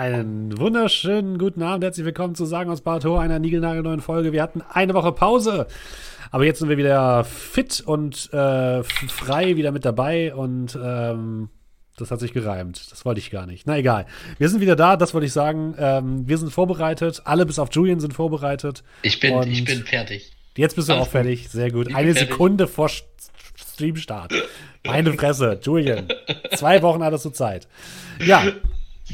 Einen wunderschönen guten Abend, herzlich willkommen zu Sagen aus Barator, einer niegelnagelneuen Folge. Wir hatten eine Woche Pause, aber jetzt sind wir wieder fit und äh, frei wieder mit dabei und ähm, das hat sich gereimt. Das wollte ich gar nicht. Na egal. Wir sind wieder da, das wollte ich sagen. Ähm, wir sind vorbereitet. Alle bis auf Julian sind vorbereitet. Ich bin, ich bin fertig. Jetzt bist du Alles auch fertig. Sehr gut. Eine fertig. Sekunde vor Streamstart. Meine Fresse, Julian. Zwei Wochen hattest du Zeit. Ja,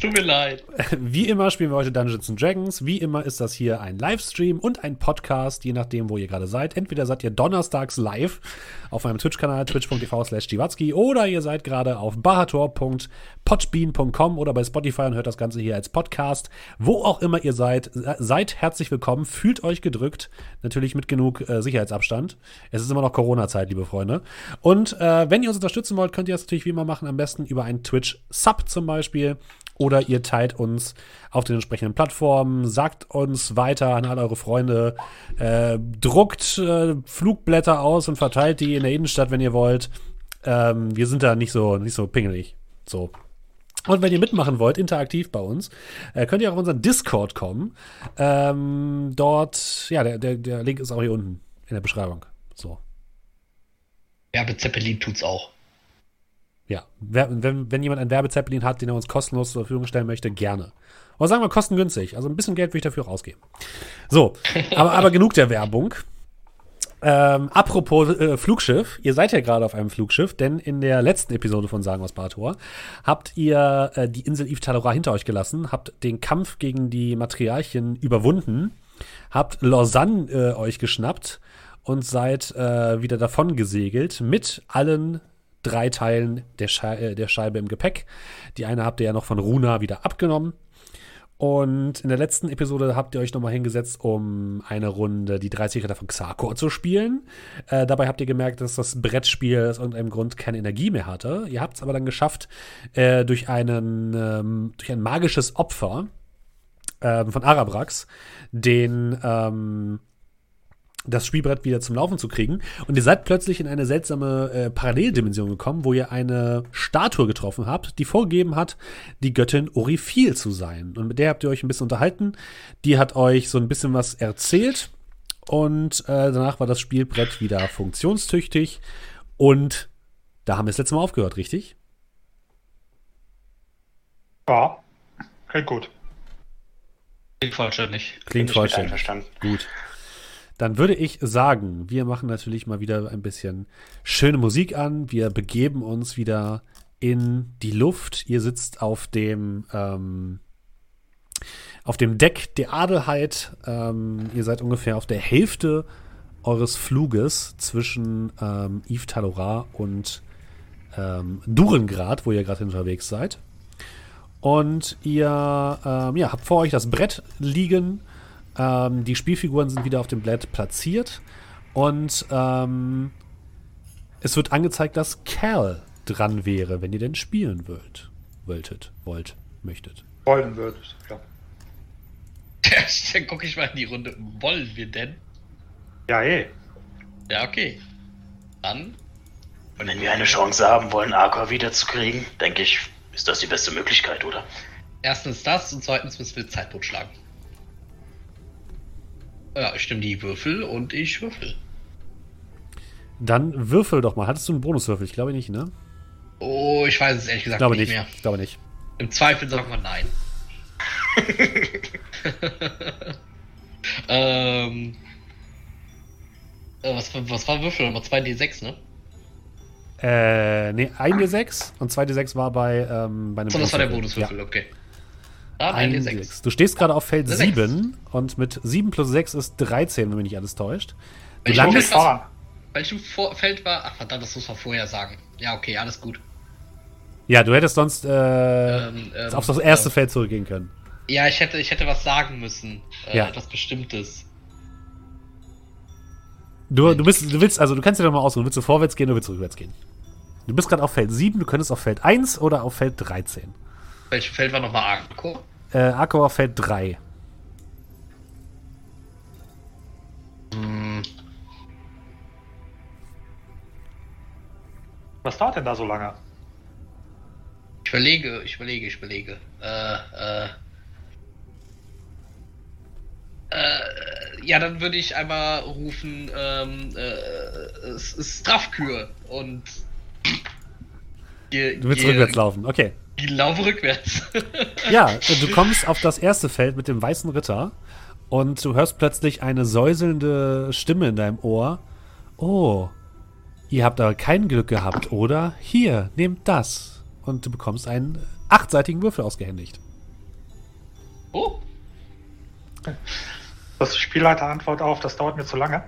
Tut mir leid. Wie immer spielen wir heute Dungeons and Dragons. Wie immer ist das hier ein Livestream und ein Podcast, je nachdem, wo ihr gerade seid. Entweder seid ihr donnerstags live auf meinem Twitch-Kanal, twitch.tv slash oder ihr seid gerade auf bahator.podbean.com oder bei Spotify und hört das Ganze hier als Podcast. Wo auch immer ihr seid, seid herzlich willkommen, fühlt euch gedrückt. Natürlich mit genug äh, Sicherheitsabstand. Es ist immer noch Corona-Zeit, liebe Freunde. Und äh, wenn ihr uns unterstützen wollt, könnt ihr das natürlich wie immer machen, am besten über einen Twitch-Sub zum Beispiel oder ihr teilt uns auf den entsprechenden Plattformen, sagt uns weiter an all eure Freunde, äh, druckt äh, Flugblätter aus und verteilt die in der Innenstadt, wenn ihr wollt. Ähm, wir sind da nicht so, nicht so pingelig. So. Und wenn ihr mitmachen wollt, interaktiv bei uns, äh, könnt ihr auch auf unseren Discord kommen. Ähm, dort, ja, der, der, der Link ist auch hier unten in der Beschreibung. So. Ja, Zeppelin tut's auch. Ja, wenn, wenn jemand einen Werbezeppelin hat, den er uns kostenlos zur Verfügung stellen möchte, gerne. Aber sagen wir kostengünstig. Also ein bisschen Geld würde ich dafür rausgeben. So, aber, aber genug der Werbung. Ähm, apropos äh, Flugschiff, ihr seid ja gerade auf einem Flugschiff, denn in der letzten Episode von Sagen aus Bator habt ihr äh, die Insel Yves Talora hinter euch gelassen, habt den Kampf gegen die Matriarchen überwunden, habt Lausanne äh, euch geschnappt und seid äh, wieder davon gesegelt mit allen drei Teilen der, Schei äh, der Scheibe im Gepäck. Die eine habt ihr ja noch von Runa wieder abgenommen. Und in der letzten Episode habt ihr euch nochmal hingesetzt, um eine Runde die 30 Ritter von Xarkor zu spielen. Äh, dabei habt ihr gemerkt, dass das Brettspiel aus irgendeinem Grund keine Energie mehr hatte. Ihr habt es aber dann geschafft, äh, durch, einen, ähm, durch ein magisches Opfer äh, von Arabrax den ähm, das Spielbrett wieder zum Laufen zu kriegen. Und ihr seid plötzlich in eine seltsame äh, Paralleldimension gekommen, wo ihr eine Statue getroffen habt, die vorgegeben hat, die Göttin Orifil zu sein. Und mit der habt ihr euch ein bisschen unterhalten. Die hat euch so ein bisschen was erzählt. Und äh, danach war das Spielbrett wieder funktionstüchtig. Und da haben wir das letzte Mal aufgehört, richtig? Ja, klingt gut. Klingt vollständig. Klingt vollständig. Gut. Dann würde ich sagen, wir machen natürlich mal wieder ein bisschen schöne Musik an. Wir begeben uns wieder in die Luft. Ihr sitzt auf dem ähm, auf dem Deck der Adelheid. Ähm, ihr seid ungefähr auf der Hälfte eures Fluges zwischen ähm, Yves Talora und ähm, Durengrad, wo ihr gerade unterwegs seid. Und ihr ähm, ja, habt vor euch das Brett liegen ähm, die Spielfiguren sind wieder auf dem Blatt platziert und ähm, es wird angezeigt, dass Cal dran wäre, wenn ihr denn spielen wollt. Wolltet, wollt, möchtet. Wollen würdet, ja. Dann gucke ich mal in die Runde. Wollen wir denn? Ja, eh. Ja, okay. Dann. Wenn wir eine Chance haben wollen, Aqua wiederzukriegen, denke ich, ist das die beste Möglichkeit, oder? Erstens das und zweitens müssen wir Zeit totschlagen. Ja, ich stimme die Würfel und ich würfel. Dann würfel doch mal. Hattest du einen Bonuswürfel? Ich glaube nicht, ne? Oh, ich weiß es ehrlich gesagt ich glaube nicht, nicht mehr. Ich glaube nicht. Im Zweifel sagen wir nein. ähm, äh, was, was war Würfel? Nummer 2D6, ne? Äh, ne, 1D6 und 2D6 war bei, ähm, bei einem So, das war der Bonuswürfel, ja. okay. Ah, ein D6. Du stehst gerade auf Feld 7 und mit 7 plus 6 ist 13, wenn mich nicht alles täusst. Du Welch landest vor. Welchem Feld war. Ach verdammt, das muss man vorher sagen. Ja, okay, alles gut. Ja, du hättest sonst äh, ähm, ähm, auf das erste äh, Feld zurückgehen können. Ja, ich hätte, ich hätte was sagen müssen. Äh, ja. Etwas Bestimmtes. Du, du, bist, du willst, also du kannst dir doch mal aussuchen, willst du vorwärts gehen oder willst du rückwärts gehen? Du bist gerade auf Feld 7, du könntest auf Feld 1 oder auf Feld 13. Welches Feld war nochmal Akko? Äh, Akko auf Feld 3. Hm. Was dauert denn da so lange? Ich überlege, ich überlege, ich überlege. Äh, äh. Äh, ja, dann würde ich einmal rufen, ähm, äh, es ist Strafkür und. Geh, du willst rückwärts laufen, okay. Ich laufe rückwärts. ja, du kommst auf das erste Feld mit dem weißen Ritter und du hörst plötzlich eine säuselnde Stimme in deinem Ohr. Oh, ihr habt aber kein Glück gehabt, oder? Hier, nehmt das. Und du bekommst einen achtseitigen Würfel ausgehändigt. Oh. Das Spielleiter antwortet auf, das dauert mir zu lange.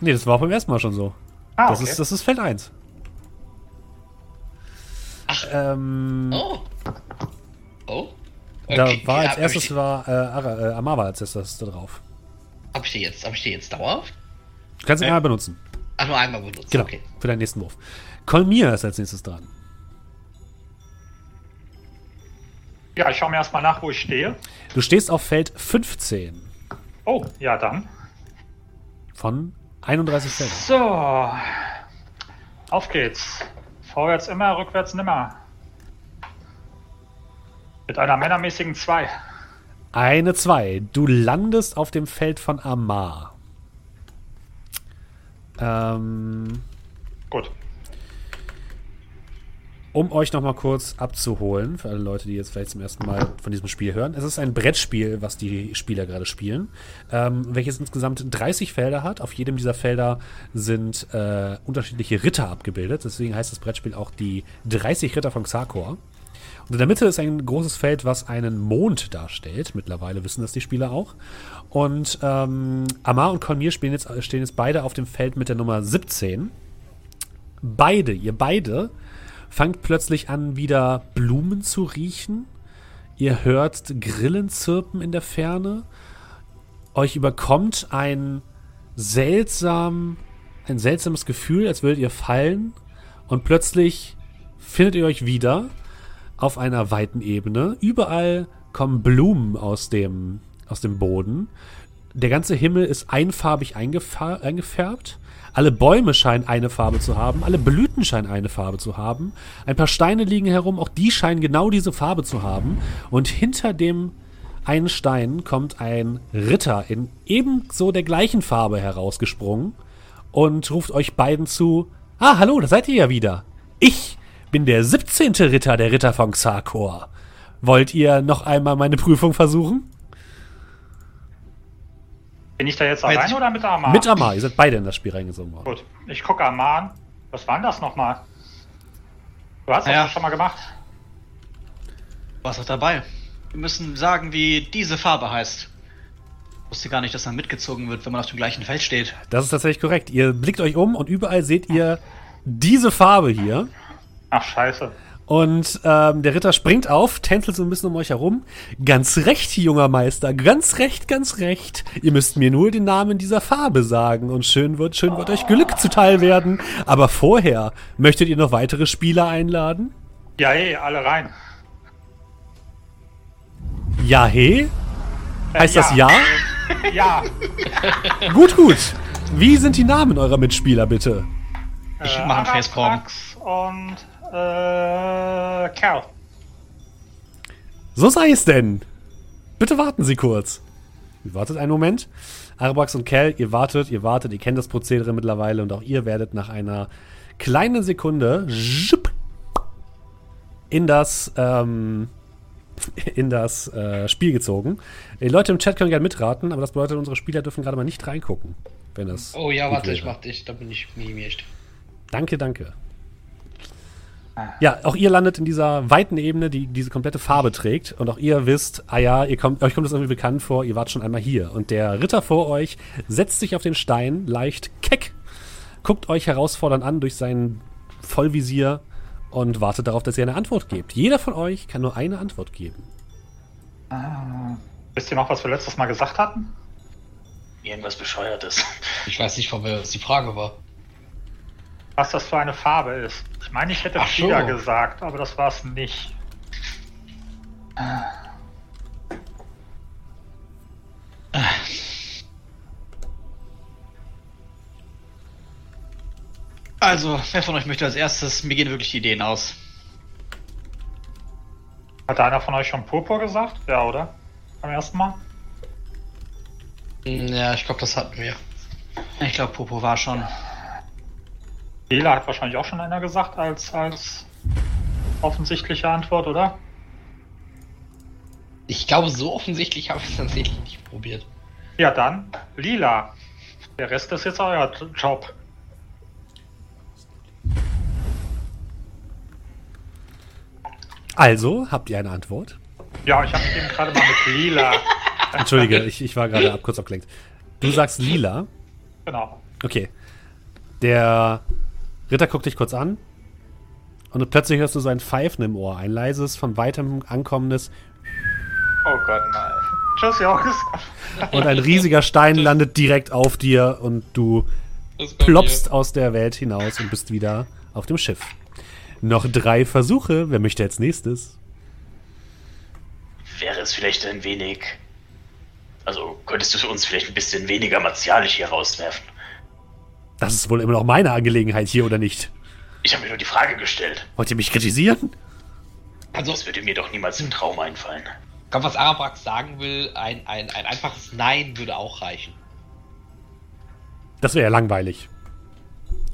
Nee, das war beim ersten Mal schon so. Ah, das, okay. ist, das ist Feld 1. Ach. Ähm, oh. Oh. Okay. Da war als ja, erstes war äh, Ara, äh, Amava als erstes da drauf. Hab ich die jetzt, hab ich die jetzt dauerhaft? Du kannst ihn äh, einmal benutzen. Ach, nur einmal benutzen. Genau. Okay. Für deinen nächsten Wurf. Kolmir ist als nächstes dran. Ja, ich schaue mir erstmal nach, wo ich stehe. Du stehst auf Feld 15. Oh, ja dann. Von 31 Feldern. So. Auf geht's. Vorwärts immer, rückwärts nimmer. Mit einer männermäßigen 2. Eine 2. Du landest auf dem Feld von Amar. Ähm, Gut. Um euch nochmal kurz abzuholen, für alle Leute, die jetzt vielleicht zum ersten Mal von diesem Spiel hören. Es ist ein Brettspiel, was die Spieler gerade spielen, ähm, welches insgesamt 30 Felder hat. Auf jedem dieser Felder sind äh, unterschiedliche Ritter abgebildet. Deswegen heißt das Brettspiel auch die 30 Ritter von Xarkor. Und in der Mitte ist ein großes Feld, was einen Mond darstellt. Mittlerweile wissen das die Spieler auch. Und ähm, Amar und Conmir stehen jetzt, stehen jetzt beide auf dem Feld mit der Nummer 17. Beide, ihr beide fangt plötzlich an, wieder Blumen zu riechen. Ihr hört Grillen zirpen in der Ferne. Euch überkommt ein seltsam, ein seltsames Gefühl, als würdet ihr fallen. Und plötzlich findet ihr euch wieder auf einer weiten Ebene. Überall kommen Blumen aus dem, aus dem Boden. Der ganze Himmel ist einfarbig eingefärbt. Alle Bäume scheinen eine Farbe zu haben, alle Blüten scheinen eine Farbe zu haben. Ein paar Steine liegen herum, auch die scheinen genau diese Farbe zu haben. Und hinter dem einen Stein kommt ein Ritter in ebenso der gleichen Farbe herausgesprungen und ruft euch beiden zu: Ah, hallo, da seid ihr ja wieder. Ich bin der 17. Ritter der Ritter von Xarkor. Wollt ihr noch einmal meine Prüfung versuchen? Bin ich da jetzt allein oder mit Amar? Mit Amar, ihr seid beide in das Spiel reingezogen worden. Gut, ich gucke Amar an. Was war denn das nochmal? Du hast ja. das schon mal gemacht. Was auch dabei? Wir müssen sagen, wie diese Farbe heißt. Ich wusste gar nicht, dass dann mitgezogen wird, wenn man auf dem gleichen Feld steht. Das ist tatsächlich korrekt. Ihr blickt euch um und überall seht ihr diese Farbe hier. Ach, scheiße. Und ähm, der Ritter springt auf, tänzelt so ein bisschen um euch herum. Ganz recht, junger Meister, ganz recht, ganz recht. Ihr müsst mir nur den Namen dieser Farbe sagen und schön wird, schön wird euch Glück zuteil werden. Aber vorher, möchtet ihr noch weitere Spieler einladen? Ja, hey, alle rein. Ja, hey? Heißt äh, ja. das ja? ja. gut, gut. Wie sind die Namen eurer Mitspieler, bitte? Ich äh, mache einen Facepalm. Und äh, Kerl. So sei es denn. Bitte warten Sie kurz. Ihr wartet einen Moment. Arabax und Kel, ihr wartet, ihr wartet, ihr kennt das Prozedere mittlerweile und auch ihr werdet nach einer kleinen Sekunde in das, ähm, in das äh, Spiel gezogen. Die Leute im Chat können gerne mitraten, aber das bedeutet, unsere Spieler dürfen gerade mal nicht reingucken. Wenn das oh ja, warte, wäre. ich mach dich, da bin ich minimiert. Danke, danke. Ja, auch ihr landet in dieser weiten Ebene, die diese komplette Farbe trägt. Und auch ihr wisst, ah ja, ihr kommt, euch kommt das irgendwie bekannt vor, ihr wart schon einmal hier. Und der Ritter vor euch setzt sich auf den Stein, leicht keck, guckt euch herausfordernd an durch sein Vollvisier und wartet darauf, dass ihr eine Antwort gebt. Jeder von euch kann nur eine Antwort geben. Ah, wisst ihr noch, was wir letztes Mal gesagt hatten? Irgendwas Bescheuertes. Ich weiß nicht, was die Frage war was das für eine Farbe ist. Ich meine, ich hätte Flieder so. gesagt, aber das war es nicht. Also, wer von euch möchte als erstes? Mir gehen wirklich die Ideen aus. Hat einer von euch schon Purpur gesagt? Ja, oder? Beim ersten Mal? Ja, ich glaube, das hatten wir. Ich glaube, Popo war schon. Lila hat wahrscheinlich auch schon einer gesagt als, als offensichtliche Antwort, oder? Ich glaube, so offensichtlich habe ich es tatsächlich nicht probiert. Ja, dann Lila. Der Rest ist jetzt euer Job. Also, habt ihr eine Antwort? Ja, ich habe eben gerade mal mit Lila. Entschuldige, ich, ich war gerade ab, kurz abgelenkt. Du sagst lila. Genau. Okay. Der Ritter guckt dich kurz an. Und plötzlich hörst du so ein Pfeifen im Ohr. Ein leises, von weitem ankommendes. Oh Gott, nein. Tschüss, Jungs. Und ein riesiger Stein landet direkt auf dir. Und du kommt ploppst aus der Welt hinaus und bist wieder auf dem Schiff. Noch drei Versuche. Wer möchte als nächstes? Wäre es vielleicht ein wenig. Also könntest du uns vielleicht ein bisschen weniger martialisch hier rauswerfen? Das ist wohl immer noch meine Angelegenheit hier, oder nicht? Ich habe mir nur die Frage gestellt. Wollt ihr mich kritisieren? Also, Das würde mir doch niemals im Traum einfallen. ich glaube, was Arabrax sagen will, ein, ein, ein einfaches Nein würde auch reichen. Das wäre ja langweilig.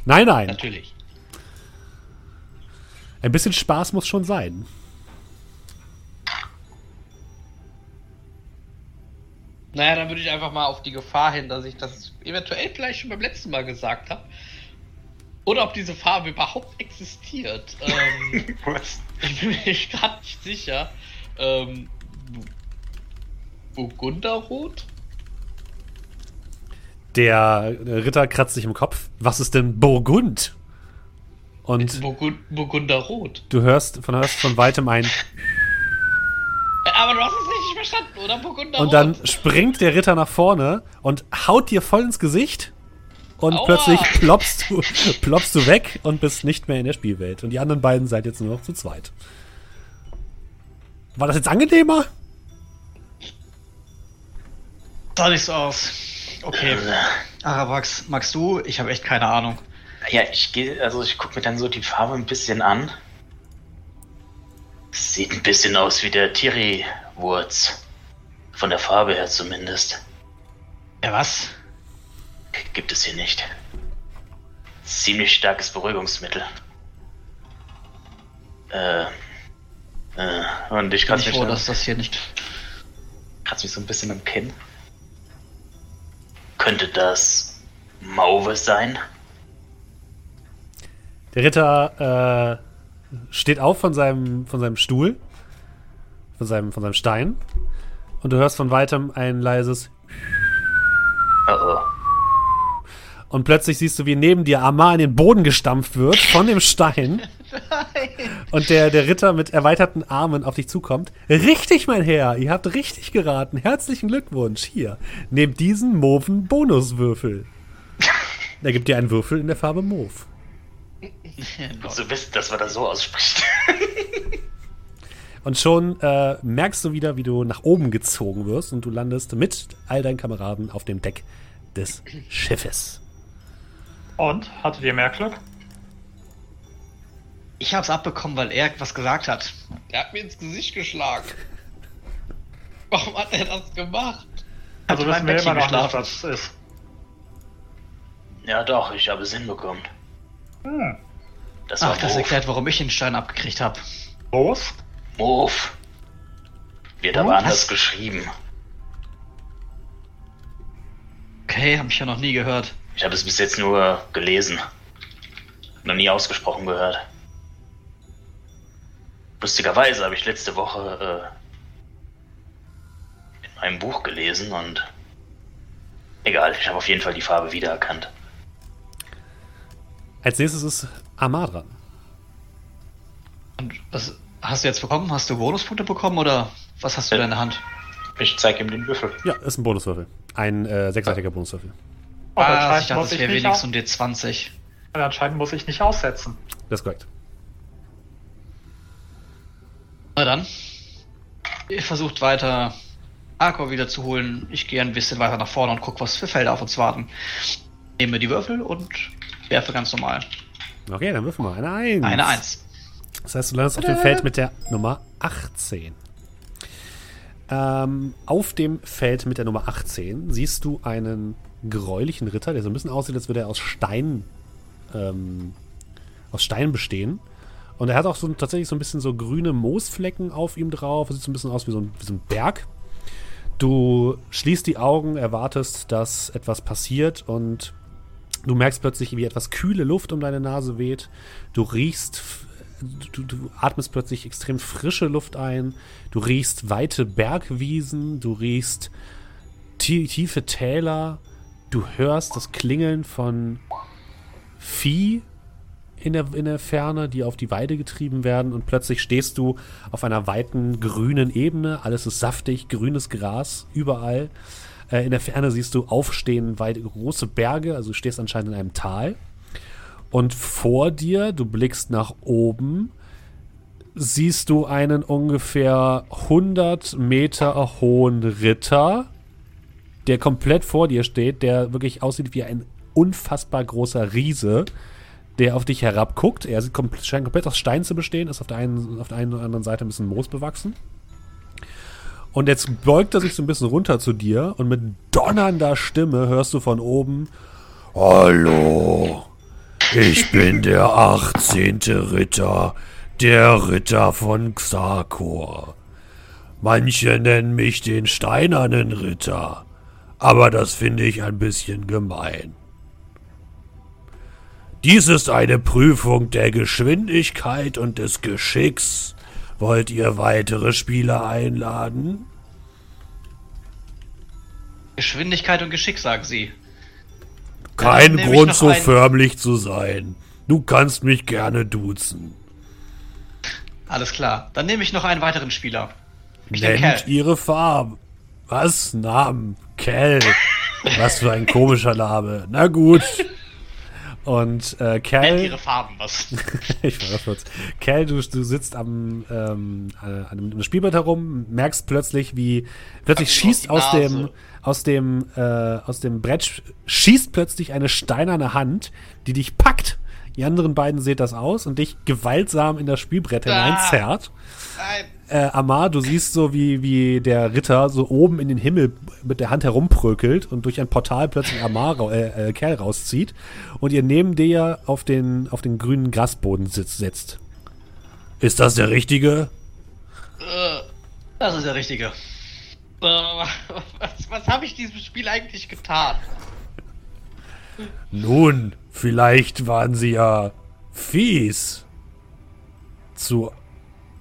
Nein, nein. Natürlich. Ein bisschen Spaß muss schon sein. Naja, dann würde ich einfach mal auf die Gefahr hin, dass ich das eventuell vielleicht schon beim letzten Mal gesagt habe. Oder ob diese Farbe überhaupt existiert. Ähm, Was? ich bin mir gerade nicht sicher. Ähm, Bu- Burgunderrot? Der Ritter kratzt sich im Kopf. Was ist denn Burgund? Und Burgund Burgunderrot. du hörst von, hörst von weitem ein. Aber du hast es richtig verstanden, oder? Burgunderrot. Und dann springt der Ritter nach vorne und haut dir voll ins Gesicht. Und Aua. plötzlich ploppst du, ploppst du weg und bist nicht mehr in der Spielwelt. Und die anderen beiden seid jetzt nur noch zu zweit. War das jetzt angenehmer? Sah nicht so aus. Okay. Arabax, magst du? Ich habe echt keine Ahnung. Ja, ich gehe, also ich gucke mir dann so die Farbe ein bisschen an. Sieht ein bisschen aus wie der Tiri-Wurz. Von der Farbe her zumindest. Ja, was? Gibt es hier nicht. Ziemlich starkes Beruhigungsmittel. Äh. Äh, und ich ich mich, froh, dass das hier nicht. kratz mich so ein bisschen am Kinn. Könnte das Mauve sein? Der Ritter äh, steht auf von seinem, von seinem Stuhl, von seinem, von seinem Stein. Und du hörst von weitem ein leises. Oh. Und plötzlich siehst du, wie neben dir Amar in den Boden gestampft wird von dem Stein. Und der, der Ritter mit erweiterten Armen auf dich zukommt. Richtig, mein Herr, ihr habt richtig geraten. Herzlichen Glückwunsch. Hier, nehmt diesen Moven Bonuswürfel. Er gibt dir einen Würfel in der Farbe Mauve. Du wisst, dass man das so ausspricht. Und schon äh, merkst du wieder, wie du nach oben gezogen wirst und du landest mit all deinen Kameraden auf dem Deck des Schiffes. Und? Hattet ihr mehr Glück? Ich hab's abbekommen, weil er was gesagt hat. Der hat mir ins Gesicht geschlagen. Warum hat er das gemacht? Also in wissen wir immer noch nicht, was es ist. ja doch, ich habe es hinbekommen. Hm. Das war Ach, das Mauve. erklärt, warum ich den Stein abgekriegt habe. Los? Mauve. Wird aber anders Was? geschrieben. Okay, habe ich ja noch nie gehört. Ich habe es bis jetzt nur gelesen. Noch nie ausgesprochen gehört. Lustigerweise habe ich letzte Woche äh, in meinem Buch gelesen und egal, ich habe auf jeden Fall die Farbe wiedererkannt. Als nächstes ist Amar dran. Und was hast du jetzt bekommen? Hast du Bonuspunkte bekommen oder was hast du Ja. da in der Hand? Ich zeige ihm den Würfel. Ja, ist ein Bonuswürfel. Ein äh, sechsseitiger Bonuswürfel. Oh, Ah, anscheinend ich dachte, muss es ich wäre nicht wenigstens ein D20. Anscheinend muss ich nicht aussetzen. Das ist korrekt. Na dann. Ihr versucht weiter Arcor wieder zu holen. Ich gehe ein bisschen weiter nach vorne und gucke, was für Felder auf uns warten. Nehme die Würfel und werfe ganz normal. Okay, dann würfeln wir. Eine Eins. Eine Eins. Das heißt, du landest auf dem Feld mit der Nummer 18. Ähm, auf dem Feld mit der Nummer 18 siehst du einen gräulichen Ritter, der so ein bisschen aussieht, als würde er aus Stein, ähm, aus Stein bestehen. Und er hat auch so tatsächlich so ein bisschen so grüne Moosflecken auf ihm drauf. Sieht so ein bisschen aus wie so ein, wie so ein Berg. Du schließt die Augen, erwartest, dass etwas passiert und du merkst plötzlich, wie etwas kühle Luft um deine Nase weht. Du riechst, du, du atmest plötzlich extrem frische Luft ein. Du riechst weite Bergwiesen, du riechst tie tiefe Täler. Du hörst das Klingeln von Vieh in der, in der Ferne, die auf die Weide getrieben werden und plötzlich stehst du auf einer weiten grünen Ebene. Alles ist saftig, grünes Gras überall. Äh, in der Ferne siehst du aufstehen weit, große Berge, also du stehst anscheinend in einem Tal. Und vor dir, du blickst nach oben, siehst du einen ungefähr 100 Meter hohen Ritter, der komplett vor dir steht, der wirklich aussieht wie ein unfassbar großer Riese der auf dich herabguckt. Er scheint komplett aus Stein zu bestehen, ist auf der einen, auf der einen oder anderen Seite ein bisschen Moos bewachsen. Und jetzt beugt er sich so ein bisschen runter zu dir und mit donnernder Stimme hörst du von oben: Hallo, ich bin der 18. Ritter, der Ritter von Xakor. Manche nennen mich den steinernen Ritter, aber das finde ich ein bisschen gemein. Dies ist eine Prüfung der Geschwindigkeit und des Geschicks. Wollt ihr weitere Spieler einladen? Geschwindigkeit und Geschick, sagen sie. Kein Grund, so einen. förmlich zu sein. Du kannst mich gerne duzen. Alles klar. Dann nehme ich noch einen weiteren Spieler. Ich Nennt ihre Farbe. Was? Namen? Kel. Was für ein komischer Name. Na gut. Und äh, Cal. ihre Farben was. ich war kurz. Cal, du, du sitzt am ähm, äh, an einem Spielbrett herum, merkst plötzlich, wie plötzlich schießt aus dem aus dem äh, aus dem Brett sch- schießt plötzlich eine steinerne Hand, die dich packt. Die anderen beiden seht das aus und dich gewaltsam in das Spielbrett Ah. hineinzerrt. Nein. Äh, Amar, du siehst so, wie, wie der Ritter so oben in den Himmel mit der Hand herumprökelt und durch ein Portal plötzlich Amar, äh, äh, Kerl rauszieht und ihr neben dir auf den, auf den grünen Grasboden sitzt, setzt. Ist das der richtige? Äh, Das ist der Richtige. äh, was was habe ich diesem Spiel eigentlich getan? Nun, vielleicht waren sie ja fies. Zu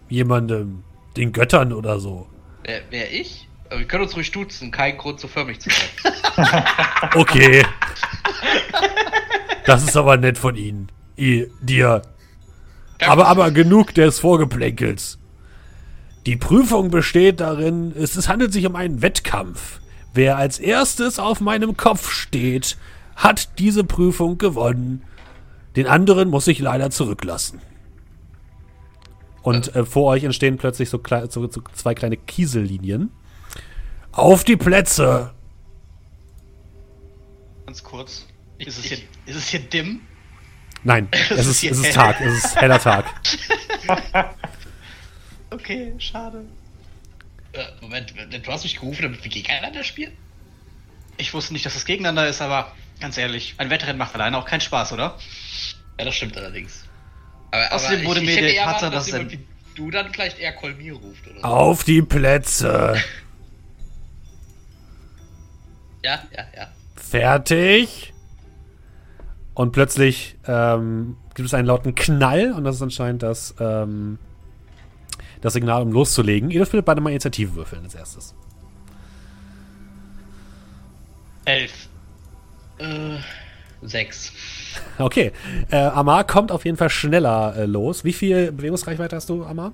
jemandem, den Göttern oder so. Wer, wer ich? Äh, Wir können uns ruhig duzen, kein Grund so förmlich zu sein. Okay. Das ist aber nett von Ihnen. I, dir. Aber, aber genug des Vorgeplänkels. Die Prüfung besteht darin, es, es handelt sich um einen Wettkampf. Wer als erstes auf meinem Kopf steht, hat diese Prüfung gewonnen. Den anderen muss ich leider zurücklassen. Und äh, vor euch entstehen plötzlich so, klei- so, so zwei kleine Kiesellinien. Auf die Plätze! Ganz kurz. Ist es, hier, ist es hier dim? Nein, es ist es ist. Tag, es ist heller Tag. Okay, schade. Äh, Moment, du hast mich gerufen, damit wir gegeneinander spielen? Ich wusste nicht, dass es gegeneinander ist, aber ganz ehrlich, ein Wettrennen macht alleine auch keinen Spaß, oder? Ja, das stimmt allerdings. Aber, Außerdem aber wurde ich, mir eher Tatsache, erwartet, dass dass jemand ein- wie du dann vielleicht eher Kolmir ruft oder so. Auf die Plätze. Ja, ja, ja. Fertig. Und plötzlich ähm, gibt es einen lauten Knall und das ist anscheinend das, ähm, das Signal, um loszulegen. Ihr dürft bitte beide mal Initiative würfeln als erstes. Elf. Äh, sechs. Okay. Äh, Amar kommt auf jeden Fall schneller äh, los. Wie viel Bewegungsreichweite hast du, Amar?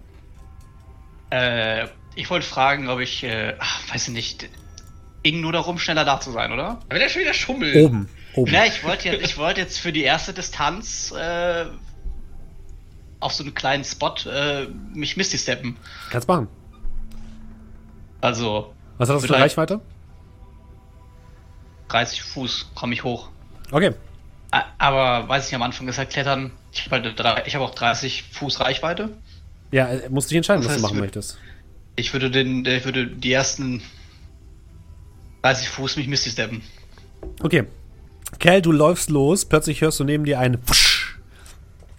Äh, ich wollte fragen, ob ich, äh, ach, weiß ich nicht, ging nur darum, schneller da zu sein, oder? Aber der schon wieder Schummel. Oben. Oben. Ja, ich wollte jetzt, ich wollte jetzt für die erste Distanz äh, auf so einen kleinen Spot äh, mich Misty steppen. Kannst machen. Also Was hat das für Vielleicht- Reichweite? 30 Fuß komme ich hoch. Okay. Aber weiß ich am Anfang gesagt, klettern. Ich habe halt ich habe auch 30 Fuß Reichweite. Ja, äh, musst dich entscheiden, Das was du heißt, machen wir- möchtest. Ich würde den, ich würde die ersten 30 Fuß mich Misty steppen. Okay. Cal, du läufst los, plötzlich hörst du neben dir ein Wusch.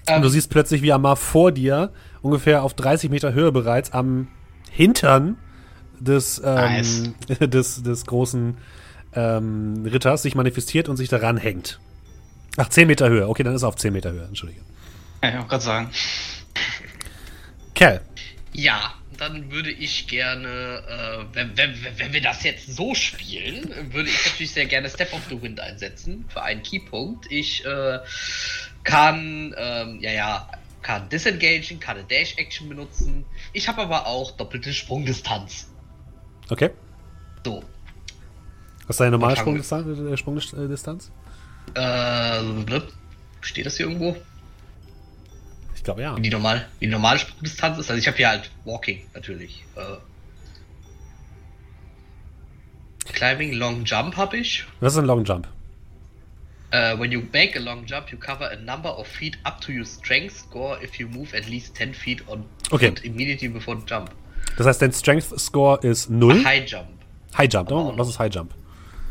Und Ähm. du siehst plötzlich, wie Amar vor dir, ungefähr auf 30 Meter Höhe bereits, am Hintern des, ähm, Nice. des, des großen ähm, Ritters sich manifestiert und sich daran hängt. Ach, 10 Meter Höhe. Okay, dann ist er auf 10 Meter Höhe. Entschuldige. Ja, ich wollte gerade sagen. Cal. Ja, dann würde ich gerne, äh, wenn, wenn, wenn- wenn wir das jetzt so spielen, würde ich natürlich sehr gerne Step of the Wind einsetzen für einen Keypunkt. Ich äh, kann, ähm, ja, ja, kann Disengagen, kann eine Dash-Action benutzen. Ich habe aber auch doppelte Sprungdistanz. Okay. So. Was ist deine normale Sprungdistanz? äh, Sprungdistanz? Äh, ne? steht das hier irgendwo? Ich glaube ja. Wie die, normal, wie die normale Sprungdistanz ist. Also ich habe hier halt Walking natürlich. Äh, Climbing, Long Jump habe ich. Was ist ein Long Jump? Uh, when you make a long jump, you cover a number of feet up to your strength score if you move at least 10 feet on Okay. foot immediately before the jump. Das heißt, dein Strength Score ist 0. High jump. High Jump. Aber Oh, was ist High Jump?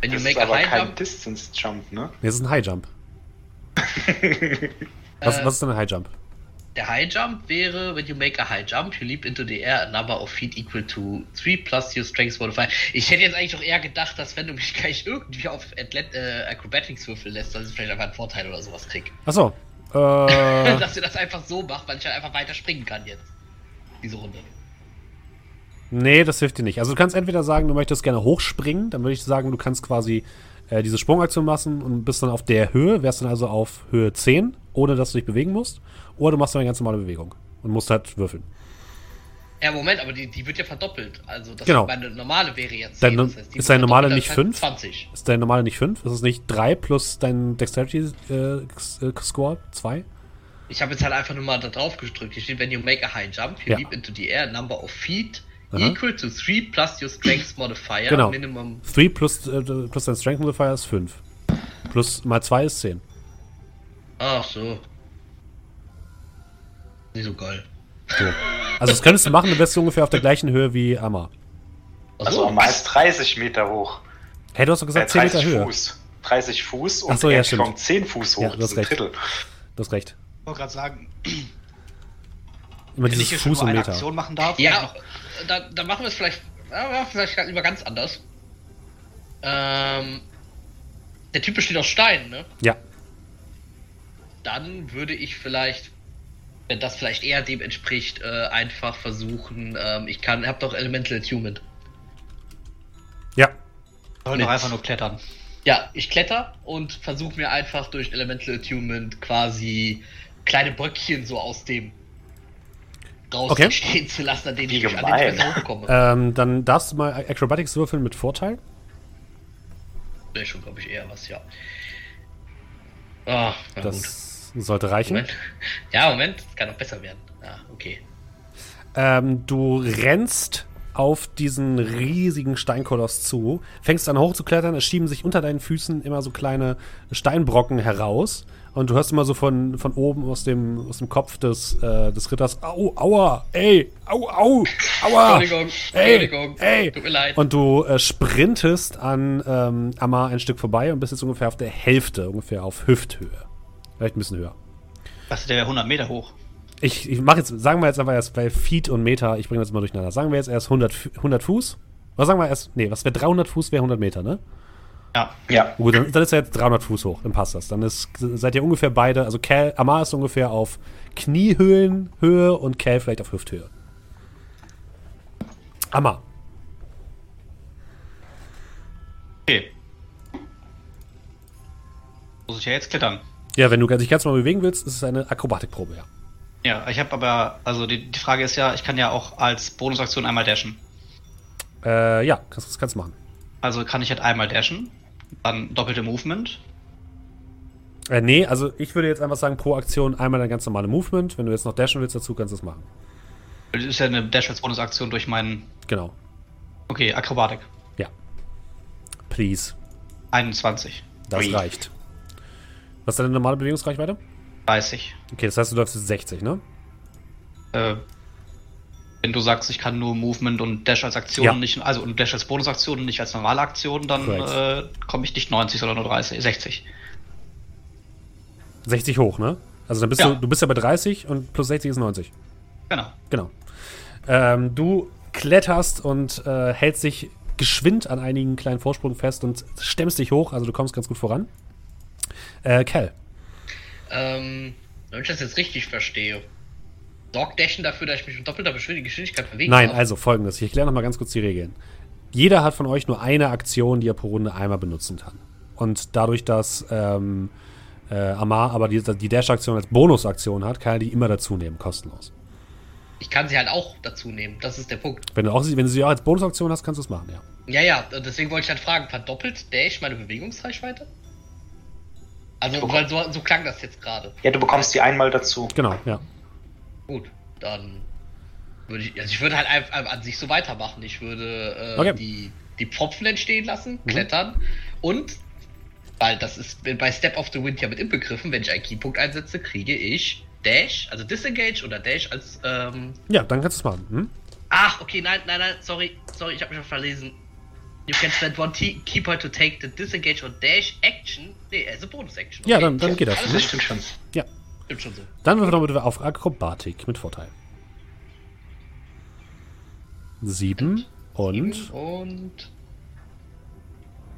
You Das make ist a aber high kein jump, Distance Jump, ne? Nee, das ist ein High Jump. Was, Äh, was ist denn ein High Jump? der high jump wäre, when you make a high jump, you leap into the air, a number of feet equal to 3 plus your strength modifier. Ich hätte jetzt eigentlich doch eher gedacht, dass wenn du mich gleich irgendwie auf Athlet äh, Acrobatics würfeln lässt, dass ich vielleicht einfach einen Vorteil oder sowas krieg. Achso. Äh, dass ihr das einfach so macht, weil ich halt einfach weiter springen kann jetzt. Diese Runde. Nee, das hilft dir nicht. Also du kannst entweder sagen, du möchtest gerne hochspringen, dann würde ich sagen, du kannst quasi äh, diese Sprungaktion machen und bist dann auf der Höhe, wärst dann also auf Höhe 10, ohne dass du dich bewegen musst. Oder du machst dann eine ganz normale Bewegung und musst halt würfeln. Ja, Moment, aber die, die wird ja verdoppelt. Also das Genau. meine normale wäre jetzt Dein 10. no- das heißt, ist deine normale nicht das heißt fünf? 20. Ist dein normale nicht 5? Ist es nicht 3 plus dein Dexterity-Score 2? Ich habe jetzt halt einfach nur mal da drauf gedrückt. Hier steht, when you make a high jump, you Ja. leap into the air, number of feet Aha. equal to 3 plus your strength modifier, Genau. minimum. 3 plus, äh, plus dein Strength Modifier ist 5. Plus mal 2 ist 10. Ach so. Nicht so geil. So. Also das könntest du machen, du wärst ungefähr auf der gleichen Höhe wie Amma. Also so, am meist 30 Meter hoch. Hey, du hast doch Äh, gesagt 10 Meter 30 Höhe. Fuß. 30 Fuß und Ach so, ja, er kommt 10 Fuß hoch. Ja, du das hast ist ein. Drittel. Du hast recht. Ich wollte gerade sagen, Immer wenn ich dieses Fuß und eine Meter. Aktion machen darf. Ja, noch- da, da machen wir es vielleicht, ja, vielleicht lieber ganz anders. Ähm, der Typ besteht aus Stein, ne? Ja. Dann würde ich vielleicht, wenn das vielleicht eher dem entspricht, äh, einfach versuchen, ähm, ich kann, hab doch Elemental Attunement. Ja. soll doch einfach nur klettern. Ja, ich kletter und versuche mir einfach durch Elemental Attunement quasi kleine Bröckchen so aus dem raus Okay. entstehen zu lassen, an denen Wie ich, an denen gemein. ich besser hochkomme. Ähm, dann darfst du mal Acrobatics würfeln mit Vorteil. Wäre schon, glaube ich, eher was, ja. Ah, na gut. Das sollte reichen. Moment. Ja, Moment, es kann noch besser werden. Ah, okay. Ähm, du rennst auf diesen riesigen Steinkoloss zu, fängst an hochzuklettern, es schieben sich unter deinen Füßen immer so kleine Steinbrocken heraus und du hörst immer so von, von oben aus dem, aus dem Kopf des, äh, des Ritters, au, aua, ey, au, au, aua, Entschuldigung, ey, Entschuldigung, ey. tut mir leid. Und du äh, sprintest an ähm, Amar ein Stück vorbei und bist jetzt ungefähr auf der Hälfte, ungefähr auf Hüfthöhe. Vielleicht ein bisschen höher. Das der wäre 100 Meter hoch. Ich, ich mache jetzt, sagen wir jetzt einfach erst bei Feet und Meter, ich bringe das mal durcheinander. Sagen wir jetzt erst 100, Fu- 100 Fuß. Oder sagen wir erst, nee, was wäre 300 Fuß, wäre 100 Meter, ne? Ja. Ja. Gut, dann, dann ist er jetzt 300 Fuß hoch, dann passt das. Dann ist, seid ihr ungefähr beide, also Cal, Amar ist ungefähr auf Kniehöhlenhöhe und Cal vielleicht auf Hüfthöhe. Amar. Okay. Muss ich ja jetzt klettern. Ja, wenn du dich ganz mal bewegen willst, ist es eine Akrobatikprobe, ja. Ja, ich habe aber, also die, die Frage ist ja, ich kann ja auch als Bonusaktion einmal dashen. Äh, ja, kannst, das kannst du machen. Also kann ich halt einmal dashen, dann doppelte Movement. Äh, nee, also ich würde jetzt einfach sagen, pro Aktion einmal dein ganz normale Movement. Wenn du jetzt noch dashen willst dazu, kannst du es machen. Das ist ja eine Dash als Bonusaktion durch meinen. Genau. Okay, Akrobatik. Ja. Please. 21. Das Ui. reicht. Was ist deine normale Bewegungsreichweite? 30. Okay, das heißt, du läufst jetzt 60, ne? Äh, Wenn du sagst, ich kann nur Movement und Dash als Aktion Ja. nicht, also und Dash als Bonusaktion und nicht als normale Aktion, dann äh, komme ich nicht 90, sondern nur 30, 60. 60 hoch, ne? Also dann bist Ja. du, du bist ja bei 30 und plus 60 ist 90. Genau. Genau. Ähm, du kletterst und äh, hältst dich geschwind an einigen kleinen Vorsprung fest und stemmst dich hoch, also du kommst ganz gut voran. Äh, Cal. Ähm, wenn ich das jetzt richtig verstehe, sorgt Dashen dafür, dass ich mich mit doppelter Geschwindigkeit bewegen Nein, darf? also folgendes. Ich erkläre nochmal ganz kurz die Regeln. Jeder hat von euch nur eine Aktion, die er pro Runde einmal benutzen kann. Und dadurch, dass ähm, äh, Amar aber die, die Dash-Aktion als Bonusaktion hat, kann er die immer dazu nehmen, kostenlos. Ich kann sie halt auch dazu nehmen, das ist der Punkt. Wenn du, auch, wenn du sie auch als Bonusaktion hast, kannst du es machen, ja. Ja, ja, deswegen wollte ich halt fragen, verdoppelt Dash meine Bewegungsreichweite? Also, weil so, so klang das jetzt gerade. Ja, du bekommst die einmal dazu. Genau, ja. Gut, dann würde ich, also ich würde halt einfach an sich so weitermachen. Ich würde äh, Okay. die, die Pfropfen entstehen lassen, klettern und, weil das ist bei Step of the Wind ja mit inbegriffen, wenn ich einen Keypunkt einsetze, kriege ich Dash, also Disengage oder Dash als, ähm, Ja, dann kannst du es machen. Hm? ach, okay, nein, nein, nein, sorry, sorry, ich habe mich schon verlesen. You can spend one T Keypoint to take the Disengage or Dash Action. Nee, as a Bonus Action. Ja, dann- dann geht das. Das stimmt schon. Ja. Stimmt schon so. Dann würfeln wir bitte auf Akrobatik mit Vorteil. Sieben und. Und.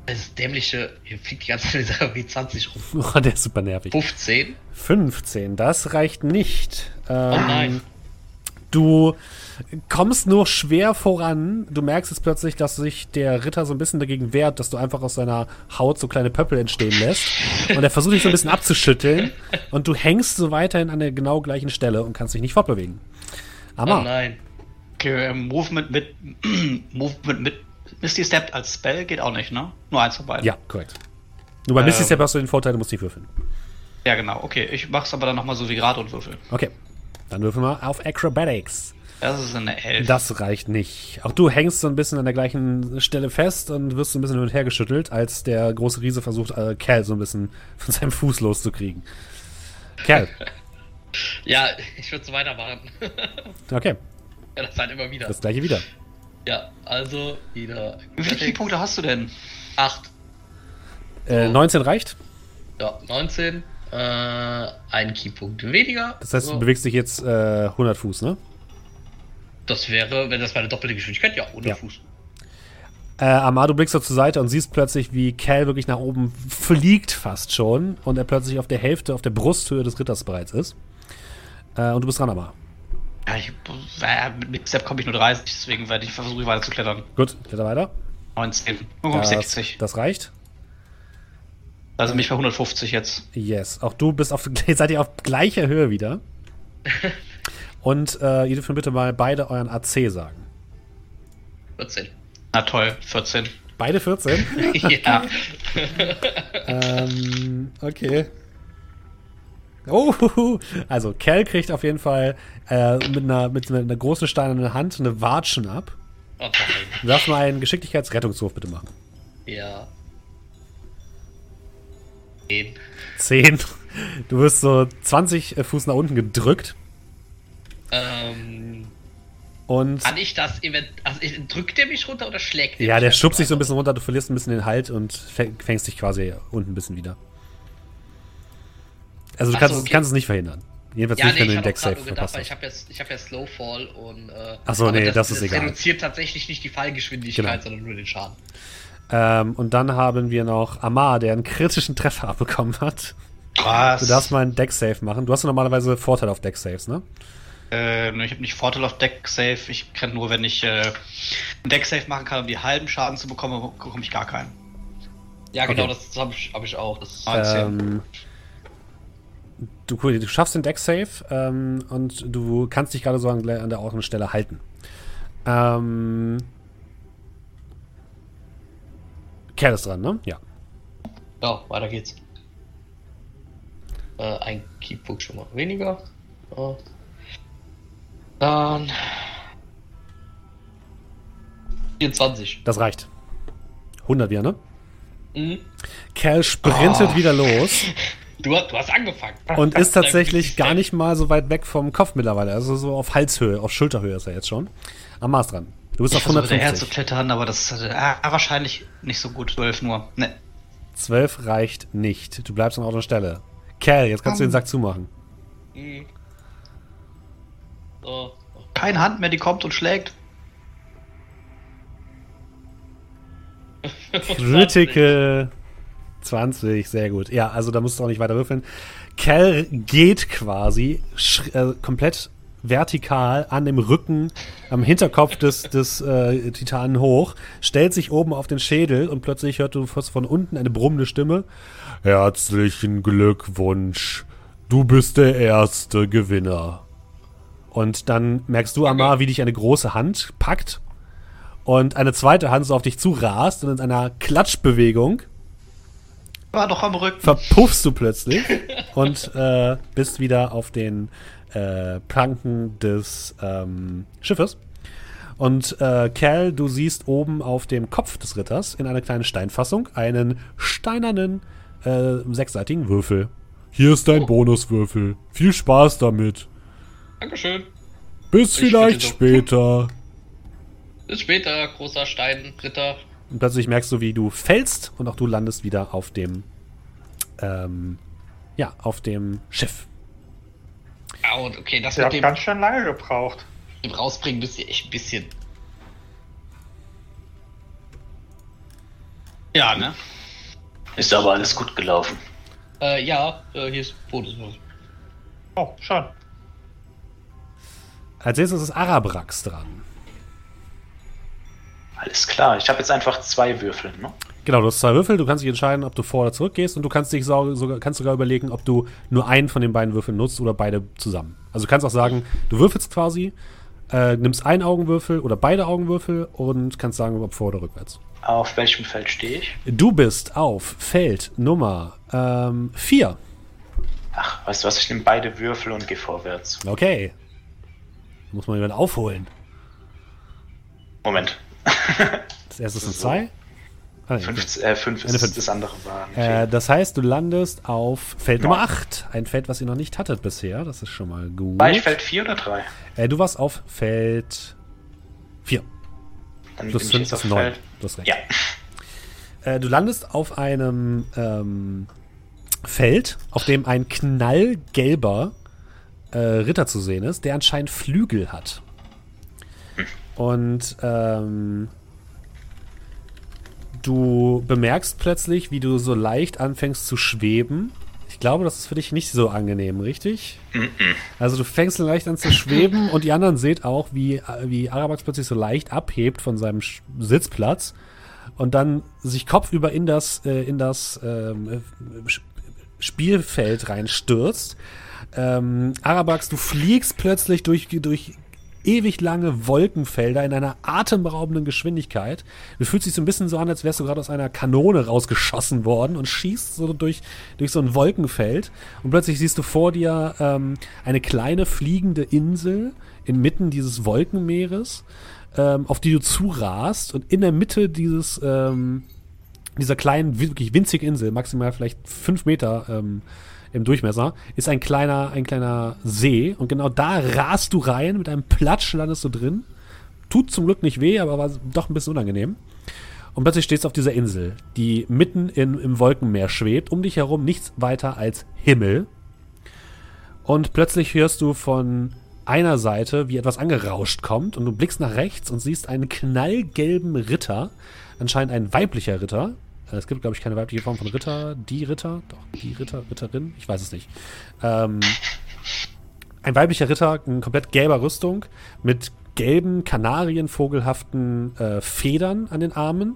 Das dämliche. Hier fliegt die ganze Zeit dieser W20 rum. Oh, der ist super nervig. 15. 15, das reicht nicht. Ähm, Oh nein. Du kommst nur schwer voran. Du merkst jetzt plötzlich, dass sich der Ritter so ein bisschen dagegen wehrt, dass du einfach aus seiner Haut so kleine Pöppel entstehen lässt. Und er versucht dich so ein bisschen abzuschütteln. Und du hängst so weiterhin an der genau gleichen Stelle und kannst dich nicht fortbewegen. Oh Aber nein. Okay, ähm, Movement mit Movement mit Misty Step als Spell geht auch nicht, ne? Nur eins von beiden. ja, korrekt. Nur bei Misty Ähm. Step hast du den Vorteil, du musst nicht würfeln. Ja, genau. Okay, ich mach's aber dann nochmal so wie gerade und würfel. Okay. Dann würfeln wir auf Acrobatics. Das ist eine 11. Das reicht nicht. Auch du hängst so ein bisschen an der gleichen Stelle fest und wirst so ein bisschen hin und her geschüttelt, als der große Riese versucht, äh, Cal so ein bisschen von seinem Fuß loszukriegen. Cal, Ja, ich würde so weitermachen. okay, ja, das halt immer wieder. das gleiche wieder. ja, also wieder. wie viele Keypunkte hast du denn? 8. Äh, 19 reicht. Ja, 19. Äh, ein Keypunkt weniger. Das heißt, So. du bewegst dich jetzt äh, 100 Fuß, ne? Das wäre, wenn das meine doppelte Geschwindigkeit, ja, ohne Ja. Fuß. Äh, Amar, du blickst so zur Seite und siehst plötzlich, wie Cal wirklich nach oben fliegt fast schon und er plötzlich auf der Hälfte, auf der Brusthöhe des Ritters bereits ist. Äh, und du bist dran, Amar. Ja, ich, äh, mit Step komme ich nur 30, deswegen werde ich versuchen, weiter zu klettern. Gut, kletter weiter. 19. Oh, Das, 60. das reicht. Also mich bei 150 jetzt. Yes, auch du bist auf, jetzt seid ihr auf gleicher Höhe wieder. Und äh, ihr dürft mir bitte mal beide euren AC sagen. 14. Na toll, 14. Beide 14? ja. ähm, okay. Oh, also Cal kriegt auf jeden Fall äh, mit, einer, mit einer großen steinernen Hand eine Watschen ab. Oh nein. Du darfst mal einen Geschicklichkeitsrettungswurf bitte machen. Ja. 10. 10. Du wirst so 20 Fuß nach unten gedrückt Ähm, und kann ich das event. Also drückt der mich runter oder schlägt der ja, der schubst dich so ein bisschen runter, du verlierst ein bisschen den Halt und fäng- fängst dich quasi unten ein bisschen wieder. Also du Ach kannst, so, es- okay. kannst es nicht verhindern. Jedenfalls Ja, nicht, nee, wenn du den Deck Safe gedacht, verpasst ich habe ja, ich hab ja Slowfall und. Äh, Ach so, aber nee, das ist egal. reduziert tatsächlich nicht die Fallgeschwindigkeit, Genau. sondern nur den Schaden. Ähm, und dann haben wir noch Amar, der einen kritischen Treffer abbekommen hat. Was? Du darfst mal einen Deck Safe machen. Du hast ja normalerweise Vorteil auf Deck Saves, ne? Äh, ne, ich habe nicht Vorteil auf Deck Save. Ich kann nur, wenn ich äh, einen Deck Save machen kann, um die halben Schaden zu bekommen, bekomme ich gar keinen. Ja, genau, Okay. das habe ich, hab ich auch. Das, Ah. 19. Ähm, du, cool, du schaffst den Deck Safe ähm, und du kannst dich gerade so an, an der Stelle halten. Ähm, Kerl ist dran, ne? Ja. ja, weiter geht's. Äh, ein Keypunkt schon mal weniger. Ja. Dann. 24. Das reicht. 100 wieder, ne? Mhm. Cal sprintet wieder los Du, hast- du hast angefangen. Und ist tatsächlich gar nicht mal so weit weg vom Kopf mittlerweile. Also so auf Halshöhe, auf Schulterhöhe ist er jetzt schon. Am Maß dran. Du bist Ich auf versuche hinterher zu 150. klettern, aber das ist äh, wahrscheinlich nicht so gut. 12 nur. Ne. 12 reicht nicht. Du bleibst an Ort und Stelle. Cal, jetzt kannst du den Sack zumachen. Hm. So. Keine Hand mehr, die kommt und schlägt. Critical 20, sehr gut. Ja, also da musst du auch nicht weiter würfeln. Cal geht quasi äh, komplett vertikal an dem Rücken, am Hinterkopf des, des äh, Titanen hoch, stellt sich oben auf den Schädel und plötzlich hört du von unten eine brummende Stimme. Herzlichen Glückwunsch. Du bist der erste Gewinner. Und dann merkst du, Amar, wie dich eine große Hand packt und eine zweite Hand so auf dich zurast und in einer Klatschbewegung War doch am Rücken. verpuffst du plötzlich und äh, bist wieder auf den äh, Planken des ähm, Schiffes. Und äh, Cal, du siehst oben auf dem Kopf des Ritters in einer kleinen Steinfassung einen steinernen äh, sechsseitigen Würfel. Hier ist dein Oh. Bonuswürfel. Viel Spaß damit. Dankeschön. Bis Ich vielleicht später. Bis später, großer Stein, Ritter. Und plötzlich merkst du, wie du fällst und auch du landest wieder auf dem, ähm, ja, auf dem Schiff. Und okay, das hat dem, ganz schön lange gebraucht. dem rausbringen müsst ihr echt ein bisschen. Ja, ne? Ist aber alles gut gelaufen. Äh, ja, äh, hier ist Bonus. Oh, schon. Als nächstes ist Arabrax dran. Alles klar. Ich habe jetzt einfach zwei Würfel, ne? Genau, du hast zwei Würfel, du kannst dich entscheiden, ob du vor oder zurück gehst und du kannst dich so, sogar, kannst sogar überlegen, ob du nur einen von den beiden Würfeln nutzt oder beide zusammen. Also du kannst auch sagen, du würfelst quasi, äh, nimmst einen Augenwürfel oder beide Augenwürfel und kannst sagen, ob vor oder rückwärts. Auf welchem Feld stehe ich? Du bist auf Feld Nummer 4. Ach, weißt du was? Ich nehme beide Würfel und gehe vorwärts. okay. Muss man jemand aufholen. Moment. Das erste So. 2. Ah, okay. Fünf, äh, fünf ist fünf. das andere war. Äh, das heißt, du landest auf Feld Neun. Nummer 8. Ein Feld, was ihr noch nicht hattet bisher. Das ist schon mal gut. War ich Feld 4 oder 3? Äh, du warst auf Feld 4. Dann Plus bin ich 5 jetzt auf ist 9. Feld. Du hast recht. Ja. Äh, du landest auf einem ähm, Feld, auf dem ein knallgelber äh, Ritter zu sehen ist, der anscheinend Flügel hat. Und ähm, du bemerkst plötzlich, wie du so leicht anfängst zu schweben. Ich glaube, das ist für dich nicht so angenehm, richtig? Also du fängst leicht an zu schweben und die anderen seht auch, wie, wie Arabax plötzlich so leicht abhebt von seinem Sch- Sitzplatz und dann sich kopfüber in das, äh, in das ähm, äh, Spielfeld reinstürzt. Ähm, Arabax, du fliegst plötzlich durch, durch ewig lange Wolkenfelder in einer atemberaubenden Geschwindigkeit. Du fühlst dich so ein bisschen so an, als wärst du gerade aus einer Kanone rausgeschossen worden und schießt so durch, durch so ein Wolkenfeld. Und plötzlich siehst du vor dir ähm, eine kleine fliegende Insel inmitten dieses Wolkenmeeres, ähm, auf die du zurast. Und in der Mitte dieses, ähm, dieser kleinen, wirklich winzigen Insel, maximal vielleicht fünf Meter ähm, im Durchmesser, ist ein kleiner, ein kleiner See. Und genau da rast du rein, mit einem Platsch landest du drin. Tut zum Glück nicht weh, aber war doch ein bisschen unangenehm. Und plötzlich stehst du auf dieser Insel, die mitten in, im Wolkenmeer schwebt. Um dich herum nichts weiter als Himmel. Und plötzlich hörst du von einer Seite, wie etwas angerauscht kommt. Und du blickst nach rechts und siehst einen knallgelben Ritter. Anscheinend ein weiblicher Ritter. Äh, Es gibt, glaube ich, keine weibliche Form von Ritter. Die Ritter? Doch, die Ritter, Ritterin? Ich weiß es nicht. Ähm, ein weiblicher Ritter in komplett gelber Rüstung mit gelben, kanarienvogelhaften äh, Federn an den Armen.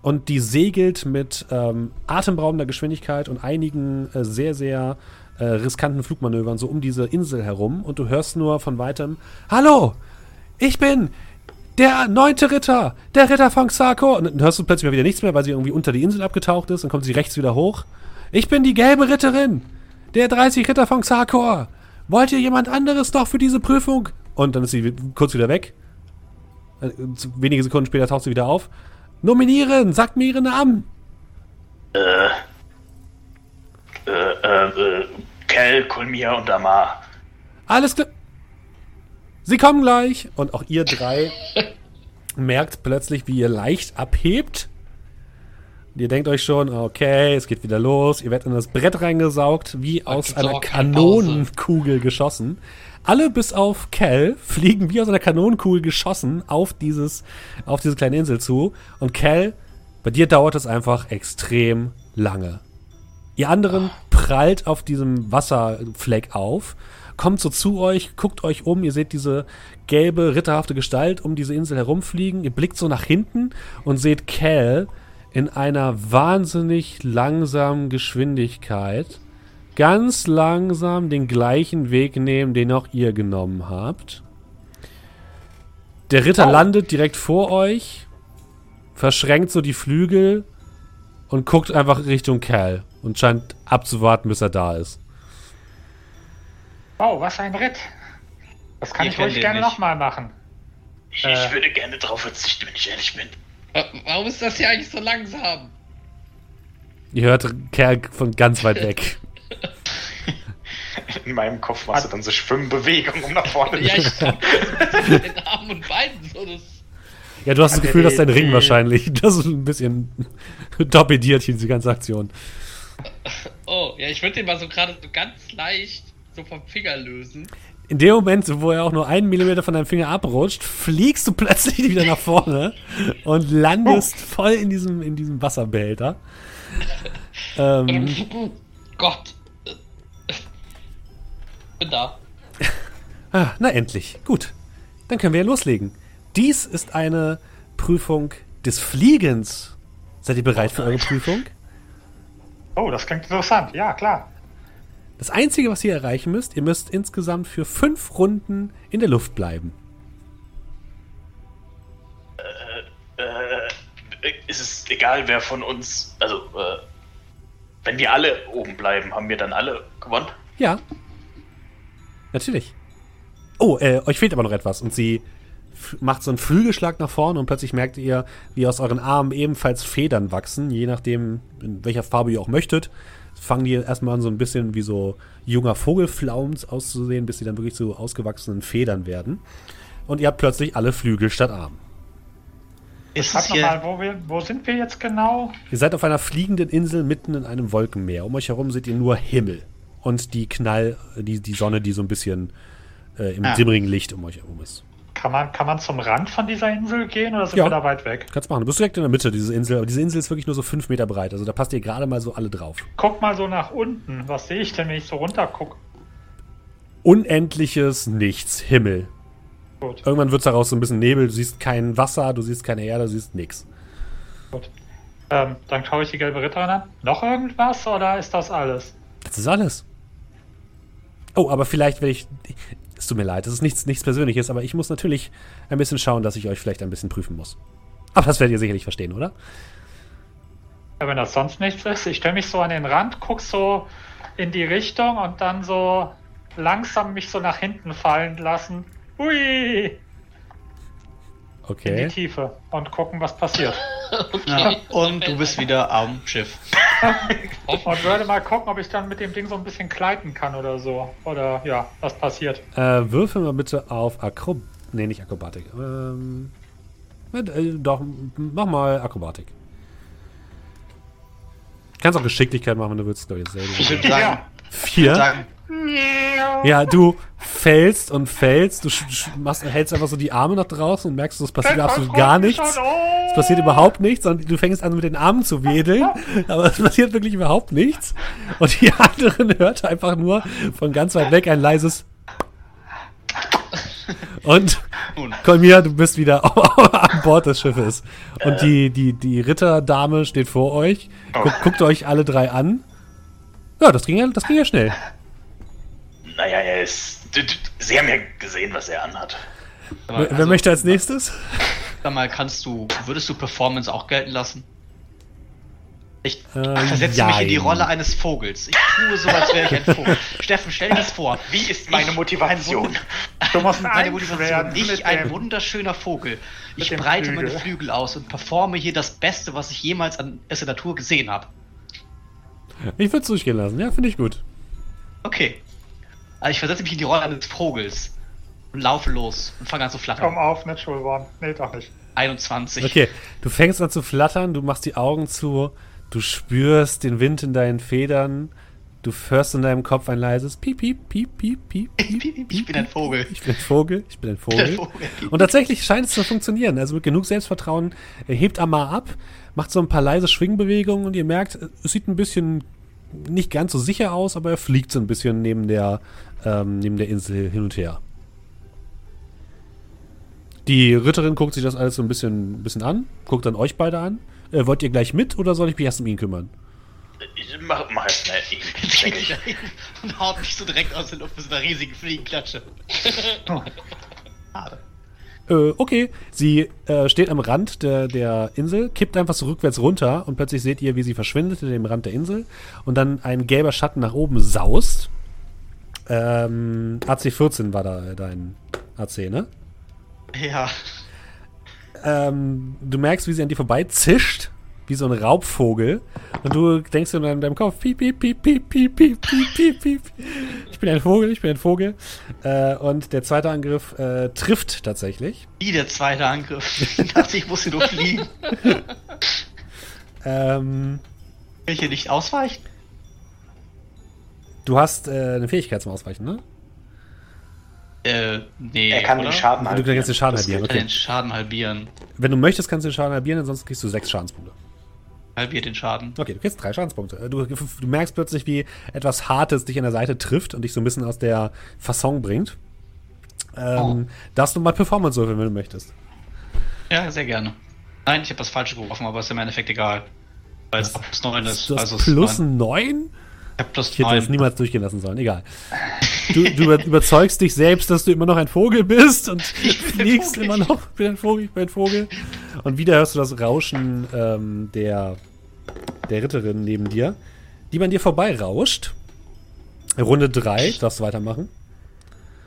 Und die segelt mit ähm, atemberaubender Geschwindigkeit und einigen äh, sehr, sehr äh, riskanten Flugmanövern so um diese Insel herum. Und du hörst nur von weitem: Hallo, ich bin der neunte Ritter, der Ritter von Xarko. Und dann hörst du plötzlich mal wieder nichts mehr, weil sie irgendwie unter die Insel abgetaucht ist. Dann kommt sie rechts wieder hoch. Ich bin die gelbe Ritterin, der 30 Ritter von Xarkor. Wollt ihr jemand anderes noch für diese Prüfung? Und dann ist sie kurz wieder weg. Äh, Wenige Sekunden später taucht sie wieder auf. Nominieren, sagt mir ihren Namen. Äh, äh, äh, Kel, Kulmir und Amar. Alles klar. Sie kommen gleich. Und auch ihr drei merkt plötzlich, wie ihr leicht abhebt. Und ihr denkt euch schon, okay, es geht wieder los. Ihr werdet in das Brett reingesaugt, wie aus einer Kanonenkugel geschossen. Alle bis auf Cal fliegen wie aus einer Kanonenkugel geschossen auf dieses, auf diese kleine Insel zu. Und Cal, bei dir dauert es einfach extrem lange. Ihr anderen prallt auf diesem Wasserfleck auf, kommt so zu euch, guckt euch um, ihr seht diese gelbe, ritterhafte Gestalt um diese Insel herumfliegen, ihr blickt so nach hinten und seht Cal in einer wahnsinnig langsamen Geschwindigkeit ganz langsam den gleichen Weg nehmen, den auch ihr genommen habt. Der Ritter landet direkt vor euch, verschränkt so die Flügel und guckt einfach Richtung Cal und scheint abzuwarten, bis er da ist. Oh, was ein Ritt. Das kann Ihr ich ruhig gerne nochmal machen. Ich, Äh. ich würde gerne drauf verzichten, wenn ich ehrlich bin. Wa- Warum ist das hier eigentlich so langsam? Ihr hört Cal von ganz weit weg. In meinem Kopf machst du dann so Schwimmbewegungen, um nach vorne Ja, ich zu hab das mit den Armen und Beinen so das. Ja, du hast das Gefühl, dass dein Ring wahrscheinlich, das ist ein bisschen torpediert hier, diese ganze Aktion. Oh, ja, ich würde den mal so gerade so ganz leicht so vom Finger lösen. In dem Moment, wo er auch nur einen Millimeter von deinem Finger abrutscht, fliegst du plötzlich wieder nach vorne und landest voll in diesem, in diesem Wasserbehälter. Ähm, Gott. Bin da. ah, na endlich. Gut. Dann können wir ja loslegen. Dies ist eine Prüfung des Fliegens. Seid ihr bereit für eure Prüfung? Oh, das klingt interessant. Ja, klar. Das Einzige, was ihr erreichen müsst, ihr müsst insgesamt für fünf Runden in der Luft bleiben. Äh, ist es egal, wer von uns, also, äh, wenn wir alle oben bleiben, haben wir dann alle gewonnen? Ja. Natürlich. Oh, äh, euch fehlt aber noch etwas. Und sie macht so einen Flügelschlag nach vorne und plötzlich merkt ihr, wie aus euren Armen ebenfalls Federn wachsen, je nachdem, in welcher Farbe ihr auch möchtet. Fangen die erstmal an, so ein bisschen wie so junger Vogelflaum auszusehen, bis sie dann wirklich zu ausgewachsenen Federn werden. Und ihr habt plötzlich alle Flügel statt Arme. Ist Sag nochmal, wo, wir- wo sind wir jetzt genau? Ihr seid auf einer fliegenden Insel mitten in einem Wolkenmeer. Um euch herum seht ihr nur Himmel. Und die Knall, die, die Sonne, die so ein bisschen äh, im Ah. dimmerigen Licht um euch herum ist. Kann man, kann man zum Rand von dieser Insel gehen oder sind Ja. wir da weit weg? Kannst machen. Du bist direkt in der Mitte dieser Insel. Aber diese Insel ist wirklich nur so fünf Meter breit. Also da passt ihr gerade mal so alle drauf. Guck mal so nach unten. Was sehe ich denn, wenn ich so runter gucke? Unendliches Nichts. Himmel. Gut, Irgendwann wird es daraus so ein bisschen Nebel. Du siehst kein Wasser, du siehst keine Erde, du siehst nichts. gut. Ähm, dann schaue ich die gelbe Ritterin an. Noch irgendwas oder ist das alles? Das ist alles. Oh, aber vielleicht will ich. Es tut mir leid, das ist nichts, nichts Persönliches, aber ich muss natürlich ein bisschen schauen, dass ich euch vielleicht ein bisschen prüfen muss. Aber das werdet ihr sicherlich verstehen, oder? Ja, wenn das sonst nichts ist, ich stelle mich so an den Rand, guck so in die Richtung und dann so langsam mich so nach hinten fallen lassen. Hui! In die Okay. Tiefe und gucken, was passiert. Ja, und du bist wieder am Schiff. Und würde mal gucken, ob ich dann mit dem Ding so ein bisschen gleiten kann oder so. Oder ja, was passiert. Äh, würfel mal bitte auf Akro... Nee, nicht Akrobatik. Ähm, mit, äh, doch, mach mal Akrobatik. Kannst auch Geschicklichkeit machen, wenn du willst, glaube ich, Ich dasselbe. würde sagen, Vier. sagen, Ja, du fällst und fällst, du machst, hältst einfach so die Arme nach draußen und merkst, es passiert absolut gar nichts. Es passiert überhaupt nichts und du fängst an mit den Armen zu wedeln, aber es passiert wirklich überhaupt nichts. Und die anderen hört einfach nur von ganz weit weg ein leises und Kolmia, du bist wieder an Bord des Schiffes. Und die, die, die Ritterdame steht vor euch, guckt, guckt euch alle drei an. Ja, das ging ja, das ging ja schnell. Naja, er ist. Sie haben ja gesehen, was er anhat. mal, Wer, also, möchte als nächstes? sag mal, kannst du, würdest du Performance auch gelten lassen? Ich Äh, versetze mich in die jein. Rolle eines Vogels. Ich tue so, als wäre ich ein Vogel. Steffen, stell dir das vor. Wie ist meine Ich- Motivation? Du musst Meine Motivation. Ich, ein wunderschöner Vogel. Ich breite meine Flügel. Flügel aus und performe hier das Beste, was ich jemals an aus der Natur gesehen habe. Ich würde es durchgehen lassen. Ja, finde ich gut. Okay. Also ich versetze mich in die Rolle eines Vogels und laufe los und fange an zu Komm flattern. auf, Natural One. Nee, doch nicht. 21. Okay, du fängst an zu flattern, du machst die Augen zu, du spürst den Wind in deinen Federn, du hörst in deinem Kopf ein leises Piep, Piep, Piep, Piep, Piep, Piep. Ich bin ein Vogel. Ich bin ein Vogel, ich bin ein Ich bin ein Vogel. Vogel. Und tatsächlich scheint es zu funktionieren. Also mit genug Selbstvertrauen äh, hebt Amar ab, macht so ein paar leise Schwingbewegungen und ihr merkt, es sieht ein bisschen nicht ganz so sicher aus, aber er fliegt so ein bisschen neben der, ähm, neben der Insel hin und her. Die Ritterin guckt sich das alles so ein bisschen, ein bisschen an, guckt dann euch beide an. Äh, wollt ihr gleich mit oder soll ich mich erst um ihn kümmern? Ich mach, mach erst mal ihn. Jetzt geht ich ich. und haut mich so direkt aus der Luft mit so einer riesigen Fliegenklatsche. Schade. Äh, okay. Sie äh, steht am Rand der, der Insel, kippt einfach so rückwärts runter und plötzlich seht ihr, wie sie verschwindet in dem Rand der Insel und dann ein gelber Schatten nach oben saust. Ähm, AC14 war da dein AC, ne? Ja. Ähm, du merkst, wie sie an dir vorbei zischt, wie so ein Raubvogel. Und du denkst in deinem, deinem Kopf, piep, piep, piep, piep, piep, piep, piep, piep, piep. Ich bin ein Vogel, ich bin ein Vogel. Äh, und der zweite Angriff äh, trifft tatsächlich. Wie der zweite Angriff. Ich dachte, ich muss hier nur fliegen. Ähm, hier nicht ausweichen? du hast äh, eine Fähigkeit zum Ausweichen, ne? Äh, nee. Er kann oder? den Schaden Du halbieren. kannst den Schaden halbieren, okay. den Schaden halbieren. Wenn du möchtest, kannst du den Schaden halbieren, ansonsten kriegst du sechs Schadenspunkte. Halbiert den Schaden. Okay, du kriegst drei Schadenspunkte. Äh, Du, du merkst plötzlich, wie etwas Hartes dich an der Seite trifft und dich so ein bisschen aus der Fasson bringt. Ähm, Oh. Darfst du mal Performance würfeln, wenn du möchtest. Ja, sehr gerne. Nein, ich habe das Falsche geworfen, aber ist im Endeffekt egal. Weil es plus 9 ist. Du hast also plus ist neun. 9? Ich hätte das 9. niemals durchgehen lassen sollen. Egal. Du, du über, überzeugst dich selbst, dass du immer noch ein Vogel bist und fliegst immer noch. Ich bin ein Vogel, ich bin ein Vogel. Und wieder hörst du das Rauschen ähm, der, der Ritterin neben dir, die bei dir vorbei rauscht. Runde 3, darfst du weitermachen.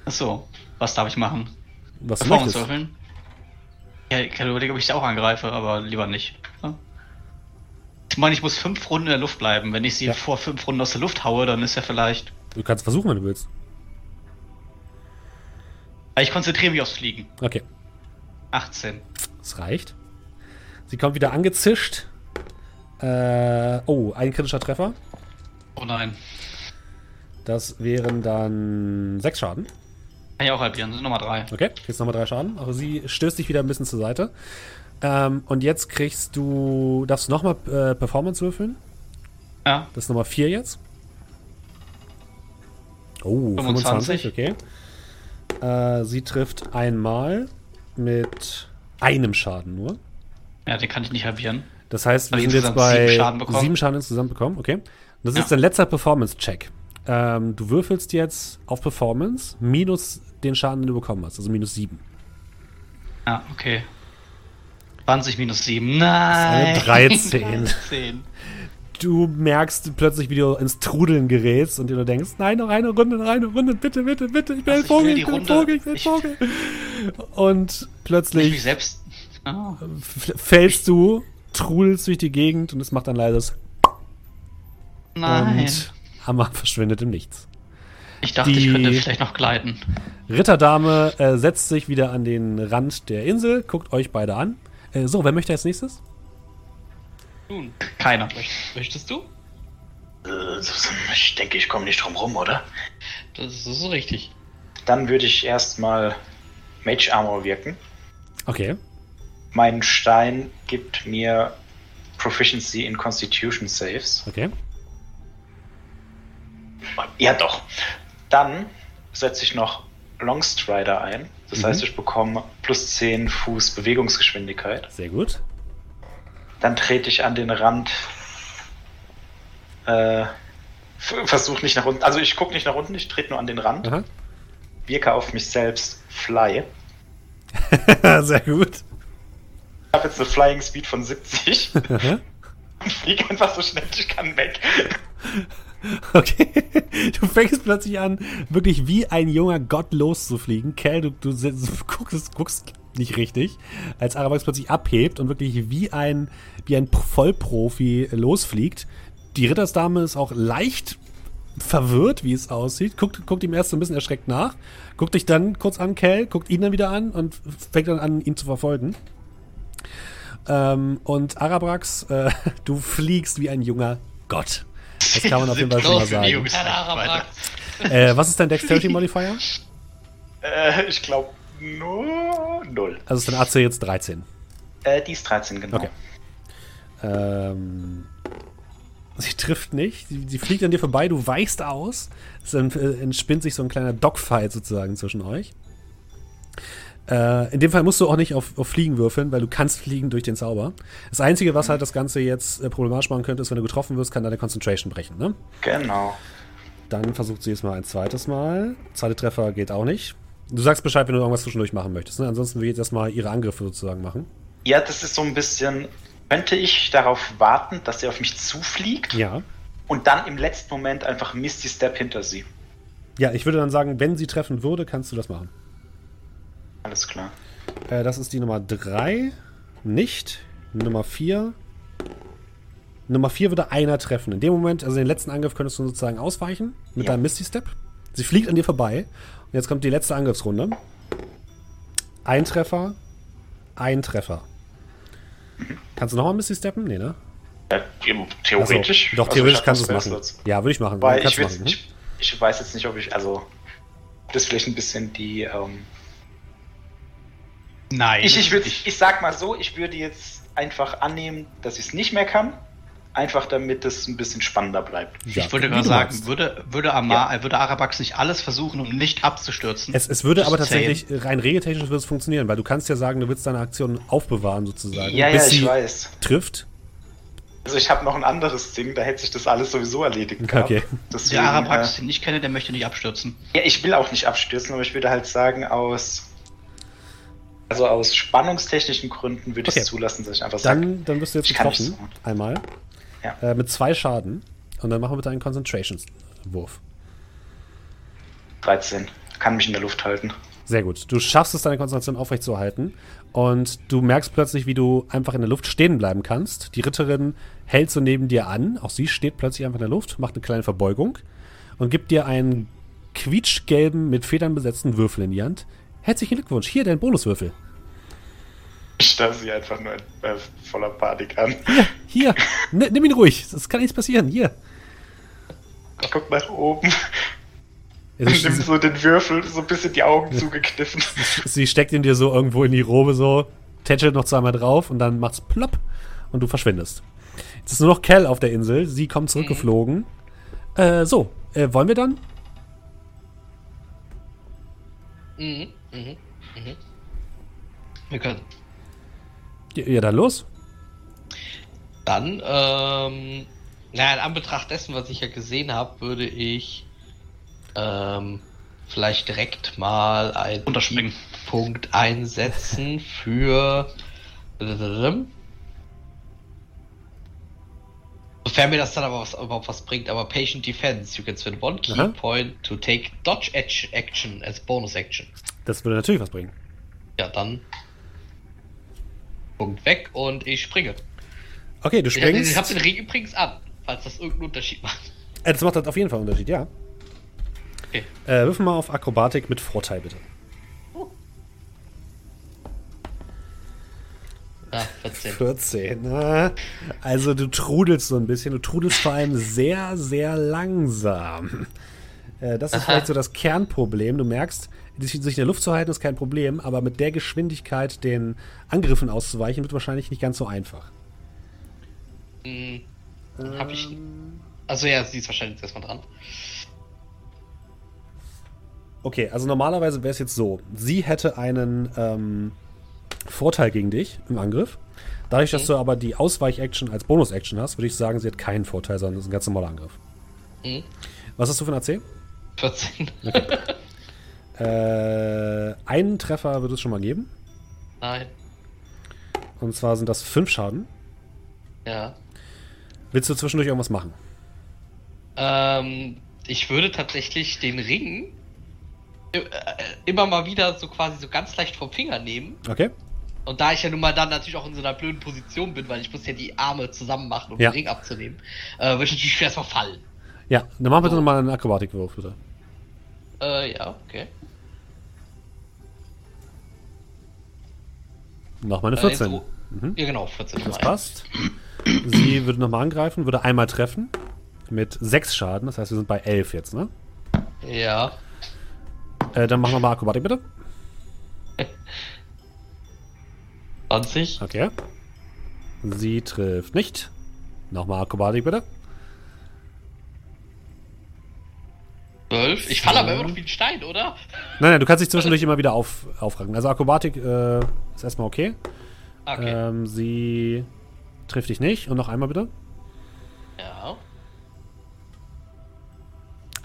Achso, was darf ich machen? Was Performance möchtest. würfeln? Ja, ich kann überlegen, ob ich dich auch angreife, aber lieber nicht. Ja? Ich meine, ich muss fünf Runden in der Luft bleiben. Wenn ich sie Ja. vor fünf Runden aus der Luft haue, dann ist ja vielleicht. Du kannst versuchen, wenn du willst. Ich konzentriere mich aufs Fliegen. Okay, 18. das reicht. Sie kommt wieder angezischt. Äh, oh, ein kritischer Treffer. Oh nein. Das wären dann sechs Schaden. Kann ich auch halbieren, das sind Nummer drei. Okay, jetzt nochmal drei Schaden. Aber sie stößt dich wieder ein bisschen zur Seite. Ähm, und jetzt kriegst du. Darfst du nochmal äh, Performance würfeln? Ja, Das ist Nummer 4 jetzt. Oh, 25, 25. okay. Äh, sie trifft einmal mit einem Schaden nur. ja, den kann ich nicht halbieren. Das heißt, wir sind jetzt bei sieben Schaden bekommen? sieben Schaden insgesamt bekommen. Okay. Und das Ja. ist dein letzter Performance-Check. Ähm, du würfelst jetzt auf Performance minus den Schaden, den du bekommen hast, also minus sieben. Ja, okay. 20 minus 7. Nein. eine 13. 13. Du merkst plötzlich, wie du ins Trudeln gerätst und dir nur denkst, nein, noch eine Runde, noch eine Runde, bitte, bitte, bitte, ich bin Also ein ich Vogel, ich die bin ein Vogel, ich bin ein ich- Vogel. Und Ich mich plötzlich selbst. F- fällst du, trudelst durch die Gegend und es macht ein leises Nein. und Hammer verschwindet im Nichts. ich dachte, die- ich könnte vielleicht noch gleiten. Ritterdame äh, setzt sich wieder an den Rand der Insel, guckt euch beide an. Äh, so, wer möchte als nächstes? Nun, Keiner. möchtest du? Äh, Ich denke, ich komme nicht drum rum, oder? Das ist so richtig. Dann würde ich erstmal Mage Armor wirken. Okay. Mein Stein gibt mir Proficiency in Constitution Saves. Okay. Ja, doch. Dann setze ich noch Longstrider ein. Das Mhm. heißt, ich bekomme plus 10 Fuß Bewegungsgeschwindigkeit. Sehr gut. Dann trete ich an den Rand. Äh, versuche nicht nach unten. Also ich gucke nicht nach unten, ich trete nur an den Rand. Aha. Wirke auf mich selbst. Fly. Sehr gut. Ich habe jetzt eine Flying Speed von 70. Aha. und fliege einfach so schnell ich kann weg. Okay. Du fängst plötzlich an, wirklich wie ein junger Gott loszufliegen. Kel, du, du guckst, guckst nicht richtig, als Arabax plötzlich abhebt und wirklich wie ein, wie ein Vollprofi losfliegt. Die Rittersdame ist auch leicht verwirrt, wie es aussieht, guckt, guckt ihm erst so ein bisschen erschreckt nach, guckt dich dann kurz an, Kel, guckt ihn dann wieder an und fängt dann an, ihn zu verfolgen. Ähm, und Arabrax, äh, du fliegst wie ein junger Gott. Das kann man auf jeden Fall schon mal sagen. Äh, was ist dein Dexterity Modifier? Äh, ich glaube nur null. Also ist dein AC jetzt 13. Äh, die ist 13, genau. Okay. Ähm, sie trifft nicht. Sie, sie fliegt an dir vorbei, du weichst aus. Es äh, entspinnt sich so ein kleiner Dogfight sozusagen zwischen euch. Äh, in dem Fall musst du auch nicht auf, auf Fliegen würfeln, weil du kannst fliegen durch den Zauber. Das Einzige, was halt das Ganze jetzt äh, problematisch machen könnte, ist, wenn du getroffen wirst, kann deine Concentration brechen. Ne? Genau. Dann versucht sie es mal ein zweites Mal. Zweite Treffer geht auch nicht. Du sagst Bescheid, wenn du irgendwas zwischendurch machen möchtest. Ne? Ansonsten will ich jetzt erstmal ihre Angriffe sozusagen machen. Ja, das ist so ein bisschen. Könnte ich darauf warten, dass sie auf mich zufliegt Ja. und dann im letzten Moment einfach Misty Step hinter sie? Ja, ich würde dann sagen, wenn sie treffen würde, kannst du das machen. Alles klar. Äh, das ist die Nummer 3. Nicht. Nummer 4. Nummer 4 würde einer treffen. In dem Moment, also den letzten Angriff könntest du sozusagen ausweichen mit Ja. deinem Misty Step. Sie fliegt an dir vorbei. Und jetzt kommt die letzte Angriffsrunde. Ein Treffer. Ein Treffer. Kannst du nochmal Misty steppen? Nee, ne? Äh, theoretisch. Also, doch, Also, theoretisch hab kannst du es machen. Spellslots. Ja, würde ich machen. Weil ich, machen. ich, ich weiß jetzt nicht, ob ich. Also. Das ist vielleicht ein bisschen die. Ähm, Nein. ich, ich, würd, ich sag mal so, ich würde jetzt einfach annehmen, dass ich es nicht mehr kann. Einfach damit es ein bisschen spannender bleibt. Ja, ich wollte wie gerade sagen, würde, würde, Amar, äh, würde Arabax nicht alles versuchen, um nicht abzustürzen? Es, es würde aber tatsächlich rein regeltechnisch würde es funktionieren, weil du kannst ja sagen, du willst deine Aktion aufbewahren sozusagen, Ja, ja, bis ich sie weiß. trifft. Also ich habe noch ein anderes Ding, da hätte sich das alles sowieso erledigt. gehabt. Okay. Deswegen, Der Arabax, äh, den ich kenne, der möchte nicht abstürzen. Ja, ich will auch nicht abstürzen, aber ich würde halt sagen, aus. Also aus spannungstechnischen Gründen würde ich Okay. es zulassen, dass ich einfach sage. Dann, dann wirst du jetzt Ich getroffen. Einmal. Ja. Äh, mit zwei Schaden. Und dann machen wir bitte einen Concentration-Wurf. 13. Kann mich in der Luft halten. Sehr gut. Du schaffst es, deine Konzentration aufrechtzuerhalten. Und du merkst plötzlich, wie du einfach in der Luft stehen bleiben kannst. Die Ritterin hält so neben dir an. Auch sie steht plötzlich einfach in der Luft, macht eine kleine Verbeugung und gibt dir einen quietschgelben, mit Federn besetzten Würfel in die Hand. Herzlichen Glückwunsch. Hier dein Bonuswürfel. Ich starre sie einfach nur äh, voller Panik an. Hier, N nimm ihn ruhig. Es kann nichts passieren. Hier. Guck nach oben. Und nimm so den Würfel, so ein bisschen die Augen zugekniffen. sie steckt ihn dir so irgendwo in die Robe so, tätschelt noch zweimal drauf und dann macht's plopp und du verschwindest. Jetzt ist nur noch Kel auf der Insel. Sie kommt zurückgeflogen. Äh, so, äh, wollen wir dann? Mhm, mhm. Wir können. Ja, ja dann los. Dann, ähm, naja, in Anbetracht dessen, was ich ja gesehen habe, würde ich ähm, vielleicht direkt mal einen Unterspringen. Punkt einsetzen für. Sofern mir das dann aber was, überhaupt was bringt, aber Patient Defense, you can spend one key Aha. point to take Dodge Action as bonus action. Das würde natürlich was bringen. Ja, dann. Punkt weg und ich springe. Okay, du springst. ich hab den Ring übrigens an, falls das irgendeinen Unterschied macht. Äh, das macht halt auf jeden Fall einen Unterschied, ja. Okay. Äh, wirf mal auf Akrobatik mit Vorteil, bitte. Ja, 14. 14. äh, Also du trudelst so ein bisschen. Du trudelst vor allem sehr, sehr langsam. Äh, das ist Aha. vielleicht so das Kernproblem. Du merkst, sich in der Luft zu halten ist kein Problem, aber mit der Geschwindigkeit den Angriffen auszuweichen wird wahrscheinlich nicht ganz so einfach. Hm, hab ich. Also ja, sie ist wahrscheinlich erstmal dran. Okay, also normalerweise wäre es jetzt so, sie hätte einen ähm, Vorteil gegen dich im Angriff. Dadurch, dass Mhm. du aber die Ausweich-Action als Bonus-Action hast, würde ich sagen, sie hat keinen Vorteil, sondern es ist ein ganz normaler Angriff. Mhm. Was hast du für ein AC? 14. Äh, einen Treffer wird es schon mal geben. Nein. Und zwar sind das fünf Schaden. Ja. Willst du zwischendurch irgendwas machen? Ähm, ich würde tatsächlich den Ring äh, immer mal wieder so quasi so ganz leicht vom Finger nehmen. Okay. Und da ich ja nun mal dann natürlich auch in so einer blöden Position bin, weil ich muss ja die Arme zusammen machen, um Ja. den Ring abzunehmen, äh, würde ich natürlich erstmal fallen. Ja, dann mach bitte So. nochmal einen Akrobatikwurf, bitte. Äh, ja, okay. Nochmal eine Äh, 14. so. Mhm. Ja, genau, 14 Das passt. Sie würde nochmal angreifen, würde einmal treffen. Mit 6 Schaden, das heißt, wir sind bei 11 jetzt, ne? Ja. Äh, dann mach nochmal Akrobatik, bitte. 20. Okay. Sie trifft nicht. Nochmal Akrobatik, bitte. 12. Ich falle aber immer noch wie ein Stein, oder? Nein, nein, du kannst dich zwischendurch immer wieder auf, aufranken. Also Akrobatik äh, ist erstmal okay. Okay. Ähm, sie trifft dich nicht. Und noch einmal bitte. Ja.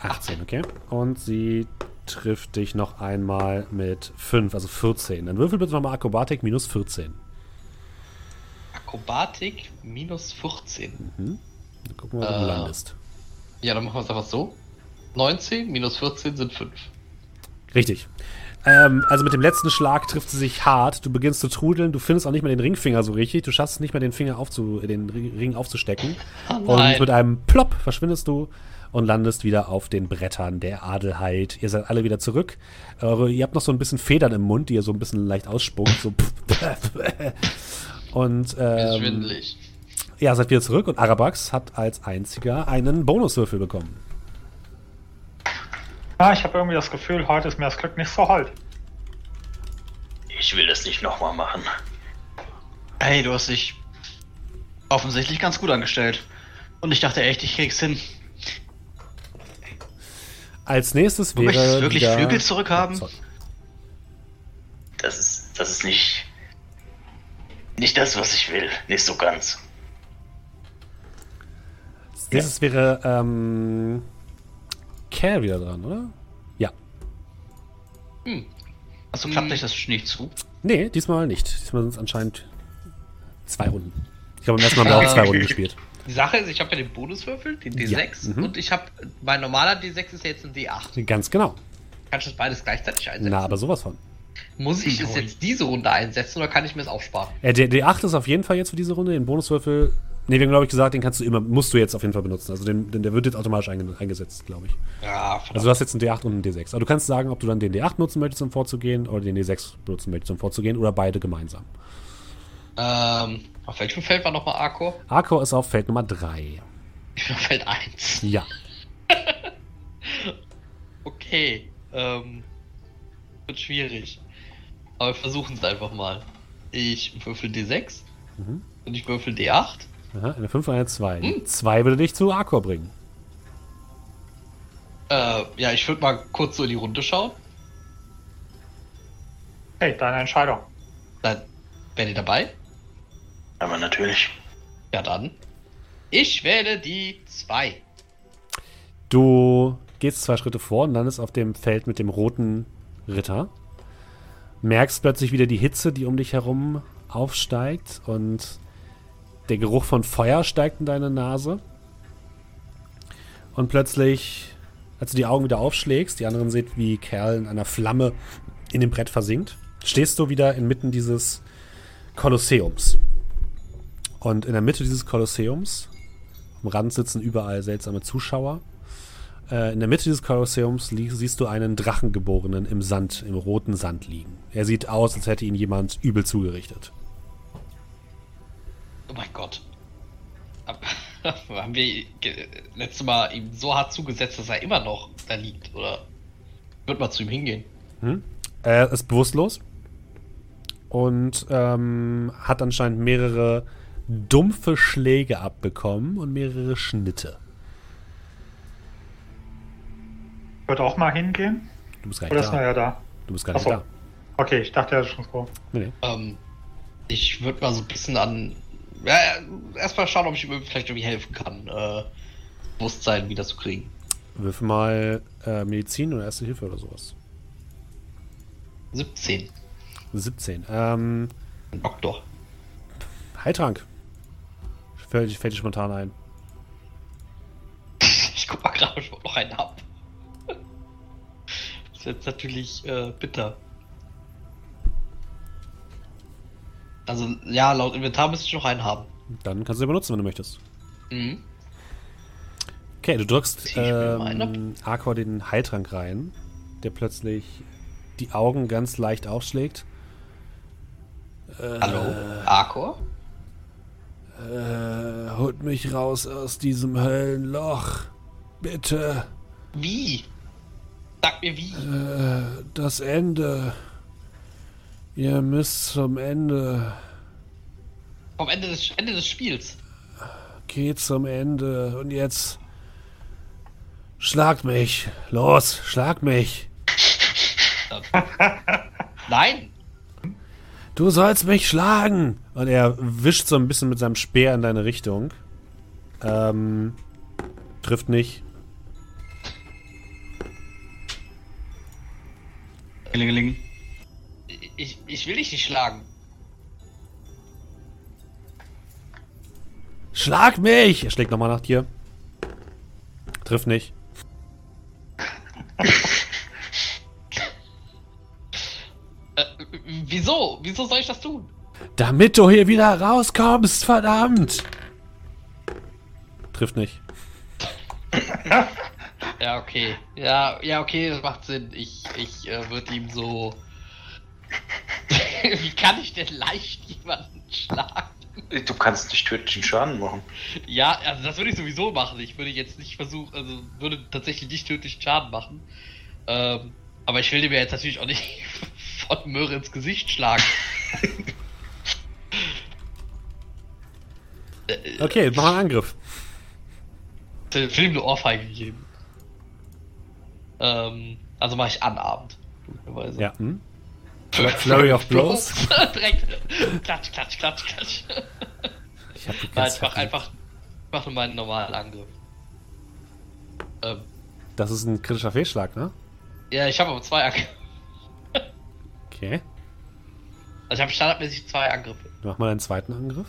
18, okay. Und sie trifft dich noch einmal mit 5, also 14. Dann würfel bitte nochmal Akrobatik minus 14. Akrobatik minus 14. Dann gucken wir, wo du Äh. landest. Ja, dann machen wir es einfach so. 19 minus 14 sind 5. Richtig. Ähm, also mit dem letzten Schlag trifft sie sich hart. Du beginnst zu trudeln. Du findest auch nicht mehr den Ringfinger so richtig. Du schaffst es nicht mehr, den Finger aufzu, den Ri- Ring aufzustecken. Oh und mit einem Plopp verschwindest du und landest wieder auf den Brettern der Adelheid. Ihr seid alle wieder zurück. Eure, ihr habt noch so ein bisschen Federn im Mund, die ihr so ein bisschen leicht ausspuckt. So und ähm, ja, seid wieder zurück. Und Arabax hat als einziger einen Bonuswürfel bekommen. Ja, ich habe irgendwie das Gefühl, heute ist mir das Glück nicht so hold. Ich will das nicht nochmal machen. Hey, du hast dich offensichtlich ganz gut angestellt. Und ich dachte echt, ich krieg's hin. Als nächstes Du wäre. möchtest wirklich wieder- Flügel zurückhaben? Das ist, das ist nicht. Nicht das, was ich will. Nicht so ganz. Als nächstes wäre ähm, Cal wieder dran, oder? Ja. Also klappt euch das nicht zu? Nee, diesmal nicht. Diesmal sind es anscheinend zwei Runden. Ich glaube, beim ersten Mal haben wir auch zwei Runden gespielt. Die Sache ist, ich habe ja den Bonuswürfel, den D6, mhm. und ich habe, mein normaler D6 ist ja jetzt ein D8. Ganz genau. Kannst du das beides gleichzeitig einsetzen? Na, aber sowas von. Muss ich es jetzt diese Runde einsetzen oder kann ich mir es aufsparen? Äh, der D8 ist auf jeden Fall jetzt für diese Runde. Den Bonuswürfel. Nee, wir haben, glaube ich, gesagt, den kannst du immer, musst du jetzt auf jeden Fall benutzen. Also den, den, der wird jetzt automatisch einge eingesetzt, glaube ich. Ja, verdammt. Also du hast jetzt einen D8 und einen D6. Aber du kannst sagen, ob du dann den D8 nutzen möchtest, um vorzugehen, oder den D6 benutzen möchtest, um vorzugehen, oder beide gemeinsam. ähm, auf welchem Feld war nochmal Arco? Arco ist auf Feld Nummer 3. Ich bin auf Feld 1. Ja. Okay, ähm, wird schwierig. Aber wir versuchen es einfach mal. Ich würfel D6 Mhm. und ich würfel D8. Aha, eine 5 und eine 2. Hm. 2 würde dich zu Arco bringen. Äh, ja, ich würde mal kurz so in die Runde schauen. Hey, deine Entscheidung. Dann wäre ihr dabei. Aber natürlich. Ja, dann. Ich wähle die 2. Du gehst zwei Schritte vor und landest auf dem Feld mit dem roten Ritter. Merkst plötzlich wieder die Hitze, die um dich herum aufsteigt und der Geruch von Feuer steigt in deine Nase. Und plötzlich, als du die Augen wieder aufschlägst, die anderen seht, wie Kerl in einer Flamme in dem Brett versinkt, stehst du wieder inmitten dieses Kolosseums. Und in der Mitte dieses Kolosseums, am Rand sitzen überall seltsame Zuschauer. Äh, in der Mitte dieses Kolosseums siehst du einen Drachengeborenen im Sand, im roten Sand liegen. Er sieht aus, als hätte ihn jemand übel zugerichtet. Oh mein Gott. Hab- Haben wir letztes Mal ihm so hart zugesetzt, dass er immer noch da liegt, oder? Würde mal zu ihm hingehen. Er ist bewusstlos und ähm, hat anscheinend mehrere dumpfe Schläge abbekommen und mehrere Schnitte. Wird auch mal hingehen? Du bist gar Oder nicht ist er da. ja da? Du bist gar nicht Achso. da. Okay, ich dachte, er ist schon so. Nee, nee. Ähm, ich würde mal so ein bisschen an. Ja, erstmal schauen, ob ich ihm vielleicht irgendwie helfen kann, äh, Bewusstsein wieder zu kriegen. Würfel mal äh, Medizin oder Erste Hilfe oder sowas. 17. 17. Ähm, Doktor. Heiltrank. Fällt, fällt dir spontan ein. Ich guck mal gerade, ob ich noch einen hab. Das ist jetzt natürlich äh, bitter. Also, ja, laut Inventar müsste ich noch einen haben. Dann kannst du den benutzen, wenn du möchtest. Mhm. Okay, du drückst ähm, Arkor den Heiltrank rein, der plötzlich die Augen ganz leicht aufschlägt. Hallo? Arkor? Äh, holt mich raus aus diesem Höllenloch. Bitte. Wie? Sag mir wie. Äh, das Ende. Ihr müsst zum Ende. Vom Ende des, Ende des Spiels. Geht zum Ende. Und jetzt. Schlagt mich. Los, schlag mich. Nein. Du sollst mich schlagen! Und er wischt so ein bisschen mit seinem Speer in deine Richtung. Ähm, trifft nicht. Klingeling. Ich, ich will dich nicht schlagen. Schlag mich! Er schlägt nochmal nach dir. Trifft nicht. Äh, wieso? Wieso soll ich das tun? Damit du hier wieder rauskommst, verdammt! Trifft nicht. Ja, okay. Ja, ja, okay, das macht Sinn. Ich, ich äh, würde ihm so. Wie kann ich denn leicht jemanden schlagen? Du kannst nicht tödlichen Schaden machen. Ja, also das würde ich sowieso machen. Ich würde jetzt nicht versuchen, also würde tatsächlich nicht tödlichen Schaden machen. Ähm, aber ich will dir jetzt natürlich auch nicht von Möhre ins Gesicht schlagen. Okay, mach einen Angriff. Ich will ihm eine Ohrfeige geben. Ähm, also mache ich an Abend. logischerweise. Ja. Hm? Flurry of Blows. Direkt. Klatsch, klatsch, klatsch, klatsch. Ich hab die Nein, ich mach einfach. Ich mache nur meinen normalen Angriff. Ähm, Das ist ein kritischer Fehlschlag, ne? ja, ich habe aber zwei Angriffe. Okay. Also ich habe standardmäßig zwei Angriffe. Mach mal einen zweiten Angriff.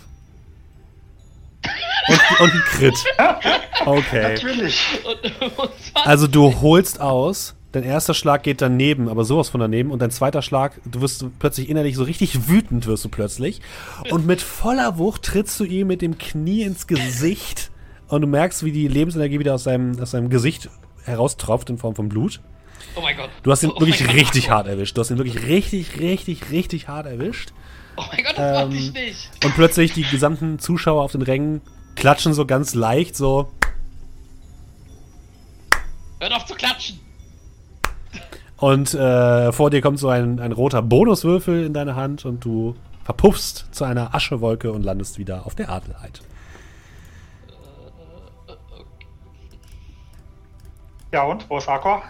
Und, und ein Crit. Okay. Natürlich. Und, und zwar, Also du holst aus, dein erster Schlag geht daneben, aber sowas von daneben und dein zweiter Schlag, du wirst plötzlich innerlich so richtig wütend wirst du plötzlich und mit voller Wucht trittst du ihm mit dem Knie ins Gesicht und du merkst, wie die Lebensenergie wieder aus seinem, aus seinem Gesicht heraustropft in Form von Blut. oh mein Gott. Du hast ihn oh wirklich Gott. richtig hart erwischt. Du hast ihn wirklich richtig, richtig, richtig hart erwischt. Oh mein Gott, das Ähm, wollte ich nicht. Und plötzlich die gesamten Zuschauer auf den Rängen klatschen so ganz leicht so Hört auf zu klatschen. Und äh, vor dir kommt so ein, ein roter Bonuswürfel in deine Hand und du verpuffst zu einer Aschewolke und landest wieder auf der Adelheid. Ja, und? Wo ist Akor?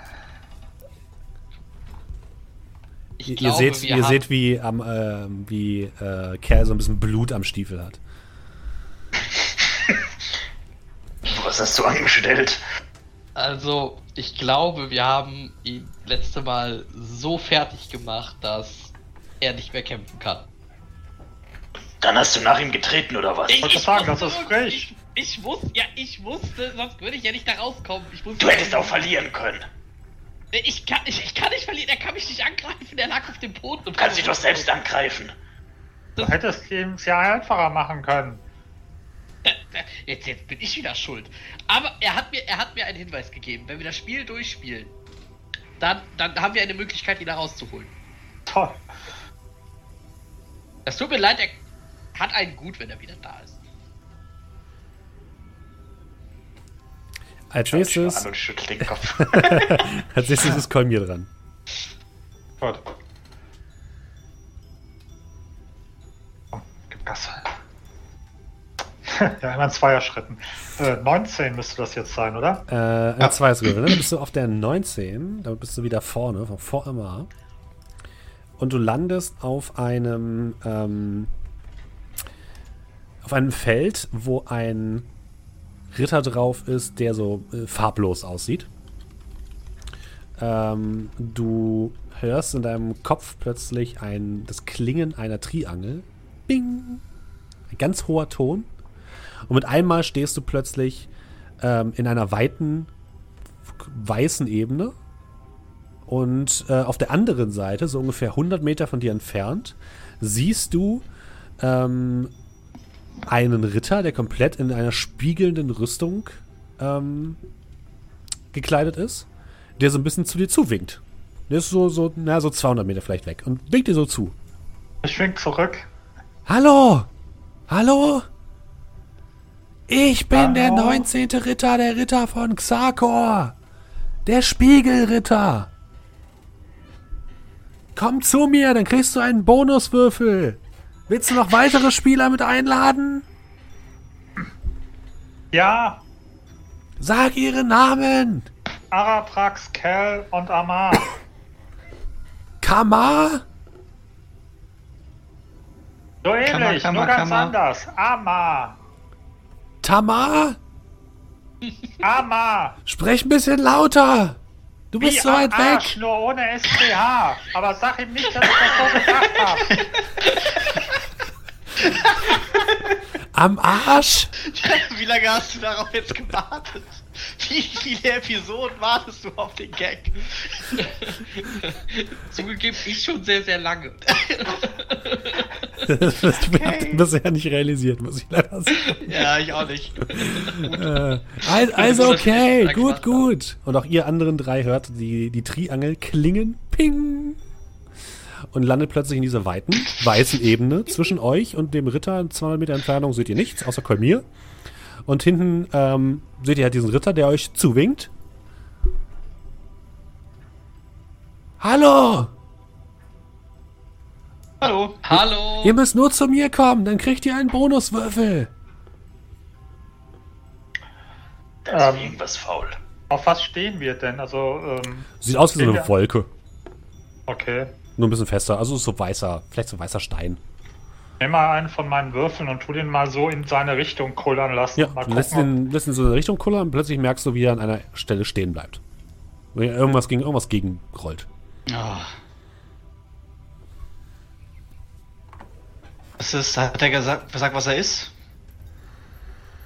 Ich Ihr, glaube, seht, ihr seht, wie, am, ähm, wie äh, Kerl so ein bisschen Blut am Stiefel hat. Was hast du angestellt? Also, ich glaube, wir haben ihn letzte Mal so fertig gemacht, dass er nicht mehr kämpfen kann. Dann hast du nach ihm getreten oder was? wollte sagen, das ist frech. Ich, ich wusste, ja, ich wusste, sonst würde ich ja nicht da rauskommen. Ich Du hättest auch verlieren können. Ich kann, ich, ich kann nicht verlieren, er kann mich nicht angreifen, er lag auf dem Boden. Du kannst dich doch selbst angreifen. Du hättest ihm es ja einfacher machen können. Jetzt, jetzt bin ich wieder schuld. Aber er hat mir, er hat mir einen Hinweis gegeben. Wenn wir das Spiel durchspielen, dann, dann haben wir eine Möglichkeit, ihn da rauszuholen. Toll. Es tut mir leid, er hat einen gut, wenn er wieder da ist. Als nächstes, an und schüttel den Kopf. als nächstes ist Kolmir dran. Gut. Komm, gib Gas. ja, immer in Zweierschritten. Äh, 19 müsste das jetzt sein, oder? Äh, ein zweites Gewinn. Dann bist du auf der 19. Damit bist du wieder vorne, vor immer. Und du landest auf einem, ähm, auf einem Feld, wo ein Ritter drauf ist, der so äh, farblos aussieht. Ähm, du hörst in deinem Kopf plötzlich ein, das Klingen einer Triangel. Bing! Ein ganz hoher Ton. Und mit einmal stehst du plötzlich ähm, in einer weiten weißen Ebene. Und äh, auf der anderen Seite, so ungefähr 100 Meter von dir entfernt, siehst du ähm, einen Ritter, der komplett in einer spiegelnden Rüstung ähm, gekleidet ist, der so ein bisschen zu dir zuwinkt. Der ist so, so, na, so 200 Meter vielleicht weg und winkt dir so zu. Ich wink zurück. Hallo! Hallo? Ich bin der Hallo? 19. Ritter, der Ritter von Xakor. Der Spiegelritter. Komm zu mir, dann kriegst du einen Bonuswürfel. Willst du noch weitere Spieler mit einladen? Ja, Sag ihre Namen. Araprax, Kel und Amar. Kamar? So ähnlich, Kammer, Kammer, nur ganz Kammer. anders. Amar. Tamar? Amar. Sprech ein bisschen lauter. Du bist Wie so am weit Arsch, weg. nur ohne SPH. Aber sag ihm nicht, dass ich das so gesagt habe. Am Arsch? Wie lange hast du darauf jetzt gewartet? Wie viele Episoden wartest du auf den Gag? Zugegeben, ich schon sehr, sehr lange. Das hast du bisher nicht realisiert, muss ich leider sagen. ja, ich auch nicht. Äh, al- also okay, gut, gut. Und auch ihr anderen drei hört die, die Triangel klingen, ping. Und landet plötzlich in dieser weiten, weißen Ebene zwischen euch und dem Ritter. In 200 Meter Entfernung seht ihr nichts, außer Kolmir. Und hinten ähm, seht ihr halt diesen Ritter, der euch zuwinkt. Hallo! Hallo. Hallo. Ihr müsst nur zu mir kommen, dann kriegt ihr einen Bonuswürfel. Da ist Ähm. irgendwas faul. Auf was stehen wir denn? Also, ähm, Sieht aus wie so eine. Wolke. okay. Nur ein bisschen fester. Also ist so weißer, vielleicht so weißer Stein. Nimm mal einen von meinen Würfeln und tu den mal so in seine Richtung kullern lassen. Ja, mal du lässt gucken, ihn, lässt ihn so in eine Richtung kullern und plötzlich merkst du, wie er an einer Stelle stehen bleibt. Wenn irgendwas gegen irgendwas gegenrollt. Ah. Was ist, hat er gesagt, gesagt, was er ist?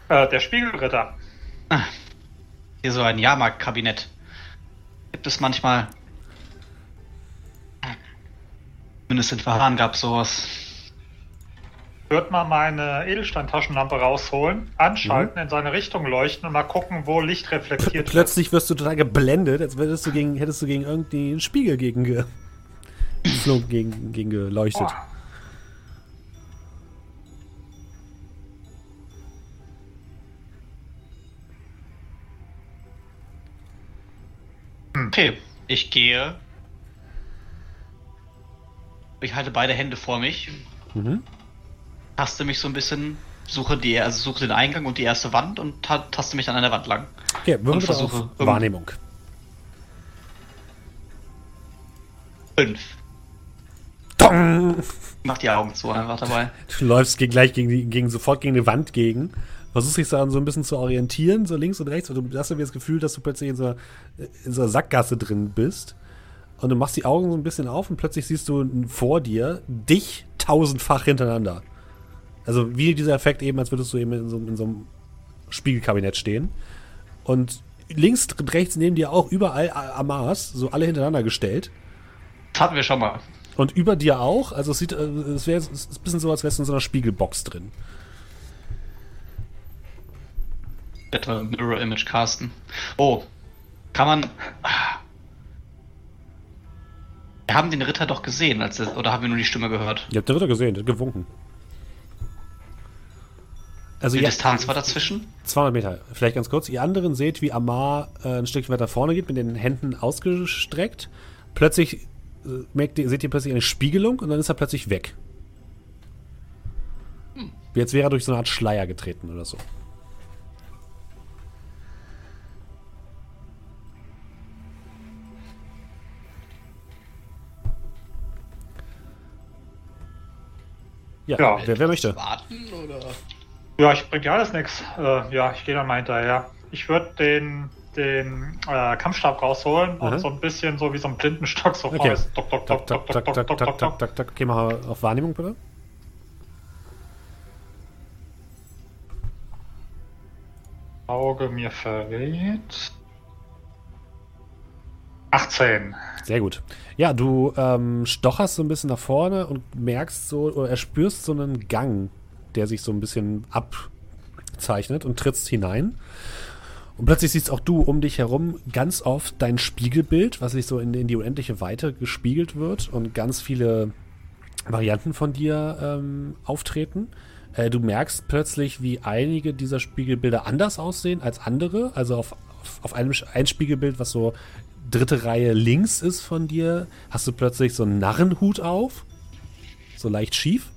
äh, der Spiegelritter. Hier so ein Jahrmarktkabinett. Gibt es manchmal. Zumindest in Verfahren gab es sowas. Wird mal meine Edelsteintaschenlampe rausholen, anschalten, in seine Richtung leuchten und mal gucken, wo Licht reflektiert wird. Plötzlich wirst du total geblendet, als würdest du gegen, hättest du gegen irgendwie einen Spiegel gegen, ge, gegen, gegen geleuchtet. Boah. Okay, ich gehe. Ich halte beide Hände vor mich, Mhm. taste mich so ein bisschen, suche die, also suche den Eingang und die erste Wand und ta taste mich dann an der Wand lang. Okay, Und versuche Wahrnehmung. Fünf. Dong! Mach die Augen zu einfach dabei. Du läufst gegen, gleich gegen, die, gegen sofort gegen eine Wand gegen. Versuchst dich daran so ein bisschen zu orientieren, so links und rechts. Und du hast irgendwie das Gefühl, dass du plötzlich in so, einer- in so einer Sackgasse drin bist. Und du machst die Augen so ein bisschen auf und plötzlich siehst du vor dir dich tausendfach hintereinander. Also wie dieser Effekt eben, als würdest du eben in so, in so einem Spiegelkabinett stehen. Und links und rechts neben dir auch überall Amas, so alle hintereinander gestellt. Das hatten wir schon mal. Und über dir auch. Also es sieht, äh, es wäre es ist ein bisschen so, als wärst du in so einer Spiegelbox drin. Etwa Mirror Image casten. Oh, kann man. Ah. Wir haben den Ritter doch gesehen, als er, oder haben wir nur die Stimme gehört? Ihr habt den Ritter gesehen, der hat gewunken. Also Die ihr Distanz war dazwischen? 200 Meter, vielleicht ganz kurz. Ihr anderen seht, wie Amar äh, ein Stück weiter vorne geht, mit den Händen ausgestreckt. Plötzlich äh, merkt ihr, seht ihr plötzlich eine Spiegelung und dann ist er plötzlich weg. Wie Jetzt wäre er durch so eine Art Schleier getreten oder so. Ja, Ja. Wer, wer möchte? Warten oder? Ja, ich bringt ja alles nichts. Äh, ja, ich gehe dann mal hinterher. Ich würde den, den äh, Kampfstab rausholen Aha. und so ein bisschen so wie so ein Blindenstock so Okay. Dock, dock, dock, dock, dock, dock, dock, tak, dock. tak, tak. Okay, mal auf Wahrnehmung bitte. Auge mir verrät. 18. Sehr gut. Ja, du ähm, stocherst so ein bisschen nach vorne und merkst so, oder erspürst so einen Gang, der sich so ein bisschen abzeichnet und trittst hinein. Und plötzlich siehst auch du um dich herum ganz oft dein Spiegelbild, was sich so in, in die unendliche Weite gespiegelt wird und ganz viele Varianten von dir ähm, auftreten. Äh, du merkst plötzlich, wie einige dieser Spiegelbilder anders aussehen als andere. Also auf, auf, auf einem ein Spiegelbild, was so dritte Reihe links ist von dir, hast du plötzlich so einen Narrenhut auf. So leicht schief.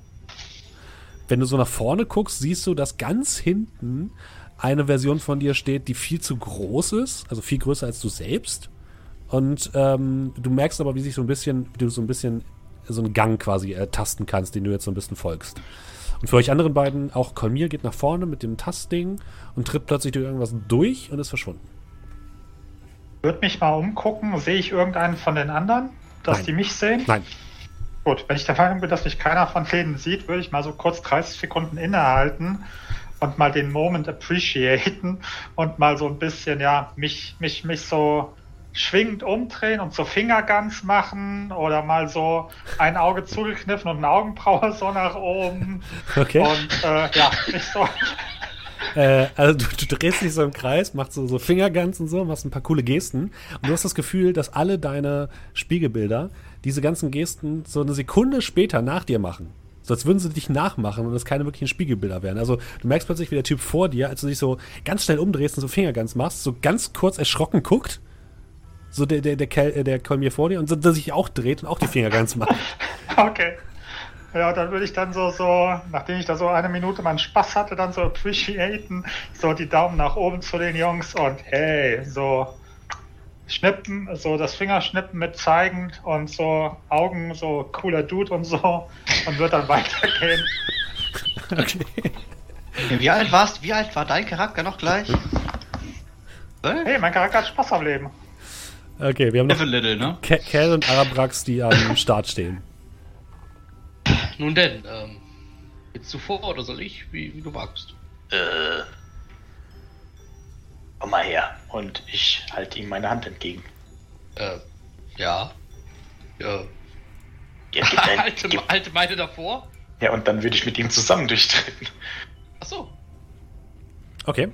Wenn du so nach vorne guckst, siehst du, dass ganz hinten eine Version von dir steht, die viel zu groß ist, also viel größer als du selbst. Und ähm, du merkst aber, wie sich so ein bisschen, wie du so ein bisschen so einen Gang quasi äh, tasten kannst, den du jetzt so ein bisschen folgst. Und für euch anderen beiden, auch Kolmir geht nach vorne mit dem Tastding und tritt plötzlich durch irgendwas durch und ist verschwunden. Würde mich mal umgucken, sehe ich irgendeinen von den anderen, dass Nein. die mich sehen? Nein. Gut, wenn ich der Meinung bin, dass mich keiner von denen sieht, würde ich mal so kurz 30 Sekunden innehalten und mal den Moment appreciaten und mal so ein bisschen, ja, mich, mich, mich so schwingend umdrehen und so Fingerguns machen oder mal so ein Auge zugekniffen und eine Augenbraue so nach oben. Okay. Und äh, ja, mich so. Äh, also du, du drehst dich so im Kreis, machst so, so Fingerguns und so, machst ein paar coole Gesten. Und du hast das Gefühl, dass alle deine Spiegelbilder diese ganzen Gesten so eine Sekunde später nach dir machen. So als würden sie dich nachmachen und es keine wirklichen Spiegelbilder wären. Also du merkst plötzlich, wie der Typ vor dir, als du dich so ganz schnell umdrehst und so Fingerguns machst, so ganz kurz erschrocken guckt. So der, der, der, Kerl, äh, der Kolmier vor dir und so, der sich auch dreht und auch die Fingerguns macht. Okay. Ja, dann würde ich dann so, so, nachdem ich da so eine Minute meinen Spaß hatte, dann so appreciaten, so die Daumen nach oben zu den Jungs und hey, so schnippen, so das Fingerschnippen mit zeigen und so Augen, so cooler Dude und so und wird dann weitergehen. Okay. Wie alt warst Wie alt war dein Charakter noch gleich? Hey, mein Charakter hat Spaß am Leben. Okay, wir haben noch little, ne? Kel und Arabrax, die am Start stehen. Nun denn, ähm, willst du vor oder soll ich? Wie, wie du magst. Äh. Komm mal her. Und ich halte ihm meine Hand entgegen. Äh, ja. Ja. Ja, gib dein, alte, gib, alte Meide davor? ja, und dann würde ich mit ihm zusammen durchtreten. Achso. Okay.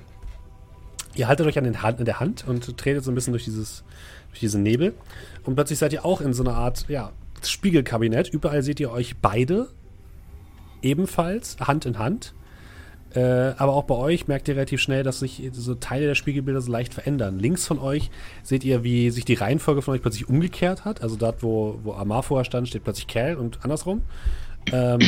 Ihr haltet euch an, den Hand, in der Hand und tretet so ein bisschen durch dieses durch diesen Nebel. Und plötzlich seid ihr auch in so einer Art, ja, Spiegelkabinett. Überall seht ihr euch beide ebenfalls Hand in Hand. Äh, aber auch bei euch merkt ihr relativ schnell, dass sich so Teile der Spiegelbilder so leicht verändern. Links von euch seht ihr, wie sich die Reihenfolge von euch plötzlich umgekehrt hat. Also dort, wo, wo Amar vorher stand, steht plötzlich Cal und andersrum. Ähm,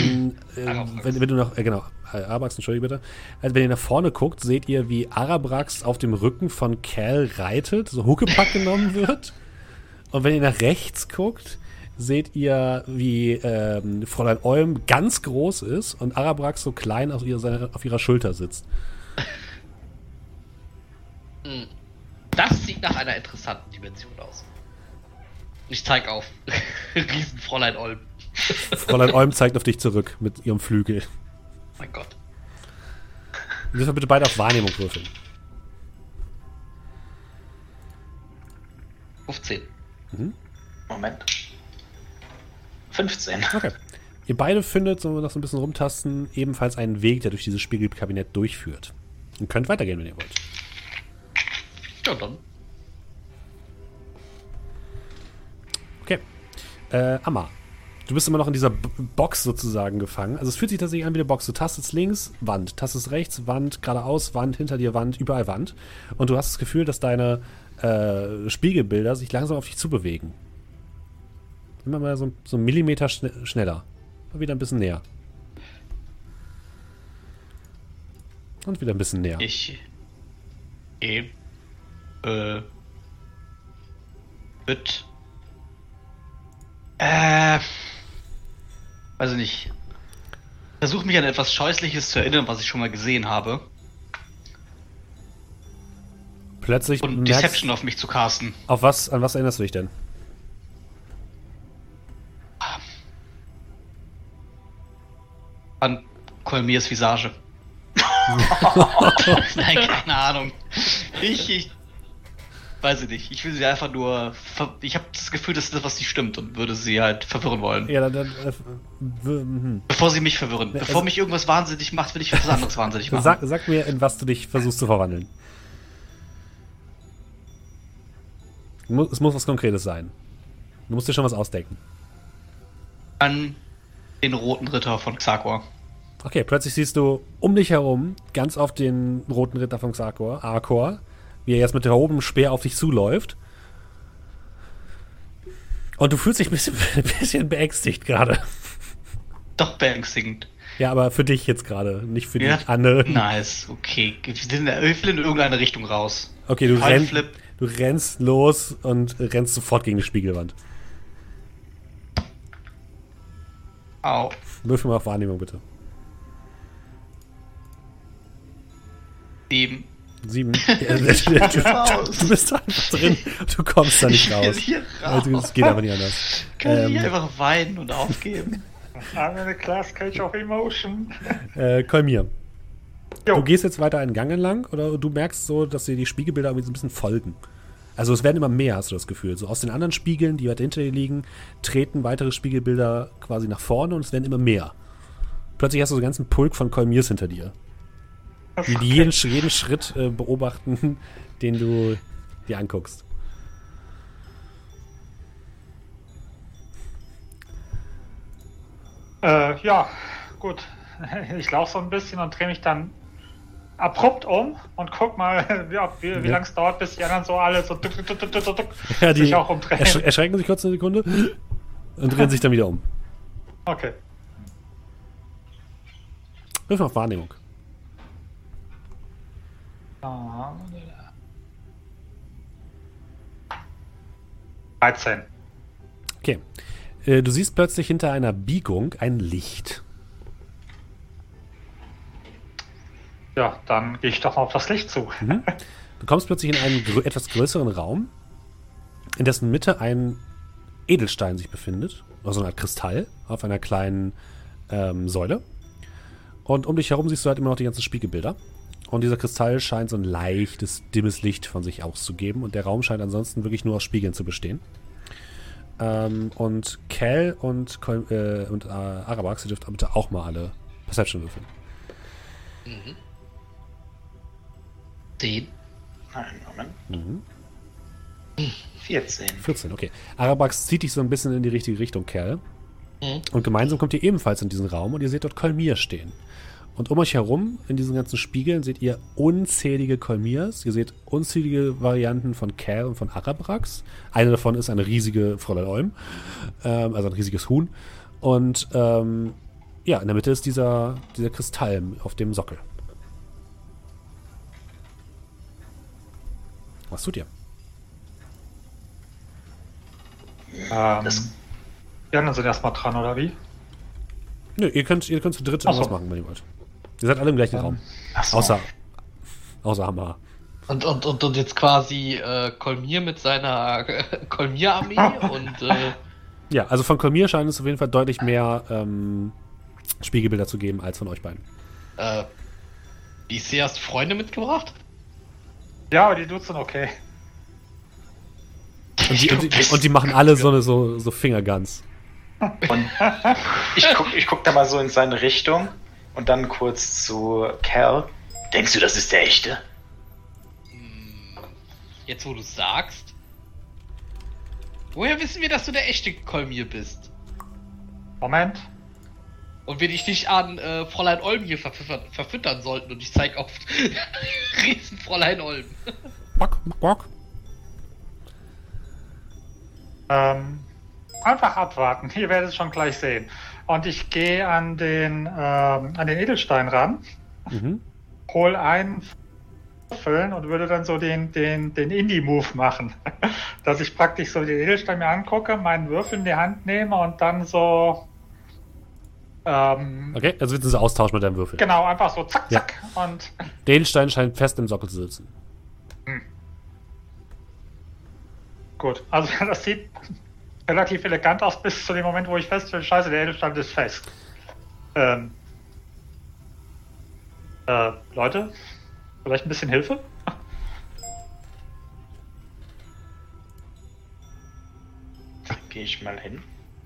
äh, wenn, wenn du noch, äh, genau, Arabrax, entschuldige bitte. Also wenn ihr nach vorne guckt, seht ihr, wie Arabrax auf dem Rücken von Cal reitet, so Huckepack genommen wird. Und wenn ihr nach rechts guckt, seht ihr, wie ähm, Fräulein Olm ganz groß ist und Arabrax so klein auf ihrer, auf ihrer Schulter sitzt. Das sieht nach einer interessanten Dimension aus. Ich zeig auf. Riesenfräulein Olm. Fräulein Olm zeigt auf dich zurück mit ihrem Flügel. Mein Gott. Ihr dürft bitte beide auf Wahrnehmung würfeln. 15. Moment. 15. Okay. Ihr beide findet, so nach so ein bisschen rumtasten, ebenfalls einen Weg, der durch dieses Spiegelkabinett durchführt. Und könnt weitergehen, wenn ihr wollt. Ja, dann. Okay. Äh, Amma. Du bist immer noch in dieser B Box sozusagen gefangen. Also es fühlt sich tatsächlich an wie eine Box. Du tastest links, Wand. Tastest rechts, Wand. Geradeaus, Wand. Hinter dir, Wand. Überall Wand. Und du hast das Gefühl, dass deine äh, Spiegelbilder sich langsam auf dich zubewegen. Immer mal so, so einen Millimeter schne schneller. Mal wieder ein bisschen näher. Und wieder ein bisschen näher. Ich. E. Äh. Wird. Äh. Weiß ich nicht. Versuche mich an etwas Scheußliches zu erinnern, was ich schon mal gesehen habe. Plötzlich Und Deception auf mich zu casten. auf was, an was erinnerst du dich denn? An Kolmiers Visage. Nein, keine Ahnung. Ich, ich. Weiß ich nicht. Ich will sie einfach nur. Ich habe das Gefühl, dass das was nicht stimmt und würde sie halt verwirren wollen. Ja, dann. dann äh, mhm. Bevor sie mich verwirren. Bevor also- mich irgendwas wahnsinnig macht, will ich was anderes wahnsinnig machen. Sag, sag mir, in was du dich versuchst zu verwandeln. Es muss was Konkretes sein. Du musst dir schon was ausdenken. An den roten Ritter von Xakor. Okay, plötzlich siehst du um dich herum ganz auf den roten Ritter von Xakor, Arkor, wie er jetzt mit erhobenem Speer auf dich zuläuft. Und du fühlst dich ein bisschen, ein bisschen beängstigt gerade. Doch beängstigend. Ja, aber für dich jetzt gerade, nicht für die Ja. anderen. Nice, okay. Wir sind in irgendeine Richtung raus. Okay, du, renn, du rennst los und rennst sofort gegen die Spiegelwand. Au. Würfel mal auf Wahrnehmung, bitte. Sieben. Sieben. Du, bist da einfach drin. Du kommst da nicht Ich raus. hier Also, raus. Es geht aber nicht anders. Können wir Ähm, einfach weinen und aufgeben? I'm in a class cage of emotion. Äh, Kolmir. Jo. Du gehst jetzt weiter einen Gang entlang oder du merkst so, dass dir die Spiegelbilder irgendwie so ein bisschen folgen. Also es werden immer mehr, hast du das Gefühl. So aus den anderen Spiegeln, die weit hinter dir liegen, treten weitere Spiegelbilder quasi nach vorne und es werden immer mehr. Plötzlich hast du so einen ganzen Pulk von Kolmirs hinter dir. Die die jeden, jeden Schritt äh, beobachten, den du dir anguckst. Äh, ja, gut. Ich laufe so ein bisschen und drehe mich dann abrupt um und guck mal, wie, ob- wie, Ja. lange es dauert, bis die anderen so alle so duck, duck, duck, duck, duck, Ja, die sich auch umdrehen. ersch erschrecken sich kurz eine Sekunde und drehen sich dann wieder um. Okay. Wirf mal auf Wahrnehmung. Ah, 13. Okay. Äh, du siehst plötzlich hinter einer Biegung ein Licht. Ja, dann gehe ich doch mal auf das Licht zu. Du kommst plötzlich in einen grö etwas größeren Raum, in dessen Mitte ein Edelstein sich befindet, also eine Art Kristall, auf einer kleinen ähm, Säule. Und um dich herum siehst du halt immer noch die ganzen Spiegelbilder. Und dieser Kristall scheint so ein leichtes, dimmes Licht von sich auszugeben. Und der Raum scheint ansonsten wirklich nur aus Spiegeln zu bestehen. Ähm, und Cal und, äh, und äh, Arabax, ihr dürft bitte auch mal alle Perception würfeln. Zehn. Nein, Moment. Mhm. 14. 14, okay. Arabax zieht dich so ein bisschen in die richtige Richtung, Kerl. Mhm. Und gemeinsam kommt ihr ebenfalls in diesen Raum und ihr seht dort Kolmir stehen. Und um euch herum, in diesen ganzen Spiegeln, seht ihr unzählige Kolmirs. Ihr seht unzählige Varianten von Kerl und von Arabrax. Eine davon ist eine riesige Fräulein Olm, ähm, also ein riesiges Huhn. Und ähm, ja, in der Mitte ist dieser, dieser Kristall auf dem Sockel. Was tut ihr? Ähm, Das- die anderen sind erstmal dran, oder wie? Nö, ihr könnt, ihr könnt zu dritt Ach so. irgendwas machen, wenn ihr wollt. Ihr seid alle im gleichen Raum. Ach so. Außer, außer Hammer. Und, und, und, und jetzt quasi äh, Kolmir mit seiner äh, Kolmir-Armee und äh, Ja, also von Kolmir scheint es auf jeden Fall deutlich mehr ähm, Spiegelbilder zu geben als von euch beiden. äh, sehr hast du Freunde mitgebracht? Ja, aber die Dudes sind okay. Und die, und die, und die machen alle so eine so, so Fingerguns. Und ich guck, ich guck da mal so in seine Richtung und dann kurz zu Cal. Denkst du, das ist der echte? Hm, Jetzt wo du sagst. Woher wissen wir, dass du der echte Kolmir bist? Moment. Und wir dich nicht an äh, Fräulein Olm hier verfüttern, verfüttern sollten und ich zeig auf Riesen Fräulein Olm. Bock, bock, bock. Ähm, einfach abwarten. Ihr werdet es schon gleich sehen. Und ich gehe an den, ähm, an den Edelstein ran, Mhm. hol einen füllen und würde dann so den, den, den Indie-Move machen. Dass ich praktisch so den Edelstein mir angucke, meinen Würfel in die Hand nehme und dann so. Ähm, Okay, also willst du so austauschen mit deinem Würfel. Genau, einfach so zack, Ja. zack. Und Der Edelstein scheint fest im Sockel zu sitzen. gut. Also das sieht relativ elegant aus bis zu dem Moment, wo ich feststelle, scheiße, der Edelstein ist fest. Ähm, äh, Leute, vielleicht ein bisschen Hilfe? Gehe ich mal hin.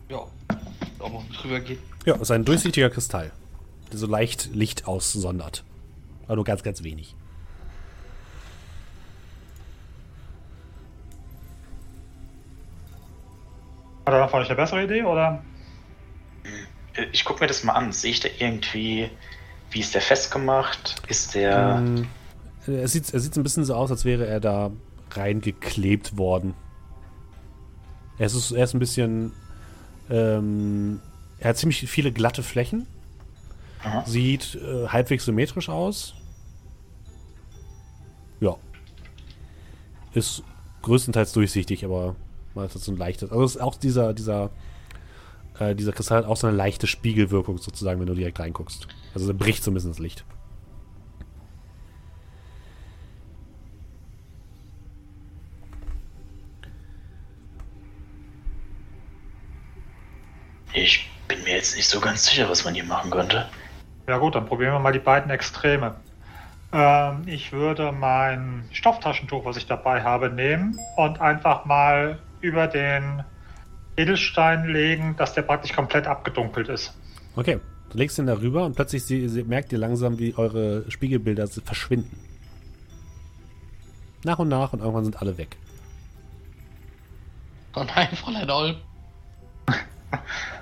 Ja, auch mal drüber gehen. Ja, es ist ein durchsichtiger Kristall, der so leicht Licht aussondert. Aber nur ganz, ganz wenig. Hat er noch vielleicht eine bessere Idee, oder? Ich gucke mir das mal an. Sehe ich da irgendwie, wie ist der festgemacht? Ist der. Ähm, er sieht, er sieht ein bisschen so aus, als wäre er da reingeklebt worden. Er ist, er ist ein bisschen. Ähm, er hat ziemlich viele glatte Flächen. Aha. Sieht äh, halbwegs symmetrisch aus. Ja. Ist größtenteils durchsichtig, aber man hat so ein leichtes. Also ist auch dieser, dieser, äh, dieser Kristall hat auch so eine leichte Spiegelwirkung sozusagen, wenn du direkt reinguckst. Also er bricht so ein bisschen das Licht. Ich bin mir jetzt nicht so ganz sicher, was man hier machen könnte. Ja gut, dann probieren wir mal die beiden Extreme. Ähm, ich würde mein Stofftaschentuch, was ich dabei habe, nehmen und einfach mal über den Edelstein legen, dass der praktisch komplett abgedunkelt ist. Okay, du legst ihn darüber und plötzlich sie, sie, merkt ihr langsam, wie eure Spiegelbilder verschwinden. Nach und nach und irgendwann sind alle weg. Oh nein, Fräulein Olm.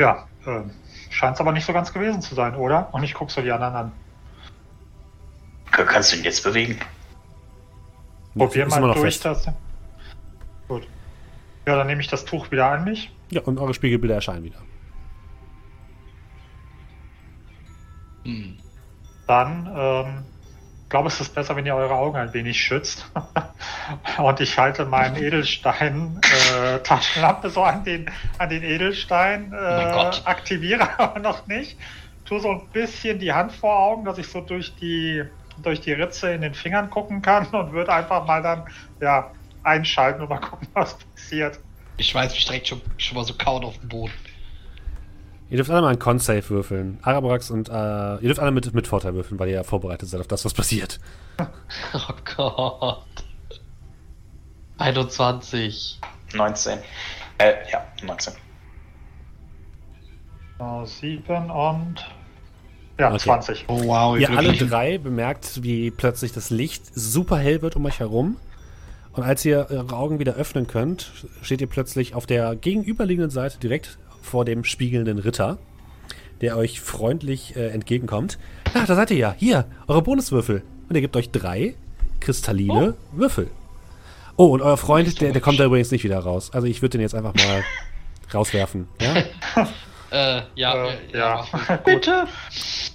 Ja, ähm, scheint es aber nicht so ganz gewesen zu sein, oder? Und ich gucke so die anderen an. Ka- Kannst du ihn jetzt bewegen? Probier mal durch fest. das. Gut. Ja, dann nehme ich das Tuch wieder an mich. Ja, und eure Spiegelbilder erscheinen wieder. Hm. Dann, ähm, glaube es ist besser, wenn ihr eure Augen ein wenig schützt. Und ich halte meinen Edelstein äh, Taschenlampe so an den, an den Edelstein, äh, Gott. aktiviere aber noch nicht. Tu so ein bisschen die Hand vor Augen, dass ich so durch die durch die Ritze in den Fingern gucken kann und würde einfach mal dann ja einschalten und mal gucken, was passiert. Ich weiß mich direkt schon, schon mal so kauen auf dem Boden. Ihr dürft alle mal einen Con-Save würfeln. Arabrax und, äh, ihr dürft alle mit, mit Vorteil würfeln, weil ihr ja vorbereitet seid auf das, was passiert. Oh Gott. 21. 19. Äh, ja, 19. So, sieben und ja, Okay. 20. Oh wow, Ihr alle drei bemerkt, wie plötzlich das Licht super hell wird um euch herum. Und als ihr eure Augen wieder öffnen könnt, steht ihr plötzlich auf der gegenüberliegenden Seite direkt vor dem spiegelnden Ritter, der euch freundlich äh, entgegenkommt. Ah, da seid ihr ja. Hier, eure Bonuswürfel. Und er gibt euch drei kristalline Würfel. Oh, und euer Freund, der, der kommt da übrigens nicht wieder raus. Also ich würde den jetzt einfach mal rauswerfen. Ja? Äh, ja, Äh, äh, ja. ja. Bitte?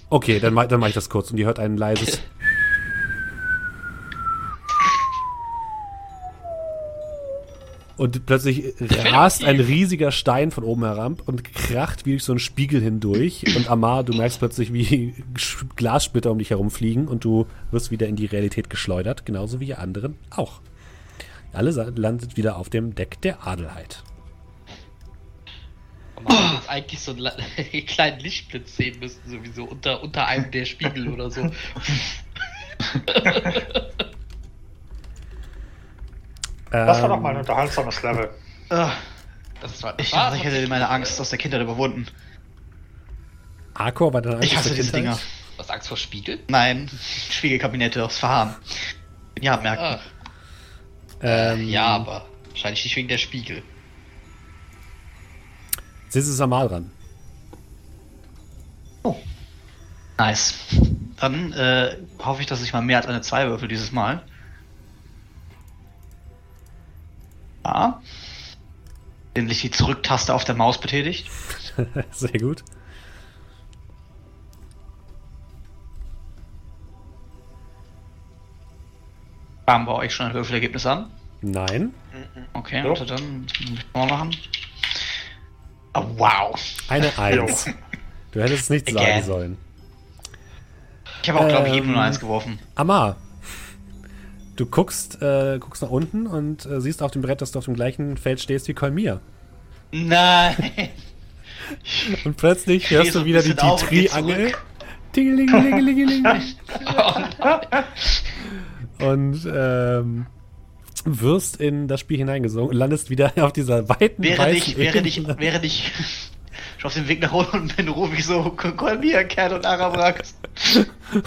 Okay, dann, ma- dann mache ich das kurz. Und ihr hört ein leises Und plötzlich rast ein riesiger Stein von oben herab und kracht wie durch so einen Spiegel hindurch. Und Amar, du merkst plötzlich, wie Glassplitter um dich herumfliegen und du wirst wieder in die Realität geschleudert, genauso wie ihr anderen auch. Alle landet wieder auf dem Deck der Adelheid. Man hätte jetzt eigentlich so einen kleinen Lichtblitz sehen müssen, sowieso unter, unter einem der Spiegel oder so. Das war doch Ähm, mal ein unterhaltsames Level. Ah, Das war, ich dachte, ich hätte meine Angst aus der Kindheit überwunden. Arcor war dann Ich hasse diese Dinger. Was Angst vor Spiegel? Nein, Spiegelkabinette aufs Verharren. Ja, merken. Ah, Ähm, ja, aber wahrscheinlich nicht wegen der Spiegel. Jetzt ist es Amal dran. Nice. Dann äh, hoffe ich, dass ich mal mehr als eine 2 würfel dieses Mal. Ja. Endlich die Zurücktaste auf der Maus betätigt. Sehr gut. Haben wir euch schon ein Würfelergebnis an? Nein. Okay, Jo. warte, dann mal machen. Oh, wow. Eine Eins. Du hättest es nicht sagen Again. sollen. Ich habe auch, glaube ich, eben nur Ähm, eins geworfen. Amar, du guckst, äh, guckst nach unten und äh, siehst auf dem Brett, dass du auf dem gleichen Feld stehst wie Kolmir. Nein! Und plötzlich hörst du wieder die, die Triangel. Tingelingelingelingeling. und ähm, wirst in das Spiel hineingesungen und landest wieder auf dieser weiten, Wäre weißen nicht, wäre Ebene. wäre nicht. Ich auf dem Weg nach unten und bin rufe ich so, Kolmir, Kerl und Arabrax.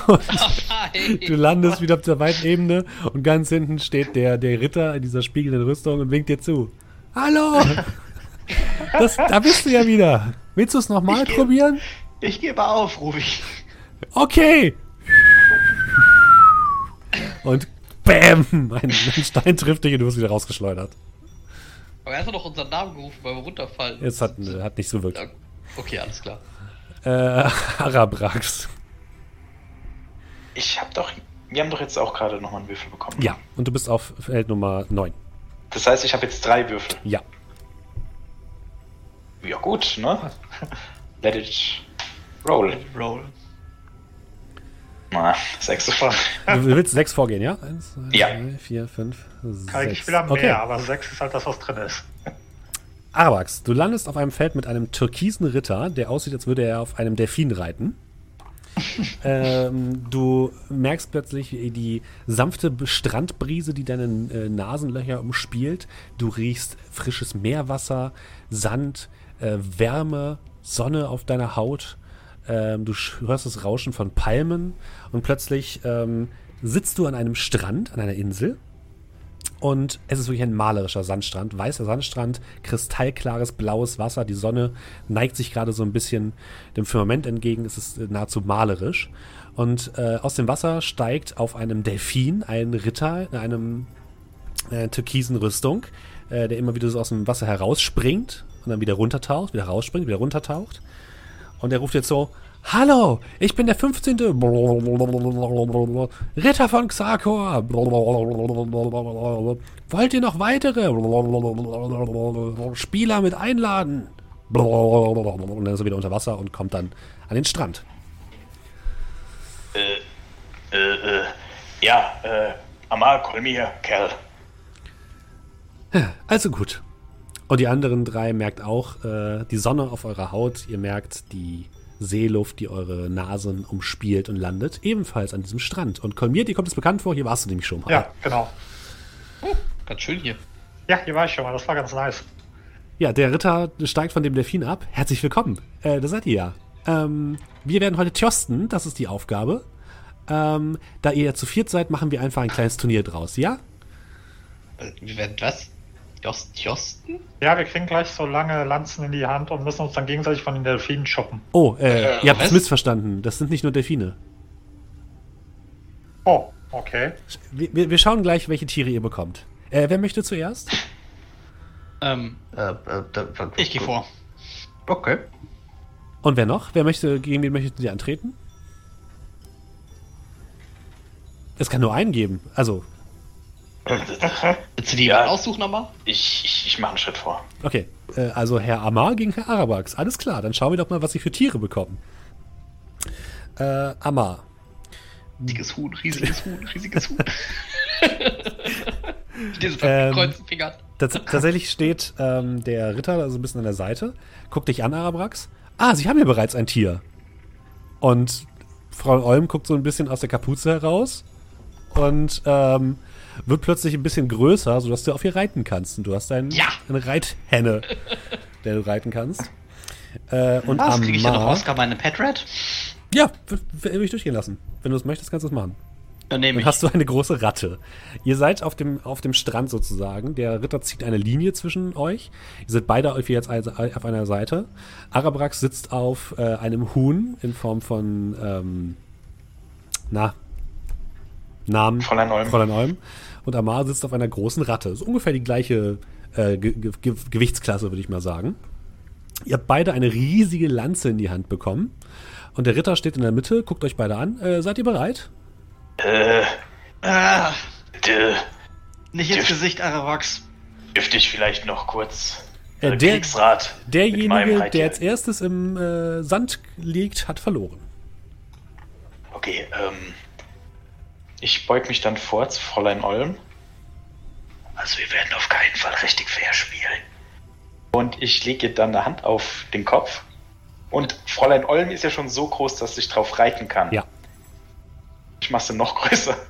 Und Nein. du landest wieder auf der weiten Ebene und ganz hinten steht der, der Ritter in dieser spiegelnden Rüstung und winkt dir zu. Hallo! Das, da bist du ja wieder. Willst du es nochmal probieren? Ich gebe auf, rufe ich. Okay! Und BÄM! Ein, ein Stein trifft dich und du wirst wieder rausgeschleudert. Aber er hat doch unseren Namen gerufen, weil wir runterfallen. Jetzt hat, hat nicht so wirklich. Okay, alles klar. Äh, Arabrax. Ich hab doch. Wir haben doch jetzt auch gerade nochmal einen Würfel bekommen. Ja, und du bist auf Feld Nummer 9. Das heißt, ich habe jetzt drei Würfel. Ja. Ja, gut, ne? Let it roll. Roll. Na, sechs. Du willst sechs vorgehen, ja? Eins, zwei, Ja. drei, vier, fünf, Kann sechs. ich wieder mehr, Okay. aber 6 ist halt das, was drin ist. Arabax, du landest auf einem Feld mit einem türkisen Ritter, der aussieht, als würde er auf einem Delfin reiten. ähm, du merkst plötzlich wie die sanfte Strandbrise, die deine äh, Nasenlöcher umspielt. Du riechst frisches Meerwasser, Sand, äh, Wärme, Sonne auf deiner Haut. Ähm, du hörst das Rauschen von Palmen und plötzlich ähm, sitzt du an einem Strand, an einer Insel und es ist wirklich ein malerischer Sandstrand. Weißer Sandstrand, kristallklares blaues Wasser. Die Sonne neigt sich gerade so ein bisschen dem Firmament entgegen. Es ist äh, nahezu malerisch. Und äh, aus dem Wasser steigt auf einem Delfin ein Ritter in einem äh, türkisen Rüstung, äh, der immer wieder so aus dem Wasser herausspringt und dann wieder runtertaucht, wieder rausspringt, wieder runtertaucht. Und er ruft jetzt so: Hallo, ich bin der 15. Ritter von Xakor. Wollt ihr noch weitere Spieler mit einladen? Und dann ist er wieder unter Wasser und kommt dann an den Strand. Äh, äh, ja, äh, Amal, call me here, Kerl. Also gut. Und die anderen drei merkt auch äh, die Sonne auf eurer Haut. Ihr merkt die Seeluft, die eure Nasen umspielt und landet ebenfalls an diesem Strand. Und Kolmir, dir kommt es bekannt vor, hier warst du nämlich schon mal. Ja, genau. Ganz schön hier. Ja, hier war ich schon mal, das war ganz nice. Ja, der Ritter steigt von dem Delfin ab. Herzlich willkommen. Äh, da seid ihr ja. Ähm, wir werden heute tjosten, das ist die Aufgabe. Ähm, da ihr ja zu viert seid, machen wir einfach ein kleines Turnier draus, ja? Äh, Wir werden was? Jost, Josten? Ja, wir kriegen gleich so lange Lanzen in die Hand und müssen uns dann gegenseitig von den Delfinen shoppen. Oh, äh, ihr habt es missverstanden. Das sind nicht nur Delfine. Oh, okay. Wir, wir, schauen gleich, welche Tiere ihr bekommt. Äh, wer möchte zuerst? Ähm, Äh, äh, da, ich gehe vor. Okay. Und wer noch? Wer möchte, gegen wen möchtet ihr antreten? Es kann nur einen geben. Also, Willst du die Ja. aussuchen nochmal? Ich, ich, ich mache einen Schritt vor. okay. Äh, also Herr Amar gegen Herr Arabax. Alles klar, dann schauen wir doch mal, was sie für Tiere bekommen. Äh, Amar. Riesiges Huhn, riesiges Huhn, riesiges Huhn. Diese Ähm, verkreuzten Finger. Tats tatsächlich steht ähm, der Ritter also ein bisschen an der Seite, guckt dich an, Arabrax. Ah, Sie haben ja bereits ein Tier. Und Frau Olm guckt so ein bisschen aus der Kapuze heraus und ähm, wird plötzlich ein bisschen größer, sodass du auf ihr reiten kannst. Und du hast ein, Ja. eine Reithenne, der du reiten kannst. Äh, und Was? Kriege ich ja noch Oscar meine Pet Rat? Ja, will ich durchgehen lassen. Wenn du es möchtest, kannst du es machen. Dann nehme Dann ich. hast du eine große Ratte. Ihr seid auf dem, auf dem Strand sozusagen. Der Ritter zieht eine Linie zwischen euch. Ihr seid beide auf jetzt also auf einer Seite. Arabrax sitzt auf äh, einem Huhn in Form von, ähm, na, Namen. Fräulein Olm. Fräulein Olm. Und Amar sitzt auf einer großen Ratte. Das ist ungefähr die gleiche äh, Ge Ge Ge Gewichtsklasse, würde ich mal sagen. Ihr habt beide eine riesige Lanze in die Hand bekommen. Und der Ritter steht in der Mitte, guckt euch beide an. Äh, seid ihr bereit? Äh, Ah, d- nicht ins Dürf- Gesicht, Arawax. dürfte ich vielleicht noch kurz Äh, der- Kriegsrat Derjenige, der als erstes im äh, Sand liegt, hat verloren. Okay, ähm. Ich beug mich dann vor zu Fräulein Olm. Also, wir werden auf keinen Fall richtig fair spielen. Und ich lege ihr dann eine Hand auf den Kopf. Und Fräulein Olm ist ja schon so groß, dass ich drauf reiten kann. Ja. Ich mache sie noch größer.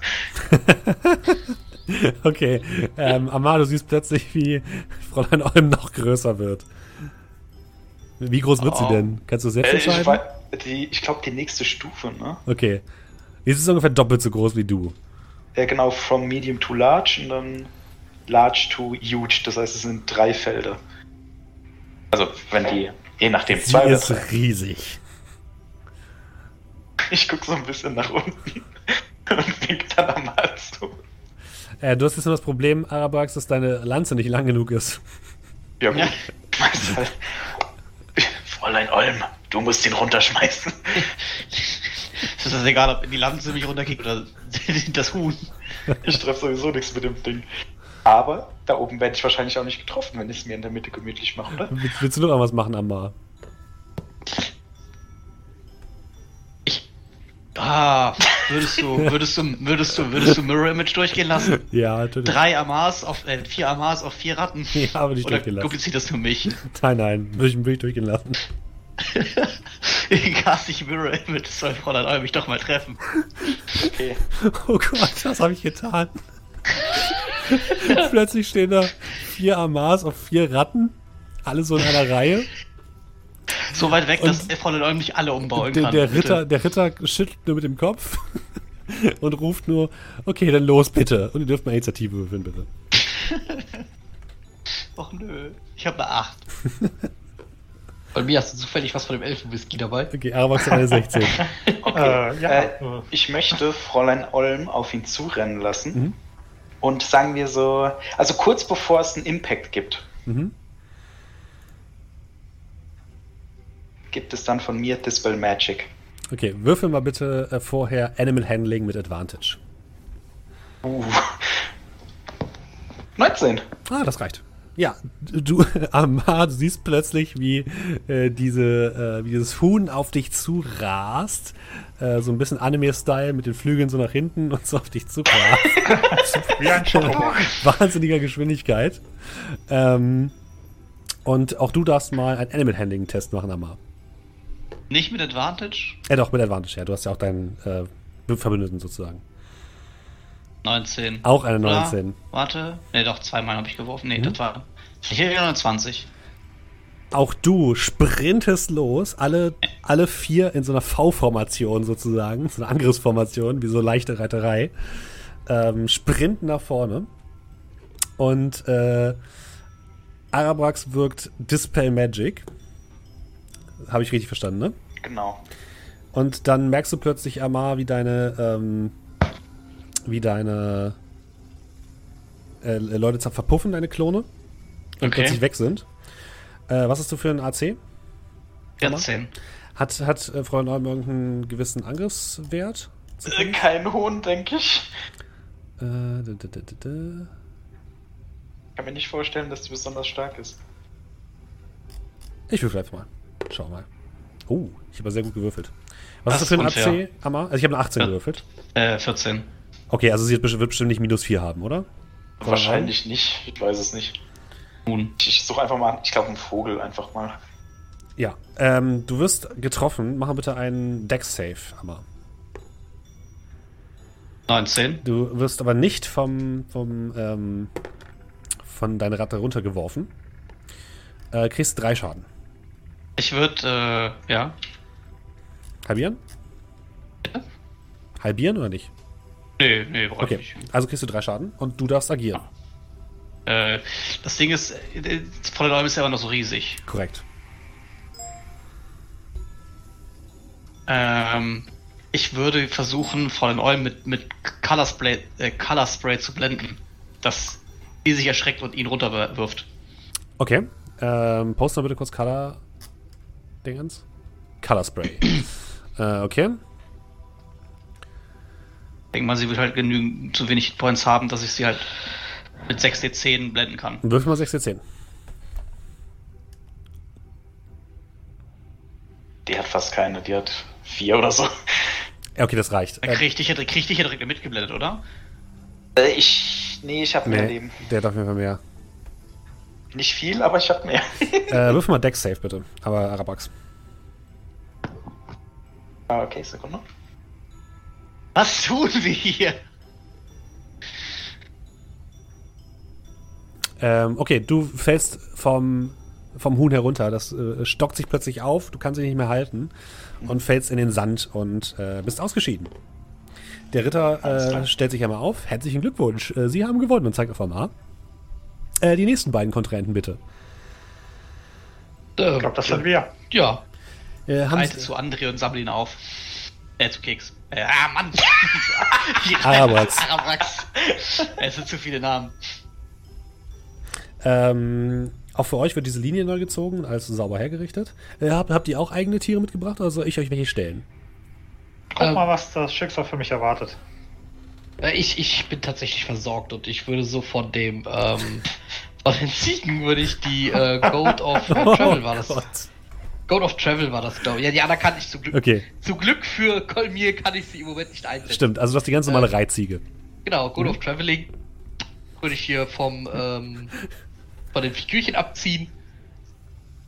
Okay. Ähm, Amar, du siehst plötzlich, wie Fräulein Olm noch größer wird. Wie groß wird sie Oh. denn? Kannst du selbst Äh, ich entscheiden? wei- die, ich glaube, die nächste Stufe, ne? Okay. Sie ist ungefähr doppelt so groß wie du. Ja, genau, from medium to large und dann. large to huge. Das heißt, es sind drei Felder. Also, wenn die, je nachdem, Sie zwei ist riesig. Ich gucke so ein bisschen nach unten und wink dann am Hals zu. Äh, du hast jetzt nur das Problem, Arabax, dass deine Lanze nicht lang genug ist. Ja, gut. Ja. Halt. Fräulein Olm, du musst ihn runterschmeißen. Es ist egal, ob die Lanze mich runterkickt oder das Huhn. Ich treffe sowieso nichts mit dem Ding. Aber da oben werde ich wahrscheinlich auch nicht getroffen, wenn ich es mir in der Mitte gemütlich mache, oder? Willst, willst du noch irgendwas machen, Amar? Ah, würdest du, würdest du, würdest du, würdest du Mirror Image durchgehen lassen? Ja, natürlich. Drei Amars auf, äh, vier Amars auf vier Ratten? Ja, aber nicht Oder durchgehen lassen. dupliziert das für mich? Nein, nein, würde ich, würde ich durchgehen lassen. Cast ich Mirror Image, soll Fräulein Eul mich doch mal treffen. Okay. Oh Gott, was habe ich getan? Plötzlich stehen da vier Amars auf vier Ratten, alle so in einer Reihe. So weit weg, Und dass der Fräulein Eul nicht alle umbauen Der, kann. der, Bitte. Ritter, der Ritter schüttelt nur mit dem Kopf und ruft nur, okay, dann los bitte. Und ihr dürft mal Initiative würfeln, bitte. Och nö, ich habe eine 8. Bei mir hast du zufällig was von dem Elfenwhisky dabei. Okay, Arabax hat eine 16. Äh, ja. Äh, ich möchte Fräulein Olm auf ihn zurennen lassen. Mhm. Und sagen wir so, also kurz bevor es einen Impact gibt, Mhm. gibt es dann von mir Dispel Magic. Okay, würfel mal bitte äh, vorher Animal Handling mit Advantage. Uh. 19. Ah, das reicht. Ja, du, Amar, du siehst plötzlich, wie äh, diese, äh, wie dieses Huhn auf dich zu rast. Äh, so ein bisschen Anime-Style mit den Flügeln so nach hinten und so auf dich zu rast. Wie ein. Wahnsinniger Geschwindigkeit. Ähm, und auch du darfst mal einen Animal Handling-Test machen, Amar. Nicht mit Advantage? Äh, doch, mit Advantage, ja. Du hast ja auch deinen äh, Verbündeten sozusagen. 19. Auch eine Oder? 19. Warte. Ne, doch, zweimal habe ich geworfen. Ne, Mhm. das war. Ich hätte 29. Auch du sprintest los, alle, alle vier in so einer V-Formation sozusagen, so eine Angriffsformation, wie so leichte Reiterei, ähm, sprinten nach vorne. Und äh, Arabrax wirkt Dispel Magic. Habe ich richtig verstanden, ne? Genau. Und dann merkst du plötzlich, Amar, wie deine, ähm, wie deine äh, Leute zer- verpuffen, deine Klone. Und plötzlich weg sind. Äh, was hast du für ein AC? 14. Hat, hat äh, Frau Neum irgendeinen gewissen Angriffswert? Äh, kein Hohn, denke ich. Äh, da, da, da, da, da. Kann mir nicht vorstellen, dass die besonders stark ist. Ich würfel einfach mal. Schau mal. Oh, ich habe sehr gut gewürfelt. Was Das hast du für ein. AC, Amma? Also ich habe eine 18 Ja. gewürfelt. Äh, 14. Okay, also sie wird bestimmt- nicht minus 4 haben, oder? Wahrscheinlich nicht. Ich weiß es nicht. Nun. Ich, suche einfach mal, ich glaube, einen Vogel einfach mal. Ja. Ähm, du wirst getroffen. Mach mal bitte einen Dex-Save, Amma. 19. Du wirst aber nicht vom, vom ähm, von deiner Ratte runtergeworfen. Äh, kriegst drei Schaden. Ich würde, äh, ja. Halbieren? Halbieren oder nicht? Nee, nee, brauch ich Okay, nicht. also kriegst du drei Schaden und du darfst agieren. Äh, das Ding ist, äh, Fräulein Olm ist ja immer noch so riesig. Korrekt. Ähm, ich würde versuchen, Fräulein Olm mit, mit Color, Spray, äh, Color Spray zu blenden. Dass die sich erschreckt und ihn runterwirft. Okay. Ähm, post mal bitte kurz Color Dingens. Color Spray. äh, okay. Ich denke mal, sie wird halt genügend zu wenig Points haben, dass ich sie halt mit 6D10 blenden kann. Würfel mal 6 10. Die hat fast keine, die hat vier oder so. Okay, das reicht. Dann Äh, krieg ich, ja- krieg ich ja direkt mitgeblendet, oder? Äh, ich. Nee, ich habe mehr nee, Leben. der darf auf jeden Fall mehr. Nicht viel, aber ich habe mehr. Äh, würfel mal Dex Save bitte. Aber Arabax. ah, okay, Sekunde. Was tun wir hier? Ähm, okay, du fällst vom, vom Huhn herunter. Das äh, stockt sich plötzlich auf. Du kannst dich nicht mehr halten. Und fällst in den Sand und äh, bist ausgeschieden. Der Ritter äh, stellt sich einmal auf. Herzlichen Glückwunsch. Äh, Sie haben gewonnen und zeigt auf einmal. Äh, die nächsten beiden Kontrahenten bitte. Ich glaube, das sind wir. Ja. Äh, haben Reite Sie, zu André und sammle ihn auf. Äh, zu Keks. Äh, ah, Mann! Arabrax. Arabrax. Es sind zu viele Namen. ähm, auch für euch wird diese Linie neu gezogen, also sauber hergerichtet. Äh, habt, habt ihr auch eigene Tiere mitgebracht oder soll ich euch welche stellen? Guck Ähm. mal, was das Schicksal für mich erwartet. Äh, Ich, ich bin tatsächlich versorgt und ich würde so von dem, ähm, von den Ziegen würde ich die äh, Goat of äh, Travel war das. Goat of Travel war das, glaube ich. Ja, die anderen kann ich zu Glück. Okay, Zu Glück für Kolmir kann ich sie im Moment nicht einsetzen. stimmt. Also du hast die ganz normale Äh, Reitziege. Genau, Goat Mhm. of Traveling würde ich hier vom, ähm, von den Figürchen abziehen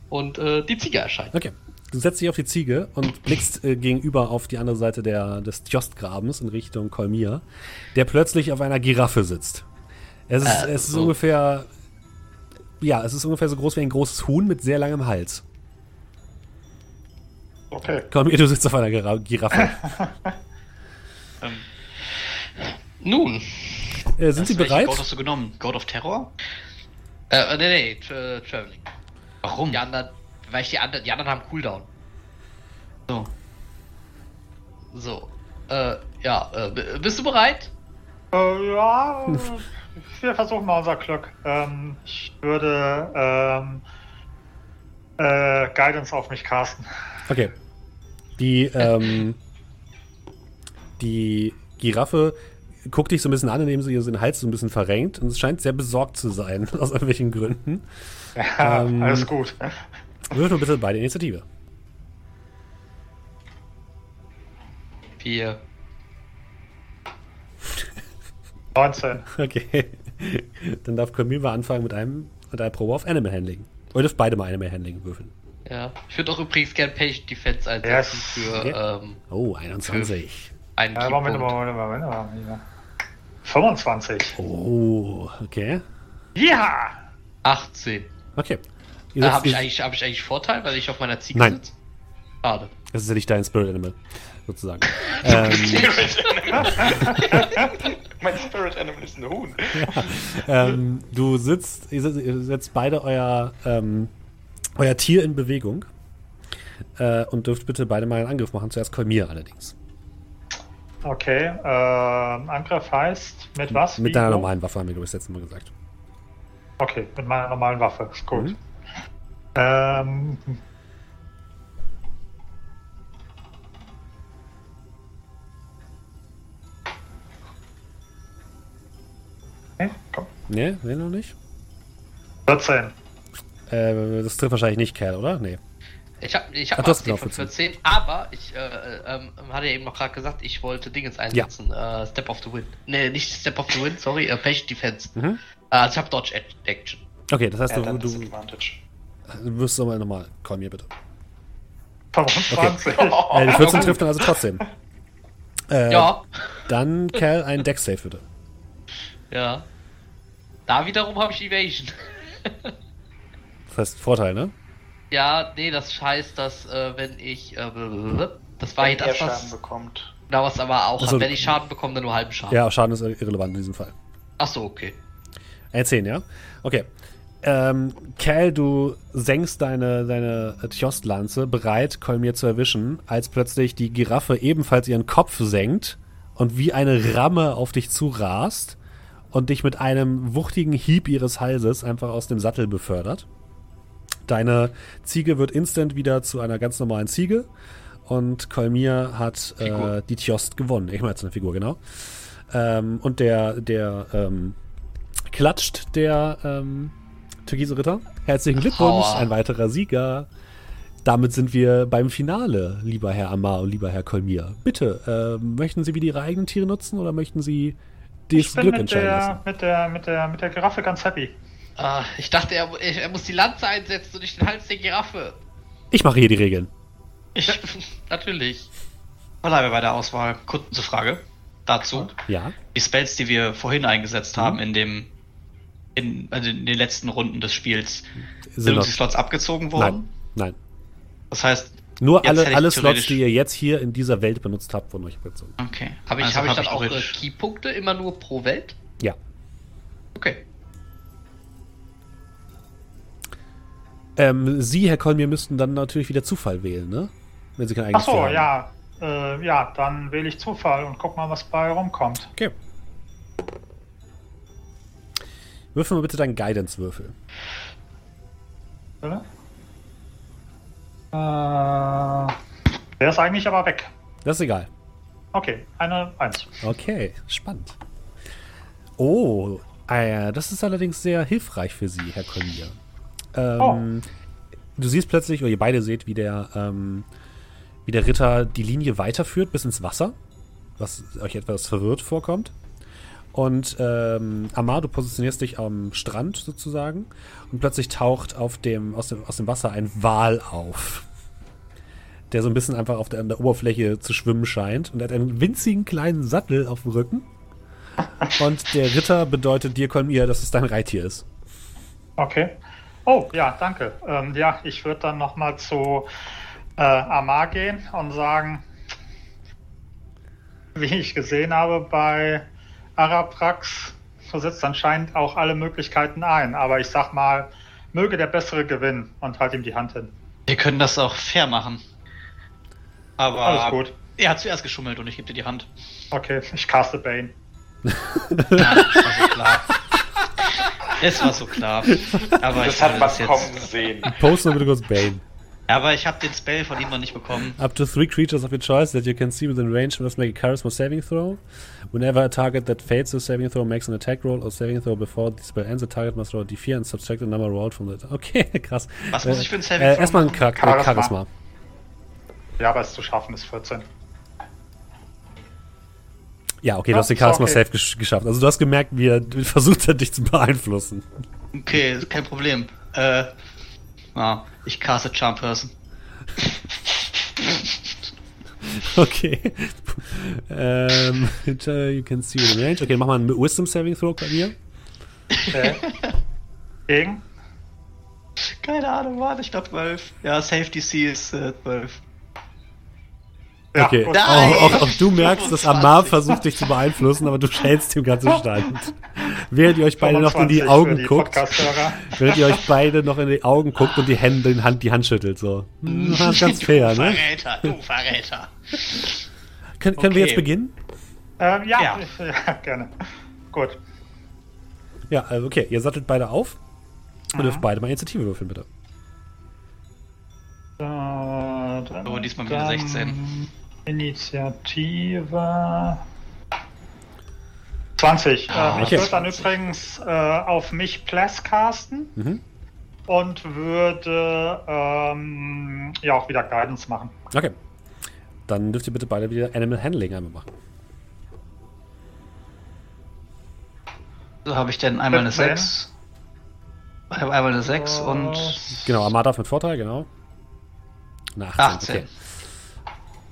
und äh, die Ziege erscheint. Okay. Du setzt dich auf die Ziege und blickst äh, gegenüber auf die andere Seite der, des Tjostgrabens in Richtung Kolmir, der plötzlich auf einer Giraffe sitzt. Es ist, Äh, es ist so. ungefähr. Ja, es ist ungefähr so groß wie ein großes Huhn mit sehr langem Hals. Okay. Kolmir, du sitzt auf einer Gira Giraffe. Ähm, Nun, Äh, sind Sie welche bereit? Goat hast du genommen? God of Terror? äh, nee, nee, tra Traveling. Warum? Die anderen, weil ich die anderen, die anderen haben Cooldown. So. So, äh, ja, äh, bist du bereit? Äh, ja, äh, wir versuchen mal unser Glück. Ähm, ich würde ähm, äh, Guidance auf mich casten. Okay. Die, ähm, die Giraffe guckt dich so ein bisschen an, indem sie ihr so den Hals so ein bisschen verrenkt und es scheint sehr besorgt zu sein, aus irgendwelchen Gründen. Ja, Ähm, alles gut. Würfel bitte bei der Initiative. Vier. 19. Okay. Dann darf Camille mal anfangen mit einem mit einer Probe auf Animal Handling. Oder ihr dürft beide mal Animal Handling würfeln. Ja. Ich würde auch übrigens gerne Patient Defense einsetzen Yes. für Okay. ähm, Oh, 21. einen Äh, Moment. Moment, Moment, Moment, Moment. 25. Oh, okay. Ja! 18. Okay. Äh, habe ich, eigentlich- hab ich eigentlich Vorteil, weil ich auf meiner Ziege Nein. sitze? Schade. Das ist ja nicht dein Spirit Animal, sozusagen. ähm, Spirit Animal. mein Spirit Animal ist ein Huhn. ähm, du sitzt, ihr, setzt- ihr setzt beide euer, ähm, euer Tier in Bewegung äh, und dürft bitte beide mal einen Angriff machen. Zuerst Kolmir allerdings. Okay, ähm, Angriff heißt mit was? Mit deiner normalen Waffe, haben wir, glaube ich, das letzte Mal gesagt. Okay, mit meiner normalen Waffe. Ist gut. Mhm. Ähm, okay, komm. Nee, nee, noch nicht. 14. Äh, das trifft wahrscheinlich nicht Kerl, oder? Nee. Ich habe ich hab hast 18 genau von 14. 14, aber ich äh, ähm, hatte ja eben noch gerade gesagt, ich wollte Dingens einsetzen. Äh, Step of the Wind. Nee, nicht Step of the Wind, sorry, äh, Patient Defense. Mhm. Äh, also ich habe Dodge Action. Okay, das heißt, Ja, du, du, ist du Advantage. wirst mal nochmal. Kolmir, bitte. 25. Äh, die 14 trifft dann also trotzdem. Äh, Ja, Dann, Kerl, ein Deck-Save bitte. ja. Da wiederum habe ich Evasion. Das heißt Vorteil, ne? ja, nee, das heißt, dass äh, wenn ich äh, das war Wenn er das, Schaden was, bekommt. genau, was aber auch, Also- wenn ich Schaden bekomme, dann nur halben Schaden. Ja, Schaden ist irrelevant in diesem Fall. Ach so, okay. Äh, 10, ja? Okay. Ähm, Cal, du senkst deine, deine Tjost-Lanze, bereit, Kolmir zu erwischen, als plötzlich die Giraffe ebenfalls ihren Kopf senkt und wie eine Ramme auf dich zurast und dich mit einem wuchtigen Hieb ihres Halses einfach aus dem Sattel befördert. Deine Ziege wird instant wieder zu einer ganz normalen Ziege und Kolmir hat äh, die Tjost gewonnen. Ich meine jetzt eine Figur, genau. Ähm, und der, der ähm, klatscht der ähm, Türkise Ritter. Herzlichen Glückwunsch, ein weiterer Sieger. Damit sind wir beim Finale, lieber Herr Amar und lieber Herr Kolmir. Bitte, ähm, möchten Sie wieder Ihre eigenen Tiere nutzen oder möchten Sie Ich das bin Glück mit entscheiden der, lassen? mit, der, mit, der, mit der Giraffe ganz happy. Ah, ich dachte, er, er muss die Lanze einsetzen und nicht den Hals der Giraffe. Ich mache hier die Regeln. Ich Natürlich. bleibe bei der Auswahl. Kurze Frage dazu. Ja. Die Spells, die wir vorhin eingesetzt Mhm. haben in dem in, also in den letzten Runden des Spiels, sind Sind uns die Slots abgezogen nein, worden? nein. Das heißt, Nur alle, ich alle Slots, die ihr jetzt hier in dieser Welt benutzt habt, wurden euch abgezogen. okay. Habe ich, Also hab ich hab dann auch äh, theoretisch- Keypunkte immer nur pro Welt? Ja. Okay. Ähm, Sie, Herr Kolmir, müssten dann natürlich wieder Zufall wählen, ne? Wenn Sie kein Ach eigenes so, Tier haben. ja. Äh, ja, dann wähle ich Zufall und guck mal, was bei rumkommt. Okay. Würfel mal bitte deinen Guidance-Würfel. Äh, der ist eigentlich aber weg. Das ist egal. Okay, eine Eins. Okay, spannend. Oh, äh, das ist allerdings sehr hilfreich für Sie, Herr Kolmir. Ähm, Du siehst plötzlich, oder ihr beide seht, wie der, ähm, wie der Ritter die Linie weiterführt bis ins Wasser, was euch etwas verwirrt vorkommt. Und ähm, Amar, du positionierst dich am Strand sozusagen und plötzlich taucht auf dem, aus, dem, aus dem Wasser ein Wal auf, der so ein bisschen einfach auf der, an der Oberfläche zu schwimmen scheint. Und er hat einen winzigen kleinen Sattel auf dem Rücken. Und der Ritter bedeutet dir, Kolmir, dass es dein Reittier ist. Okay. Oh, ja, danke. Ähm, ja, ich würde dann nochmal zu äh, Amar gehen und sagen, wie ich gesehen habe bei Araprax, setzt anscheinend auch alle Möglichkeiten ein. Aber ich sag mal, möge der Bessere gewinnen und halt ihm die Hand hin. Wir können das auch fair machen. Aber Alles gut. er hat zuerst geschummelt und ich gebe dir die Hand. Okay, ich caste Bane. Ja, das war so klar. Es war so klar. Aber Das ich hat man das kommen sehen. Post nur bitte kurz Bane. Aber ich habe den Spell von ihm noch nicht bekommen. Up to three creatures of your choice that you can see within range must make a charisma saving throw. Whenever a target that fails the saving throw makes an attack roll or saving throw before the spell ends, the target must roll a d4 and subtract the number rolled from it. Okay, krass. Was muss ich für ein Saving äh, Throw Erstmal ein machen? Char Charisma. Charisma. Charisma. Ja, aber es zu schaffen ist 14. Ja, okay, du Ja, hast den Charisma okay. Save gesch geschafft. Also du hast gemerkt, wie er versucht hat, dich zu beeinflussen. Okay, kein Problem. Äh, ja, ich caste Charm Person. Okay. ähm, you can see within range. Okay, mach mal einen Wisdom Saving Throw bei mir. Okay. Gegen? Keine Ahnung, warte, ich glaube 12. Ja, Safety C ist äh, 12. Ja, Okay, auch, auch, auch du merkst, dass 25. Amar versucht, dich zu beeinflussen, aber du schälst ihm ganz Stand. Während ihr euch beide noch in die 25 Augen die guckt, während ihr euch beide noch in die Augen guckt und die Hände, die Hand, die Hand schüttelt, so. Hm, Das ist ganz fair, du ne? Verräter, du Verräter. Können, können wir Okay. jetzt beginnen? Ähm, ja, Ja. ja. gerne. Gut. Ja, also okay, ihr sattelt beide auf und dürft beide mal Initiative würfeln, bitte. Äh, dann- Oh, diesmal wieder dann 16. Initiative. 20. Ah, ähm, ich okay. würde dann übrigens äh, auf mich Plus casten Mhm. und würde ähm, ja auch wieder Guidance machen. Okay. Dann dürft ihr bitte beide wieder Animal Handling einmal machen. So habe ich denn einmal eine 15. 6. Einmal eine 6 und Genau, Amar darf mit Vorteil, genau. Na, 18. 18. Okay.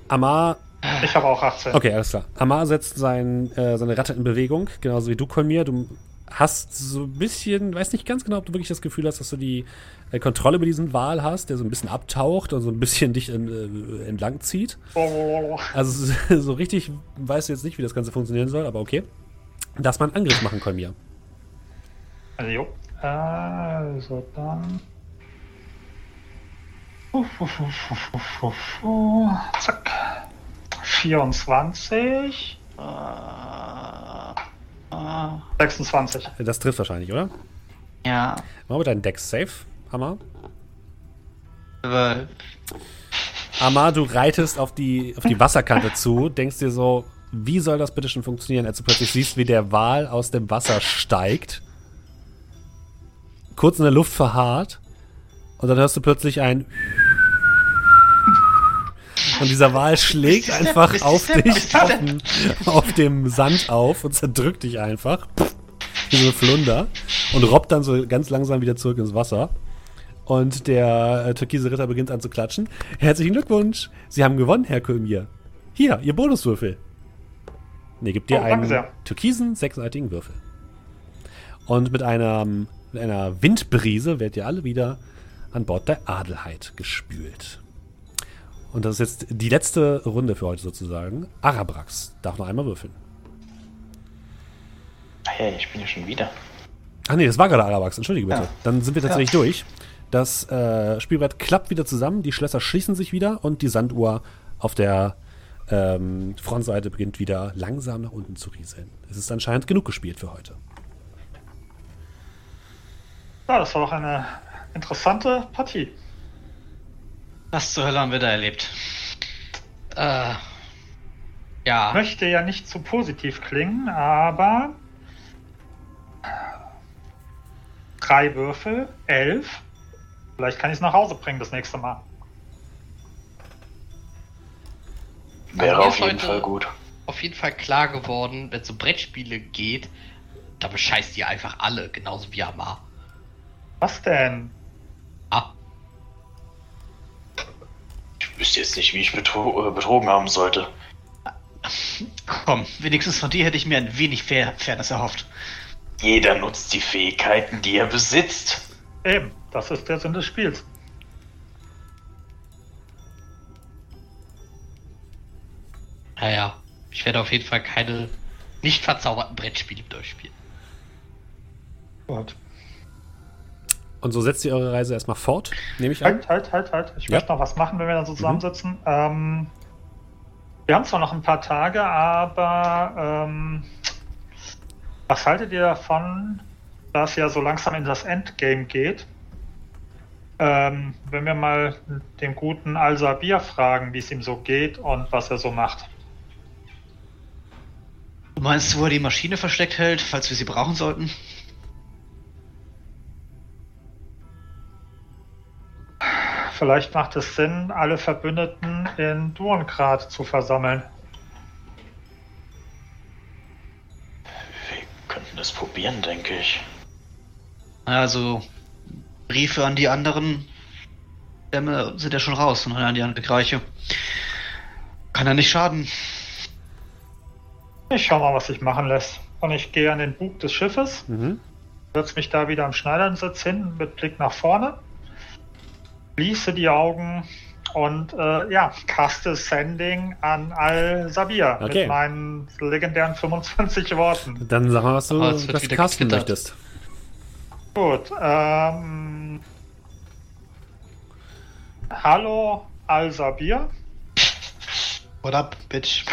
Amar Ich habe auch 18. Okay, alles klar. Amar setzt sein, äh, seine Ratte in Bewegung, genauso wie du, Kolmir. Du hast so ein bisschen, weiß nicht ganz genau, ob du wirklich das Gefühl hast, dass du die äh, Kontrolle über diesen Wal hast, der so ein bisschen abtaucht und so ein bisschen dich in, äh, entlang zieht. Also so richtig weißt du jetzt nicht, wie das Ganze funktionieren soll, aber okay. Lass mal einen Angriff machen, Kolmir. Also, jo. Also dann. Zack. 24. äh, äh, 26. Das trifft wahrscheinlich, oder? ja, Machen wir deinen Dex safe, Amar. 12. Amar, du reitest auf die, auf die Wasserkante zu, denkst dir so, wie soll das bitte schon funktionieren, als du plötzlich siehst, wie der Wal aus dem Wasser steigt, kurz in der Luft verharrt und dann hörst du plötzlich ein und dieser Wal schlägt einfach auf dich auf dem, auf dem Sand auf und zerdrückt dich einfach wie so ein Flunder und robbt dann so ganz langsam wieder zurück ins Wasser. Und der äh, türkise Ritter beginnt an zu klatschen. Herzlichen Glückwunsch! Sie haben gewonnen, Herr Kulmir. Hier, Ihr Bonuswürfel. Ne, gibt dir Oh, einen sehr. türkisen sechsseitigen Würfel. Und mit einer, mit einer Windbrise werdet ihr alle wieder an Bord der Adelheid gespült. Und das ist jetzt die letzte Runde für heute sozusagen. Arabrax darf noch einmal würfeln. Hey, ich bin ja schon wieder. Ach nee, das war gerade Arabrax, entschuldige bitte. Ja. Dann sind wir tatsächlich durch. Das äh, Spielbrett klappt wieder zusammen, die Schlösser schließen sich wieder und die Sanduhr auf der ähm, Frontseite beginnt wieder langsam nach unten zu rieseln. Es ist anscheinend genug gespielt für heute. Ja, das war doch eine interessante Partie. Was zur Hölle haben wir da erlebt? Äh, Ich ja. möchte ja nicht zu positiv klingen, aber drei Würfel, elf. Vielleicht kann ich es nach Hause bringen das nächste Mal. Wäre mir auf jeden heute Fall gut. Auf jeden Fall klar geworden, wenn es um Brettspiele geht, da bescheißt ihr einfach alle, genauso wie Amar. Was denn? Wüsste jetzt nicht, wie ich betro äh, betrogen haben sollte. Komm, wenigstens von dir hätte ich mir ein wenig Fair Fairness erhofft. Jeder nutzt die Fähigkeiten, die er besitzt. Eben, das ist der Sinn des Spiels. naja. Ich werde auf jeden Fall keine nicht verzauberten Brettspiele durchspielen. Gut. Und so setzt ihr eure Reise erstmal fort, nehme ich an. Halt, halt, halt, halt. Ich Ja. möchte noch was machen, wenn wir dann so zusammensitzen. Ähm, wir haben zwar noch ein paar Tage, aber ähm, was haltet ihr davon, dass ja so langsam in das Endgame geht? Ähm, wenn wir mal den guten Al-Sabir fragen, wie es ihm so geht und was er so macht. Du meinst, wo er die Maschine versteckt hält, falls wir sie brauchen sollten? Vielleicht macht es Sinn, alle Verbündeten in Durengrad zu versammeln. Wir könnten es probieren, denke ich. Also, Briefe an die anderen Stämme sind ja schon raus und an die anderen Reiche. Kann ja nicht schaden. Ich schau mal, was sich machen lässt. Und ich gehe an den Bug des Schiffes, Mhm. setze mich da wieder am Schneidernsitz hin mit Blick nach vorne, schließe die Augen und äh, ja, caste Sending an Al-Sabir Okay. mit meinen legendären 25 Worten. Dann sag mal, was du Oh, wieder casten getwittert. möchtest. Gut, ähm. Hallo Al-Sabir. What up, bitch?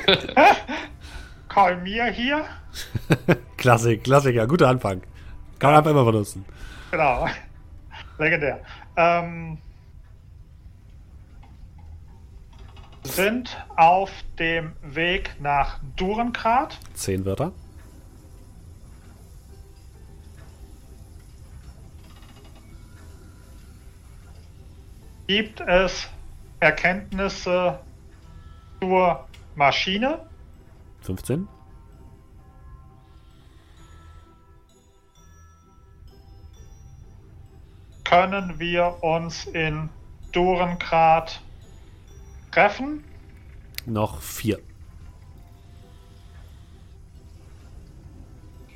Kalmir hier. Klassik, Klassiker, guter Anfang. Kann man einfach immer benutzen. Genau. Legendär. Ähm, sind auf dem Weg nach Durengrad. Zehn Wörter. Gibt es Erkenntnisse zur Maschine? 15. Können wir uns in Durengrad treffen? Noch vier.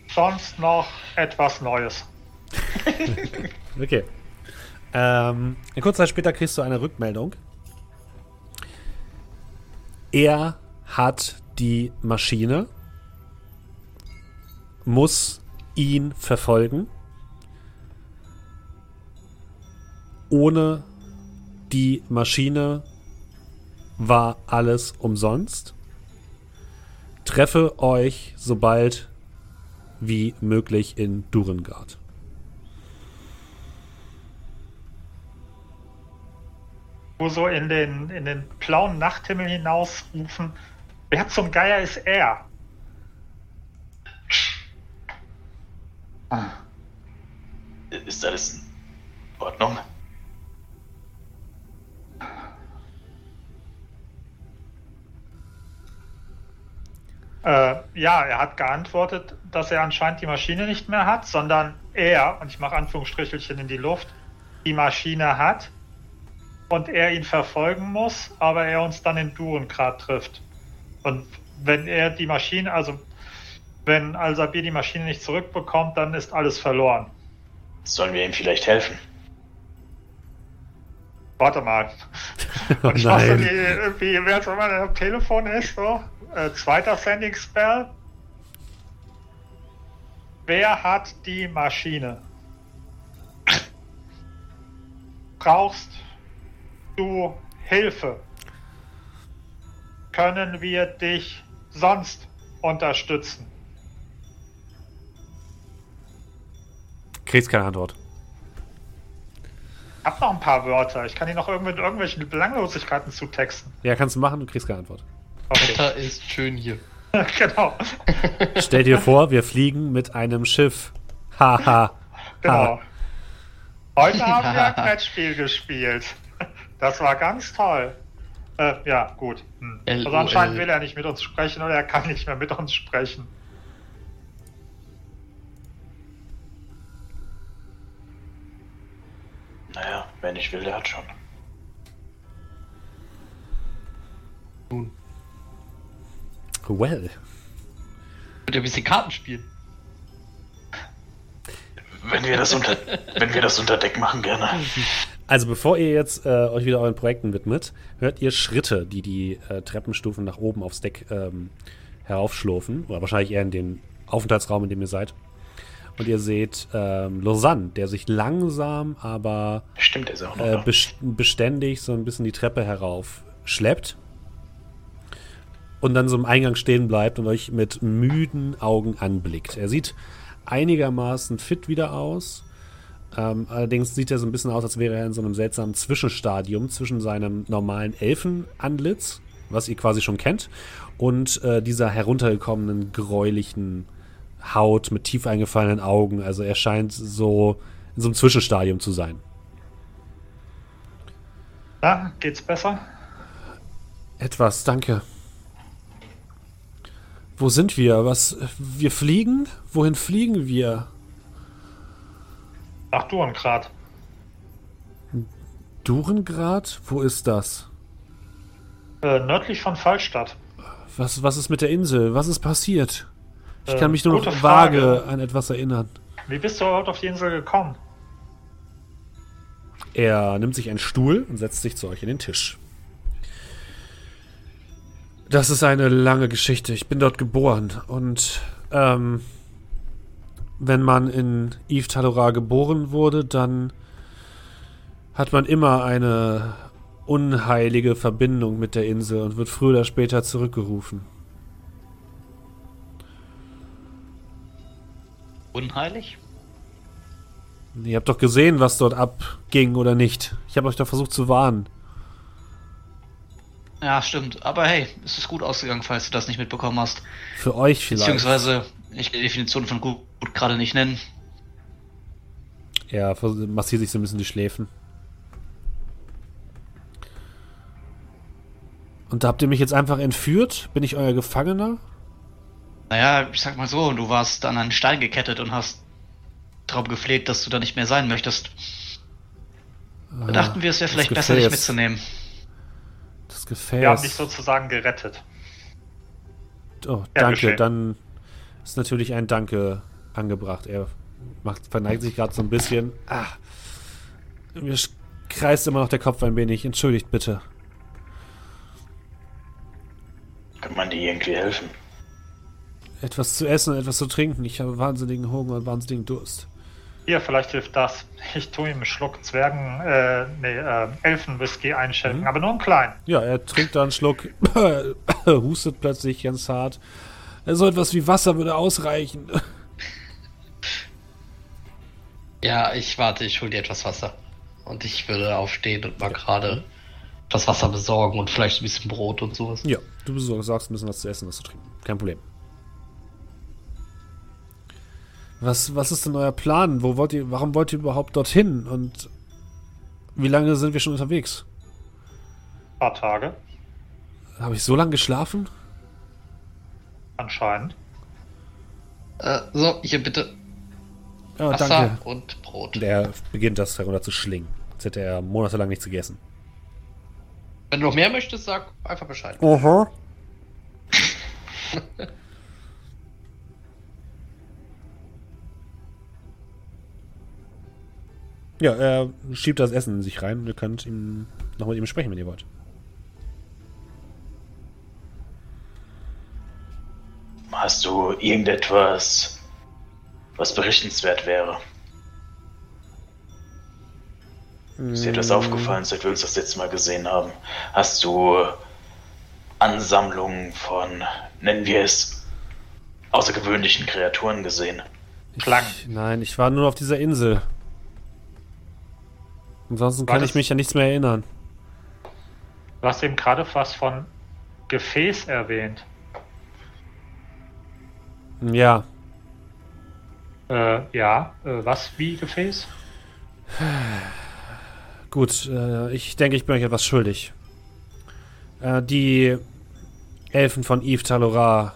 Sonst noch etwas Neues. Okay. Ähm, eine kurze Zeit später kriegst du eine Rückmeldung. Er hat die Maschine, muss ihn verfolgen. Ohne die Maschine war alles umsonst. Treffe euch sobald wie möglich in Durengard. Wo so in den, in den blauen Nachthimmel hinausrufen, wer zum Geier ist er? Ist alles in Ordnung? Äh, ja, er hat geantwortet, dass er anscheinend die Maschine nicht mehr hat, sondern er, und ich mache Anführungsstrichelchen in die Luft, die Maschine hat und er ihn verfolgen muss, aber er uns dann in Durengrad trifft. Und wenn er die Maschine, also wenn Al-Sabir die Maschine nicht zurückbekommt, dann ist alles verloren. Sollen wir ihm vielleicht helfen? Warte mal. Oh Und ich nein. die, wie wer jetzt immer am Telefon ist, so. Äh, zweiter Sending Spell. Wer hat die Maschine? brauchst du Hilfe, können wir dich sonst unterstützen. Kriegst keine Antwort. Ich hab noch ein paar Wörter. Ich kann dir noch irgend mit irgendwelchen Belanglosigkeiten zutexten. Ja, kannst du machen, du kriegst keine Antwort. Okay, Wetter ist schön hier. genau. Stell dir vor, wir fliegen mit einem Schiff. Haha. Genau. Heute haben wir ein Brettspiel gespielt. Das war ganz toll. Äh, ja, gut. Hm. Also anscheinend will er nicht mit uns sprechen oder er kann nicht mehr mit uns sprechen. Naja, wer nicht will, der hat schon. Well. Wird ein bisschen Karten spielen. Wenn wir das unter, wenn wir das unter Deck machen, gerne. Also bevor ihr jetzt äh, euch wieder euren Projekten widmet, hört ihr Schritte, die die äh, Treppenstufen nach oben aufs Deck ähm, heraufschlurfen. Oder wahrscheinlich eher in den Aufenthaltsraum, in dem ihr seid. Und ihr seht ähm, Lausanne, der sich langsam, aber Stimmt, ist auch noch äh, beständig so ein bisschen die Treppe herauf schleppt. Und dann so im Eingang stehen bleibt und euch mit müden Augen anblickt. Er sieht einigermaßen fit wieder aus. Ähm, allerdings sieht er so ein bisschen aus, als wäre er in so einem seltsamen Zwischenstadium zwischen seinem normalen Elfenantlitz, was ihr quasi schon kennt, und äh, dieser heruntergekommenen, gräulichen Haut mit tief eingefallenen Augen. Also er scheint so in so einem Zwischenstadium zu sein. Na, geht's besser? Etwas, danke. Wo sind wir? Was? Wir fliegen? Wohin fliegen wir? Nach Durengrad. Durengrad? Wo ist das? Äh, nördlich von Fallstadt. Was, was ist mit der Insel? Was ist passiert? Ich Äh, kann mich nur noch vage Frage. an etwas erinnern. Wie bist du überhaupt auf die Insel gekommen? Er nimmt sich einen Stuhl und setzt sich zu euch in den Tisch. Das ist eine lange Geschichte. Ich bin dort geboren und ähm, wenn man in Yves Talora geboren wurde, dann hat man immer eine unheilige Verbindung mit der Insel und wird früher oder später zurückgerufen. Unheilig? Ihr habt doch gesehen, was dort abging oder nicht. Ich habe euch doch versucht zu warnen. Ja, stimmt. Aber hey, es ist gut ausgegangen, falls du das nicht mitbekommen hast. Für euch vielleicht. Beziehungsweise, ich kann die Definition von gut, gut gerade nicht nennen. Vers- massiert sich so ein bisschen die Schläfen. Und da habt ihr mich jetzt einfach entführt? Bin ich euer Gefangener? Naja, ich sag mal so, du warst an einen Stein gekettet und hast darum gefleht, dass du da nicht mehr sein möchtest. Da dachten wir, es wäre vielleicht besser, dich mitzunehmen. Das Gefäß. Wir haben dich sozusagen gerettet. oh, Ja, danke. geschehen. Dann ist natürlich ein Danke angebracht. Er macht, verneigt sich gerade so ein bisschen. Ah, mir kreist immer noch der Kopf ein wenig. Entschuldigt bitte. Kann man dir irgendwie helfen? Etwas zu essen und etwas zu trinken. Ich habe wahnsinnigen Hunger und wahnsinnigen Durst. Hier, vielleicht hilft das. Ich tue ihm einen Schluck Zwergen, äh, nee, äh, Elfenwhisky einschenken, Mhm. aber nur einen kleinen. Ja, er trinkt da einen Schluck, hustet plötzlich ganz hart. So etwas wie Wasser würde ausreichen. Ja, ich warte, ich hol dir etwas Wasser. Und ich würde aufstehen und mal gerade etwas Wasser besorgen und vielleicht ein bisschen Brot und sowas. Ja, du besorgst sagst ein bisschen was zu essen, was zu trinken. Kein Problem. Was, was ist denn euer Plan? Wo wollt ihr, warum wollt ihr überhaupt dorthin? Und wie lange sind wir schon unterwegs? Ein paar Tage, Habe ich so lange geschlafen? anscheinend. Äh, so, hier bitte Ja, Wasser Oh, danke. und Brot. Und er beginnt das herunter zu schlingen. Als hätte er monatelang nichts gegessen. Wenn du noch mehr möchtest, sag einfach Bescheid. Aha. ja, er schiebt das Essen in sich rein und ihr könnt ihm noch mit ihm sprechen, wenn ihr wollt. Hast du irgendetwas, was berichtenswert wäre? Ist dir das aufgefallen, seit wir uns das letzte Mal gesehen haben? Hast du Ansammlungen von, nennen wir es, außergewöhnlichen Kreaturen gesehen? Klang. Ich, nein, ich war nur auf dieser Insel. Ansonsten War kann das- ich mich an nichts mehr erinnern. Du hast eben gerade was von Gefäß erwähnt. Ja, Äh, ja, äh, was wie Gefäß? gut. Äh, ich denke, ich bin euch etwas schuldig. Äh, die Elfen von Yves Talora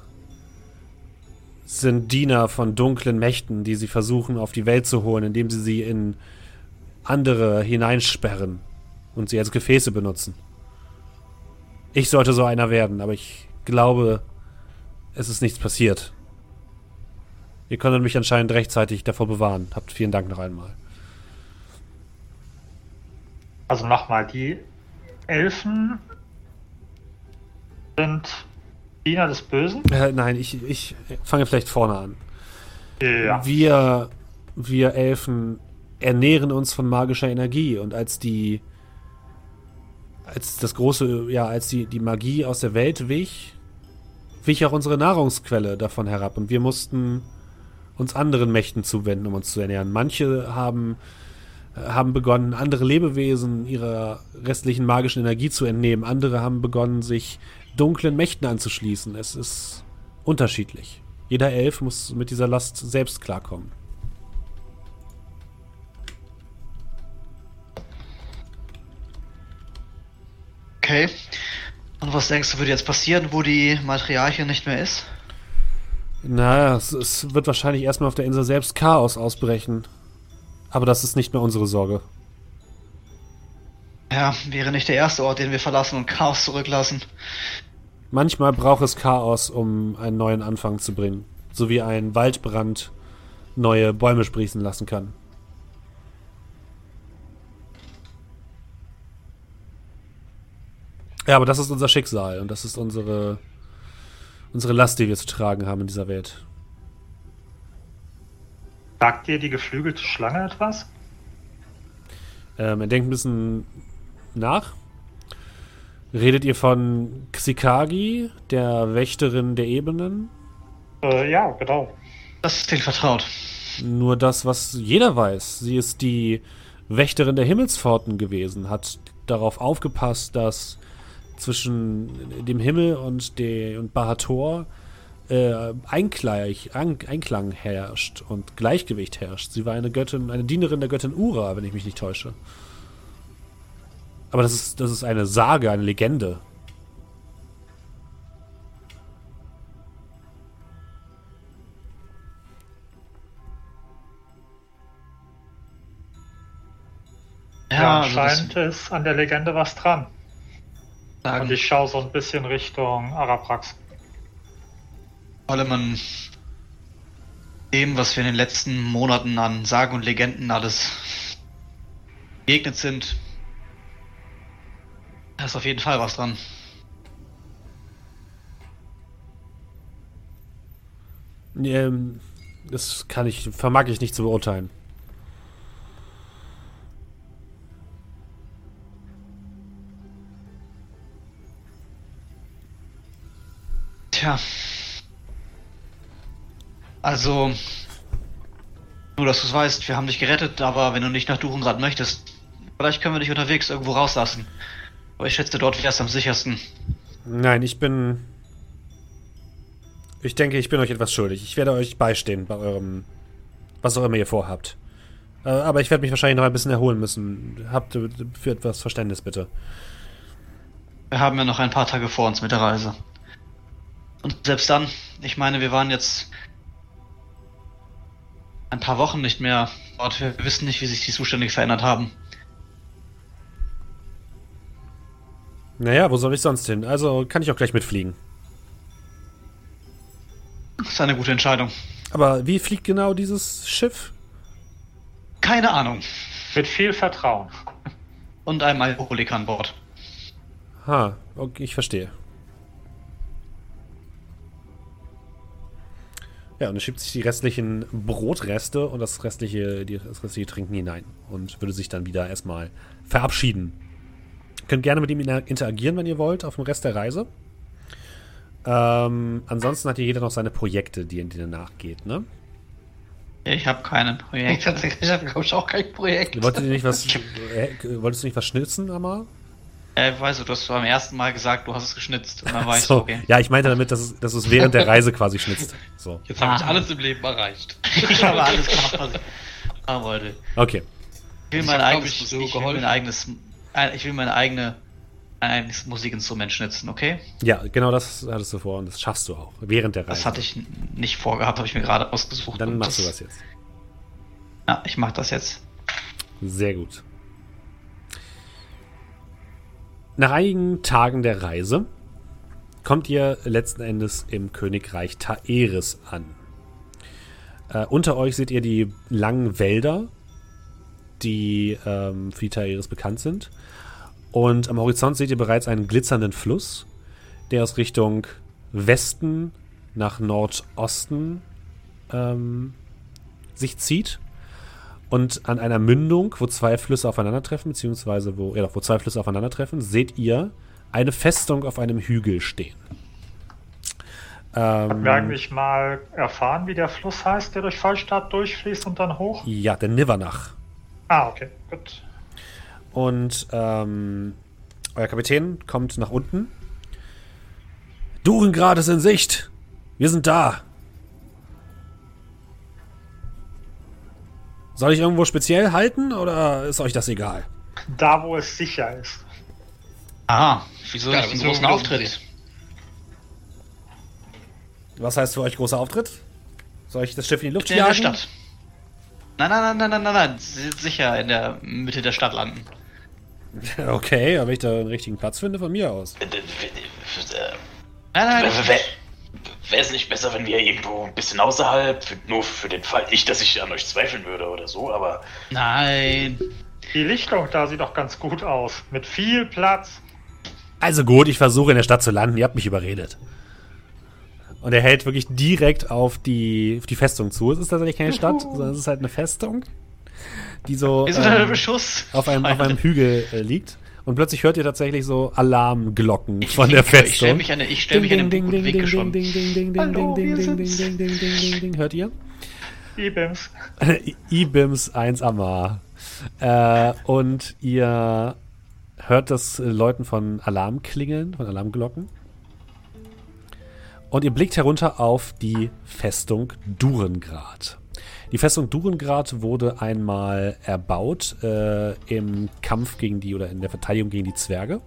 sind Diener von dunklen Mächten, die sie versuchen auf die Welt zu holen, indem sie sie in andere hineinsperren und sie als Gefäße benutzen. Ich sollte so einer werden, aber ich glaube, es ist nichts passiert. Ihr konntet mich anscheinend rechtzeitig davor bewahren. Habt vielen Dank noch einmal. Also nochmal, die Elfen sind Diener des Bösen? Äh, nein, ich, ich fange vielleicht vorne an. Ja. Wir, wir Elfen ernähren uns von magischer Energie und als die, als das große, ja, als die, die Magie aus der Welt wich, wich auch unsere Nahrungsquelle davon herab und wir mussten uns anderen Mächten zuwenden, um uns zu ernähren. Manche haben, haben begonnen, andere Lebewesen ihrer restlichen magischen Energie zu entnehmen. Andere haben begonnen, sich dunklen Mächten anzuschließen. Es ist unterschiedlich. Jeder Elf muss mit dieser Last selbst klarkommen. Okay. Und was denkst du, würde jetzt passieren, wo die Matriarchin nicht mehr ist? Naja, es, es wird wahrscheinlich erstmal auf der Insel selbst Chaos ausbrechen. Aber das ist nicht mehr unsere Sorge. Ja, wäre nicht der erste Ort, den wir verlassen und Chaos zurücklassen. Manchmal braucht es Chaos, um einen neuen Anfang zu bringen. So wie ein Waldbrand neue Bäume sprießen lassen kann. Ja, aber das ist unser Schicksal und das ist unsere, unsere Last, die wir zu tragen haben in dieser Welt. Sagt dir die geflügelte Schlange etwas? Ähm, er denkt ein bisschen nach. Redet ihr von Xikagi, der Wächterin der Ebenen? Äh, ja, genau. Das klingt vertraut. Nur das, was jeder weiß. Sie ist die Wächterin der Himmelspforten gewesen, hat darauf aufgepasst, dass zwischen dem Himmel und, der, und Bahator äh, Einklang, Ein- Einklang herrscht und Gleichgewicht herrscht. Sie war eine Göttin, eine Dienerin der Göttin Ura, wenn ich mich nicht täusche. Aber das ist, das ist eine Sage, eine Legende. Ja, also das- anscheinend ist an der Legende was dran. Sagen, Und ich schaue so ein bisschen Richtung Araprax. vor allem an dem, was wir in den letzten Monaten an Sagen und Legenden alles begegnet sind. Da ist auf jeden Fall was dran. Ähm, das kann ich, vermag ich nicht zu beurteilen. Tja. Also, nur dass du es weißt, wir haben dich gerettet, aber wenn du nicht nach Duchengrad möchtest, vielleicht können wir dich unterwegs irgendwo rauslassen. Aber ich schätze, dort wär's am sichersten. Nein, ich bin. Ich denke, ich bin euch etwas schuldig. Ich werde euch beistehen bei eurem. Was auch immer ihr vorhabt. Äh, aber ich werde mich wahrscheinlich noch ein bisschen erholen müssen. Habt für etwas Verständnis, bitte. Wir haben ja noch ein paar Tage vor uns mit der Reise. Und selbst dann, ich meine, wir waren jetzt ein paar Wochen nicht mehr dort. Wir wissen nicht, wie sich die Zustände verändert haben. Naja, wo soll ich sonst hin? Also kann ich auch gleich mitfliegen. Das ist eine gute Entscheidung. Aber wie fliegt genau dieses Schiff? Keine Ahnung. Mit viel Vertrauen. Und einem Alkoholiker an Bord. Ha, okay, ich verstehe. Ja, und er schiebt sich die restlichen Brotreste und das restliche, die, das restliche Trinken hinein und würde sich dann wieder erstmal verabschieden. Könnt gerne mit ihm inter- interagieren, wenn ihr wollt, auf dem Rest der Reise. Ähm, ansonsten hat hier jeder noch seine Projekte, die, die er nachgeht, ne? Ich habe keine Projekte. Ich habe, glaube ich, auch kein Projekt. Wolltet ihr nicht was, äh, wolltest du nicht was schnitzen, Amar? Äh, ich weiß du, hast beim ersten Mal gesagt, du hast es geschnitzt. Und dann war ich So, so, okay. Ja, ich meinte damit, dass es, dass es während der Reise quasi schnitzt. So, Jetzt habe ich Ah. alles im Leben erreicht. ich habe alles gemacht, was ich machen wollte. okay. Ich will mein eigenes, ich, so ich will mein eigenes, äh, ich will meine eigene, ein eigenes Musikinstrument schnitzen, okay? Ja, genau das hattest du vor und das schaffst du auch. Während der Reise. Das hatte ich nicht vorgehabt, habe ich mir gerade ausgesucht. Dann machst du das das jetzt. Ja, ich mach das jetzt. Sehr gut. Nach einigen Tagen der Reise kommt ihr letzten Endes im Königreich Taeris an. Äh, unter euch seht ihr die langen Wälder, die ähm, für die Taeris bekannt sind. Und am Horizont seht ihr bereits einen glitzernden Fluss, der aus Richtung Westen nach Nordosten ähm, sich zieht. Und an einer Mündung, wo zwei Flüsse aufeinandertreffen, beziehungsweise wo, ja, wo zwei Flüsse aufeinandertreffen, seht ihr eine Festung auf einem Hügel stehen. Ähm, Wir eigentlich mal erfahren, wie der Fluss heißt, der durch Fallstadt durchfließt und dann hoch? ja, der Nivernach. Ah, okay, gut. Und ähm, euer Kapitän kommt nach unten. Durengrad ist in Sicht. Wir sind da. Soll ich irgendwo speziell halten oder ist euch das egal? Da, wo es sicher ist. Aha, wieso Ja, nicht großen dürfen Auftritt? Was heißt für euch großer Auftritt? Soll ich das Schiff in die Luft In der jagen? Stadt. Nein, nein, nein, nein, nein, nein, nein. Sie sind sicher in der Mitte der Stadt landen. Okay, aber wenn ich da einen richtigen Platz finde, von mir aus. Äh, äh, Nein, nein, Wäre es nicht besser, wenn wir irgendwo ein bisschen außerhalb, für, nur für den Fall, nicht, dass ich an euch zweifeln würde oder so, aber nein. Die Lichtung da sieht doch ganz gut aus. Mit viel Platz. Also gut, ich versuche in der Stadt zu landen. Ihr habt mich überredet. Und er hält wirklich direkt auf die, auf die Festung zu. Es ist tatsächlich keine Stadt, sondern es ist halt eine Festung, die so ähm, Beschuss. auf, einem, auf einem Hügel äh, liegt. Und plötzlich hört ihr tatsächlich so Alarmglocken von der Ich stell Festung. mich an, ich stell mich an den ding, guten ding, Winkel ding, schon. ding, ding, ding, ding, Hallo, ding, wir ding, ding, sind's. ding, ding, ding, ding, ding. Hört ihr? Ibims. IBIMS 1 Amar. Äh, und ihr hört das Läuten von Alarmklingeln, von Alarmglocken. Und ihr blickt herunter auf die Festung Durengrad. Die Festung Durengrad wurde einmal erbaut äh, im Kampf gegen die oder in der Verteidigung gegen die Zwerge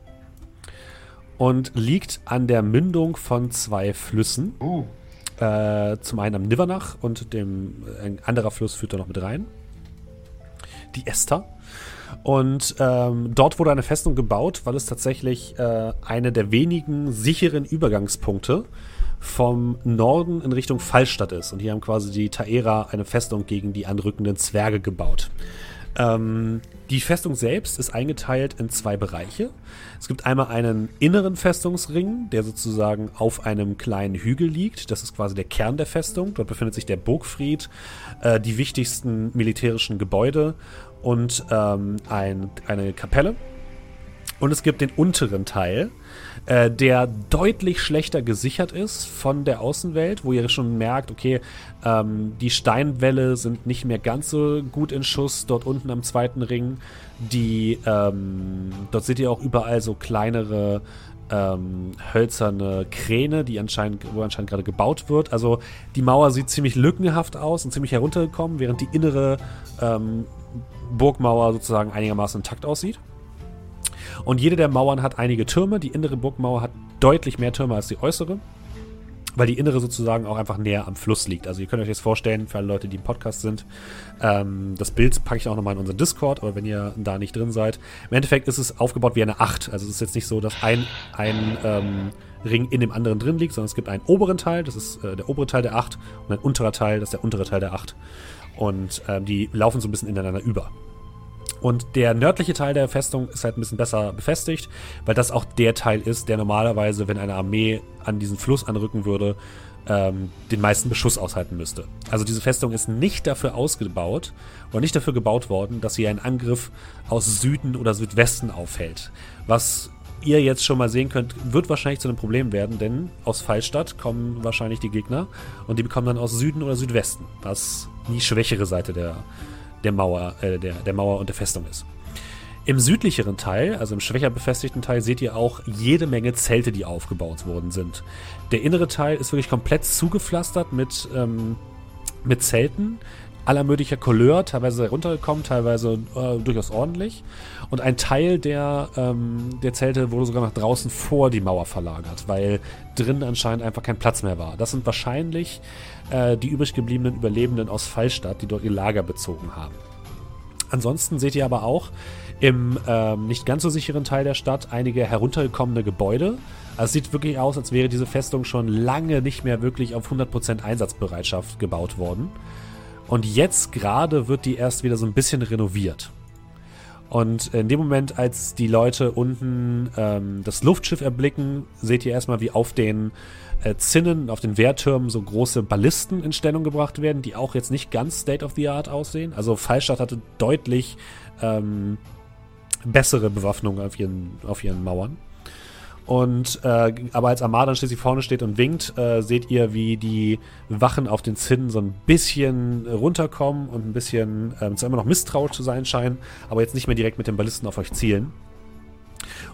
und liegt an der Mündung von zwei Flüssen. Äh, zum einen am Nivernach und dem ein anderer Fluss führt da noch mit rein. Die Ester. Und ähm, dort wurde eine Festung gebaut, weil es tatsächlich äh, eine der wenigen sicheren Übergangspunkte vom Norden in Richtung Fallstadt ist. Und hier haben quasi die Taera eine Festung gegen die anrückenden Zwerge gebaut. Ähm, die Festung selbst ist eingeteilt in zwei Bereiche. Es gibt einmal einen inneren Festungsring, der sozusagen auf einem kleinen Hügel liegt. Das ist quasi der Kern der Festung. Dort befindet sich der Burgfried, äh, die wichtigsten militärischen Gebäude und ähm, ein, eine Kapelle. Und es gibt den unteren Teil, äh, der deutlich schlechter gesichert ist von der Außenwelt, wo ihr schon merkt, okay, ähm, die Steinwälle sind nicht mehr ganz so gut in Schuss dort unten am zweiten Ring. Die, ähm, dort seht ihr auch überall so kleinere ähm, hölzerne Kräne, die anscheinend, wo anscheinend gerade gebaut wird. Also die Mauer sieht ziemlich lückenhaft aus und ziemlich heruntergekommen, während die innere ähm, Burgmauer sozusagen einigermaßen intakt aussieht. Und jede der Mauern hat einige Türme. Die innere Burgmauer hat deutlich mehr Türme als die äußere, weil die innere sozusagen auch einfach näher am Fluss liegt. Also ihr könnt euch jetzt vorstellen, für alle Leute, die im Podcast sind, ähm, das Bild packe ich auch nochmal in unseren Discord, aber wenn ihr da nicht drin seid, im Endeffekt ist es aufgebaut wie eine Acht. Also es ist jetzt nicht so, dass ein, ein ähm, Ring in dem anderen drin liegt, sondern es gibt einen oberen Teil, das ist äh, der obere Teil der Acht, und ein unterer Teil, das ist der untere Teil der Acht. Und ähm, die laufen so ein bisschen ineinander über. Und der nördliche Teil der Festung ist halt ein bisschen besser befestigt, weil das auch der Teil ist, der normalerweise, wenn eine Armee an diesen Fluss anrücken würde, ähm, den meisten Beschuss aushalten müsste. Also diese Festung ist nicht dafür ausgebaut oder nicht dafür gebaut worden, dass sie einen Angriff aus Süden oder Südwesten aufhält. Was ihr jetzt schon mal sehen könnt, wird wahrscheinlich zu einem Problem werden, denn aus Fallstadt kommen wahrscheinlich die Gegner und die bekommen dann aus Süden oder Südwesten, was die schwächere Seite der, der, Mauer, äh, der, der Mauer und der Festung ist. Im südlicheren Teil, also im schwächer befestigten Teil, seht ihr auch jede Menge Zelte, die aufgebaut worden sind. Der innere Teil ist wirklich komplett zugepflastert mit, ähm, mit Zelten aller möglicher Couleur, teilweise runtergekommen, teilweise äh, durchaus ordentlich. Und ein Teil der, ähm, der Zelte wurde sogar nach draußen vor die Mauer verlagert, weil drinnen anscheinend einfach kein Platz mehr war. Das sind wahrscheinlich äh, die übrig gebliebenen Überlebenden aus Fallstadt, die dort ihr Lager bezogen haben. Ansonsten seht ihr aber auch im ähm, nicht ganz so sicheren Teil der Stadt einige heruntergekommene Gebäude. Also es sieht wirklich aus, als wäre diese Festung schon lange nicht mehr wirklich auf 100% Einsatzbereitschaft gebaut worden. Und jetzt gerade wird die erst wieder so ein bisschen renoviert. Und in dem Moment, als die Leute unten ähm, das Luftschiff erblicken, seht ihr erstmal, wie auf den äh, Zinnen, auf den Wehrtürmen so große Ballisten in Stellung gebracht werden, die auch jetzt nicht ganz State of the Art aussehen. Also Fallstadt hatte deutlich ähm, bessere Bewaffnung auf ihren, auf ihren Mauern. Und äh, aber als Armada dann schließlich vorne steht und winkt, äh, seht ihr, wie die Wachen auf den Zinnen so ein bisschen runterkommen und ein bisschen äh, zwar immer noch misstrauisch zu sein scheinen, aber jetzt nicht mehr direkt mit den Ballisten auf euch zielen.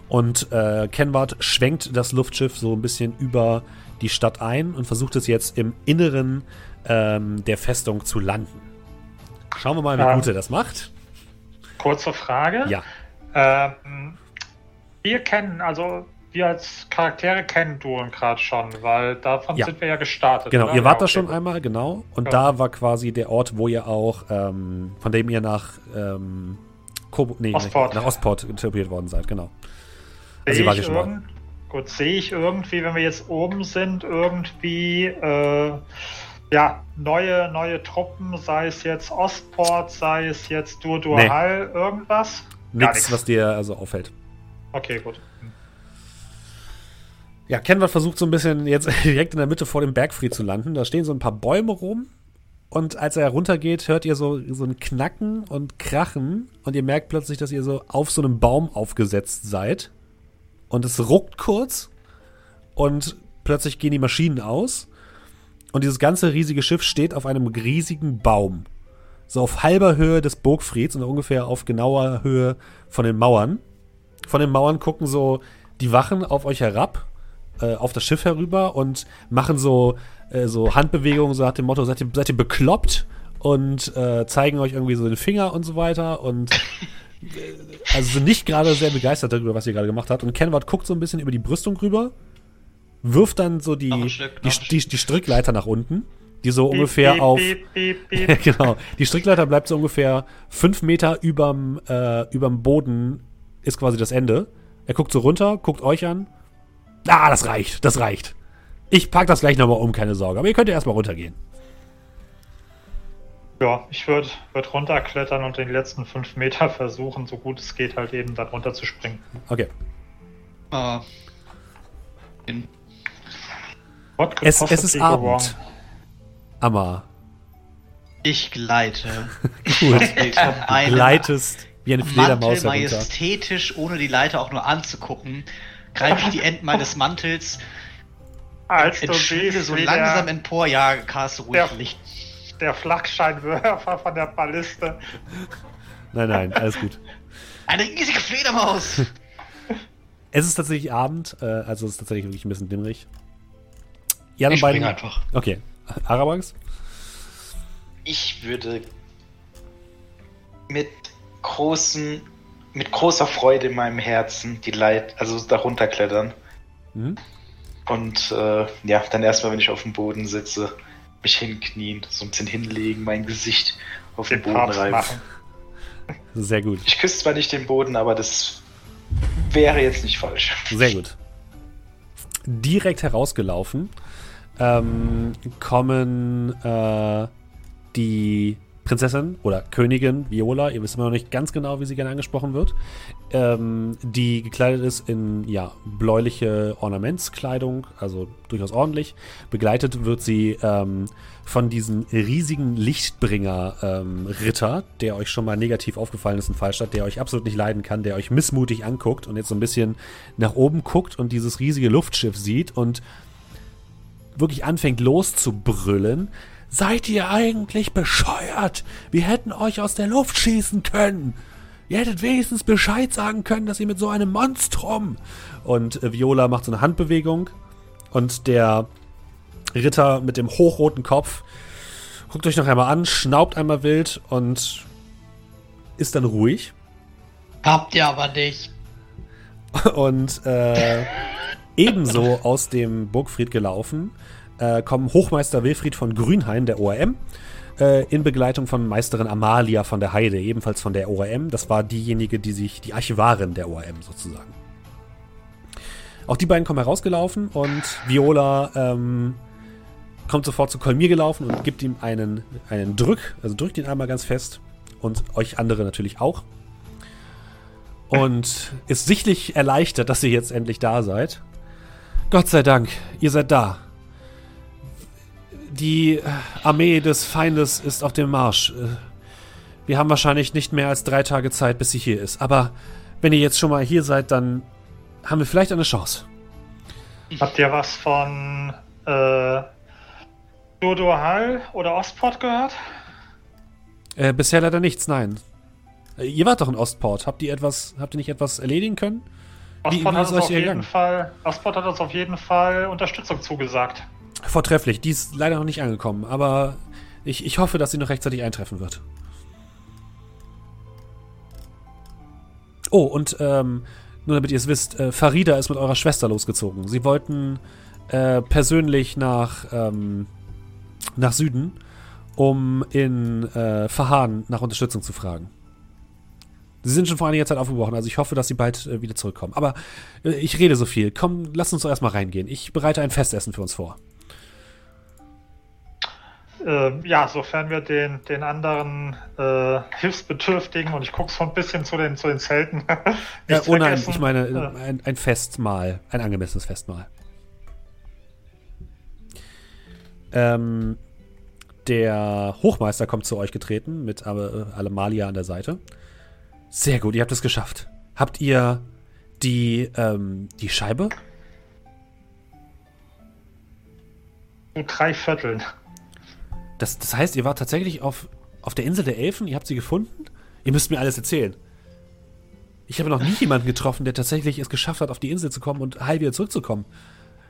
Und äh, Kenward schwenkt das Luftschiff so ein bisschen über die Stadt ein und versucht es jetzt im Inneren ähm, der Festung zu landen. Schauen wir mal, wie Ja. gut er das macht. Kurze Frage. Ja. Ähm, wir kennen, also wir als Charaktere kennen Duon gerade schon, weil davon Ja. sind wir ja gestartet. Genau, oder? ihr wart Ja, da okay, schon einmal, genau. Und Ja. da war quasi der Ort, wo ihr auch, ähm, von dem ihr nach, ähm, Kobo, nee, Ostport. nach Ostport interpretiert worden seid, genau. Also Sehe wart ich schon mal. gut, sehe ich irgendwie, wenn wir jetzt oben sind, irgendwie äh, ja, neue, neue Truppen, sei es jetzt Ostport, sei es jetzt Durduhal, irgendwas? Gar Nichts, was dir also auffällt. Okay, gut. Ja, Kenward versucht so ein bisschen jetzt direkt in der Mitte vor dem Bergfried zu landen. Da stehen so ein paar Bäume rum. Und als er runtergeht, hört ihr so, so ein Knacken und Krachen. Und ihr merkt plötzlich, dass ihr so auf so einem Baum aufgesetzt seid. Und es ruckt kurz. Und plötzlich gehen die Maschinen aus. Und dieses ganze riesige Schiff steht auf einem riesigen Baum. So auf halber Höhe des Burgfrieds und ungefähr auf genauer Höhe von den Mauern. Von den Mauern gucken so die Wachen auf euch herab, äh, auf das Schiff herüber und machen so, äh, so Handbewegungen, so nach dem Motto, seid ihr, seid ihr bekloppt? Und äh, zeigen euch irgendwie so den Finger und so weiter. Und äh, also sind nicht gerade sehr begeistert darüber, was ihr gerade gemacht habt. Und Kenward guckt so ein bisschen über die Brüstung rüber, wirft dann so die, Stück, die, die, die Strickleiter nach unten, die so Piep, ungefähr piep, auf. Piep, piep, piep. genau. Die Strickleiter bleibt so ungefähr fünf Meter überm, äh, überm Boden, ist quasi das Ende. Er guckt so runter, guckt euch an. Ah, das reicht, das reicht. Ich pack das gleich nochmal um, keine Sorge. Aber ihr könnt ja erstmal runtergehen. Ja, ich würde würd runterklettern und den letzten fünf Meter versuchen, so gut es geht, halt eben da runter zu springen. Okay. Äh, in, Es, es ist? Abend. Amma, ich gleite. gut. Einem Gleitest wie eine Mantel Fledermaus herunter. majestätisch, ohne die Leiter auch nur anzugucken, greife ich die Enden meines Mantels, Als du entschwinde siehst, so langsam der, empor, ja, Cast ruhig Ja. Licht. der Flakscheinwerfer von der Balliste. Nein, nein, alles gut. Eine riesige Fledermaus! Es ist tatsächlich Abend, äh, also es ist tatsächlich wirklich ein bisschen dämmerig. Die anderen Ich beiden. einfach. Okay. Arabax? Ich würde mit großen, mit großer Freude in meinem Herzen die Leit, also darunter klettern. Mhm. Und äh, ja, dann erstmal, wenn ich auf dem Boden sitze, mich hinknien, so ein bisschen hinlegen, mein Gesicht auf den, Den Boden Papst reiben. machen. Sehr gut. Ich küsse zwar nicht den Boden, aber das wäre jetzt nicht falsch. Sehr gut. Direkt herausgelaufen ähm, kommen äh, die Prinzessin oder Königin Viola, ihr wisst immer noch nicht ganz genau, wie sie gerne angesprochen wird, ähm, die gekleidet ist in ja, bläuliche Ornamentskleidung, also durchaus ordentlich. Begleitet wird sie ähm, von diesem riesigen Lichtbringer-Ritter, ähm, der euch schon mal negativ aufgefallen ist in Fallstadt, der euch absolut nicht leiden kann, der euch missmutig anguckt und jetzt so ein bisschen nach oben guckt und dieses riesige Luftschiff sieht und wirklich anfängt loszubrüllen. Seid ihr eigentlich bescheuert? Wir hätten euch aus der Luft schießen können. Ihr hättet wenigstens Bescheid sagen können, dass ihr mit so einem Monstrum. Und äh, Viola macht so eine Handbewegung. Und der Ritter mit dem hochroten Kopf guckt euch noch einmal an, schnaubt einmal wild und ist dann ruhig. Habt ihr aber nicht. Und äh, ebenso aus dem Burgfried gelaufen äh, kommen Hochmeister Wilfried von Grünhain, der ORM, äh, in Begleitung von Meisterin Amalia von der Heide, ebenfalls von der ORM. Das war diejenige, die sich, die Archivarin der ORM sozusagen. Auch die beiden kommen herausgelaufen und Viola ähm, kommt sofort zu Kolmir gelaufen und gibt ihm einen, einen Drück, also drückt ihn einmal ganz fest und euch andere natürlich auch. Und ist sichtlich erleichtert, dass ihr jetzt endlich da seid. Gott sei Dank, ihr seid da. Die äh, Armee des Feindes ist auf dem Marsch. Äh, wir haben wahrscheinlich nicht mehr als drei Tage Zeit, bis sie hier ist. Aber wenn ihr jetzt schon mal hier seid, dann haben wir vielleicht eine Chance. Habt ihr was von äh, Dodo Hall oder Ostport gehört? Äh, bisher leider nichts, nein. Äh, ihr wart doch in Ostport. Habt ihr etwas, habt ihr nicht etwas erledigen können? Ostport, wie, wie hat, uns auf jeden Fall, Ostport hat uns auf jeden Fall Unterstützung zugesagt. Vortrefflich. Die ist leider noch nicht angekommen, aber ich, ich hoffe, dass sie noch rechtzeitig eintreffen wird. Oh, und ähm, nur damit ihr es wisst, äh, Farida ist mit eurer Schwester losgezogen. Sie wollten äh, persönlich nach, ähm, nach Süden, um in äh, Fahan nach Unterstützung zu fragen. Sie sind schon vor einiger Zeit aufgebrochen, also ich hoffe, dass sie bald äh, wieder zurückkommen. Aber äh, ich rede so viel. Komm, lass uns doch erstmal reingehen. Ich bereite ein Festessen für uns vor äh, ja, sofern wir den, den anderen äh, Hilfsbedürftigen und ich gucke so ein bisschen zu den, zu den Zelten. ja, oh nein, ich meine ein, ein Festmahl, ein angemessenes Festmahl. Ähm, der Hochmeister kommt zu euch getreten mit äh, Alemalia an der Seite. Sehr gut, ihr habt es geschafft. Habt ihr die, ähm, die Scheibe? In drei Vierteln. Das, das heißt, ihr wart tatsächlich auf, auf der Insel der Elfen? Ihr habt sie gefunden? Ihr müsst mir alles erzählen. Ich habe noch nie jemanden getroffen, der tatsächlich es geschafft hat, auf die Insel zu kommen und heil wieder zurückzukommen.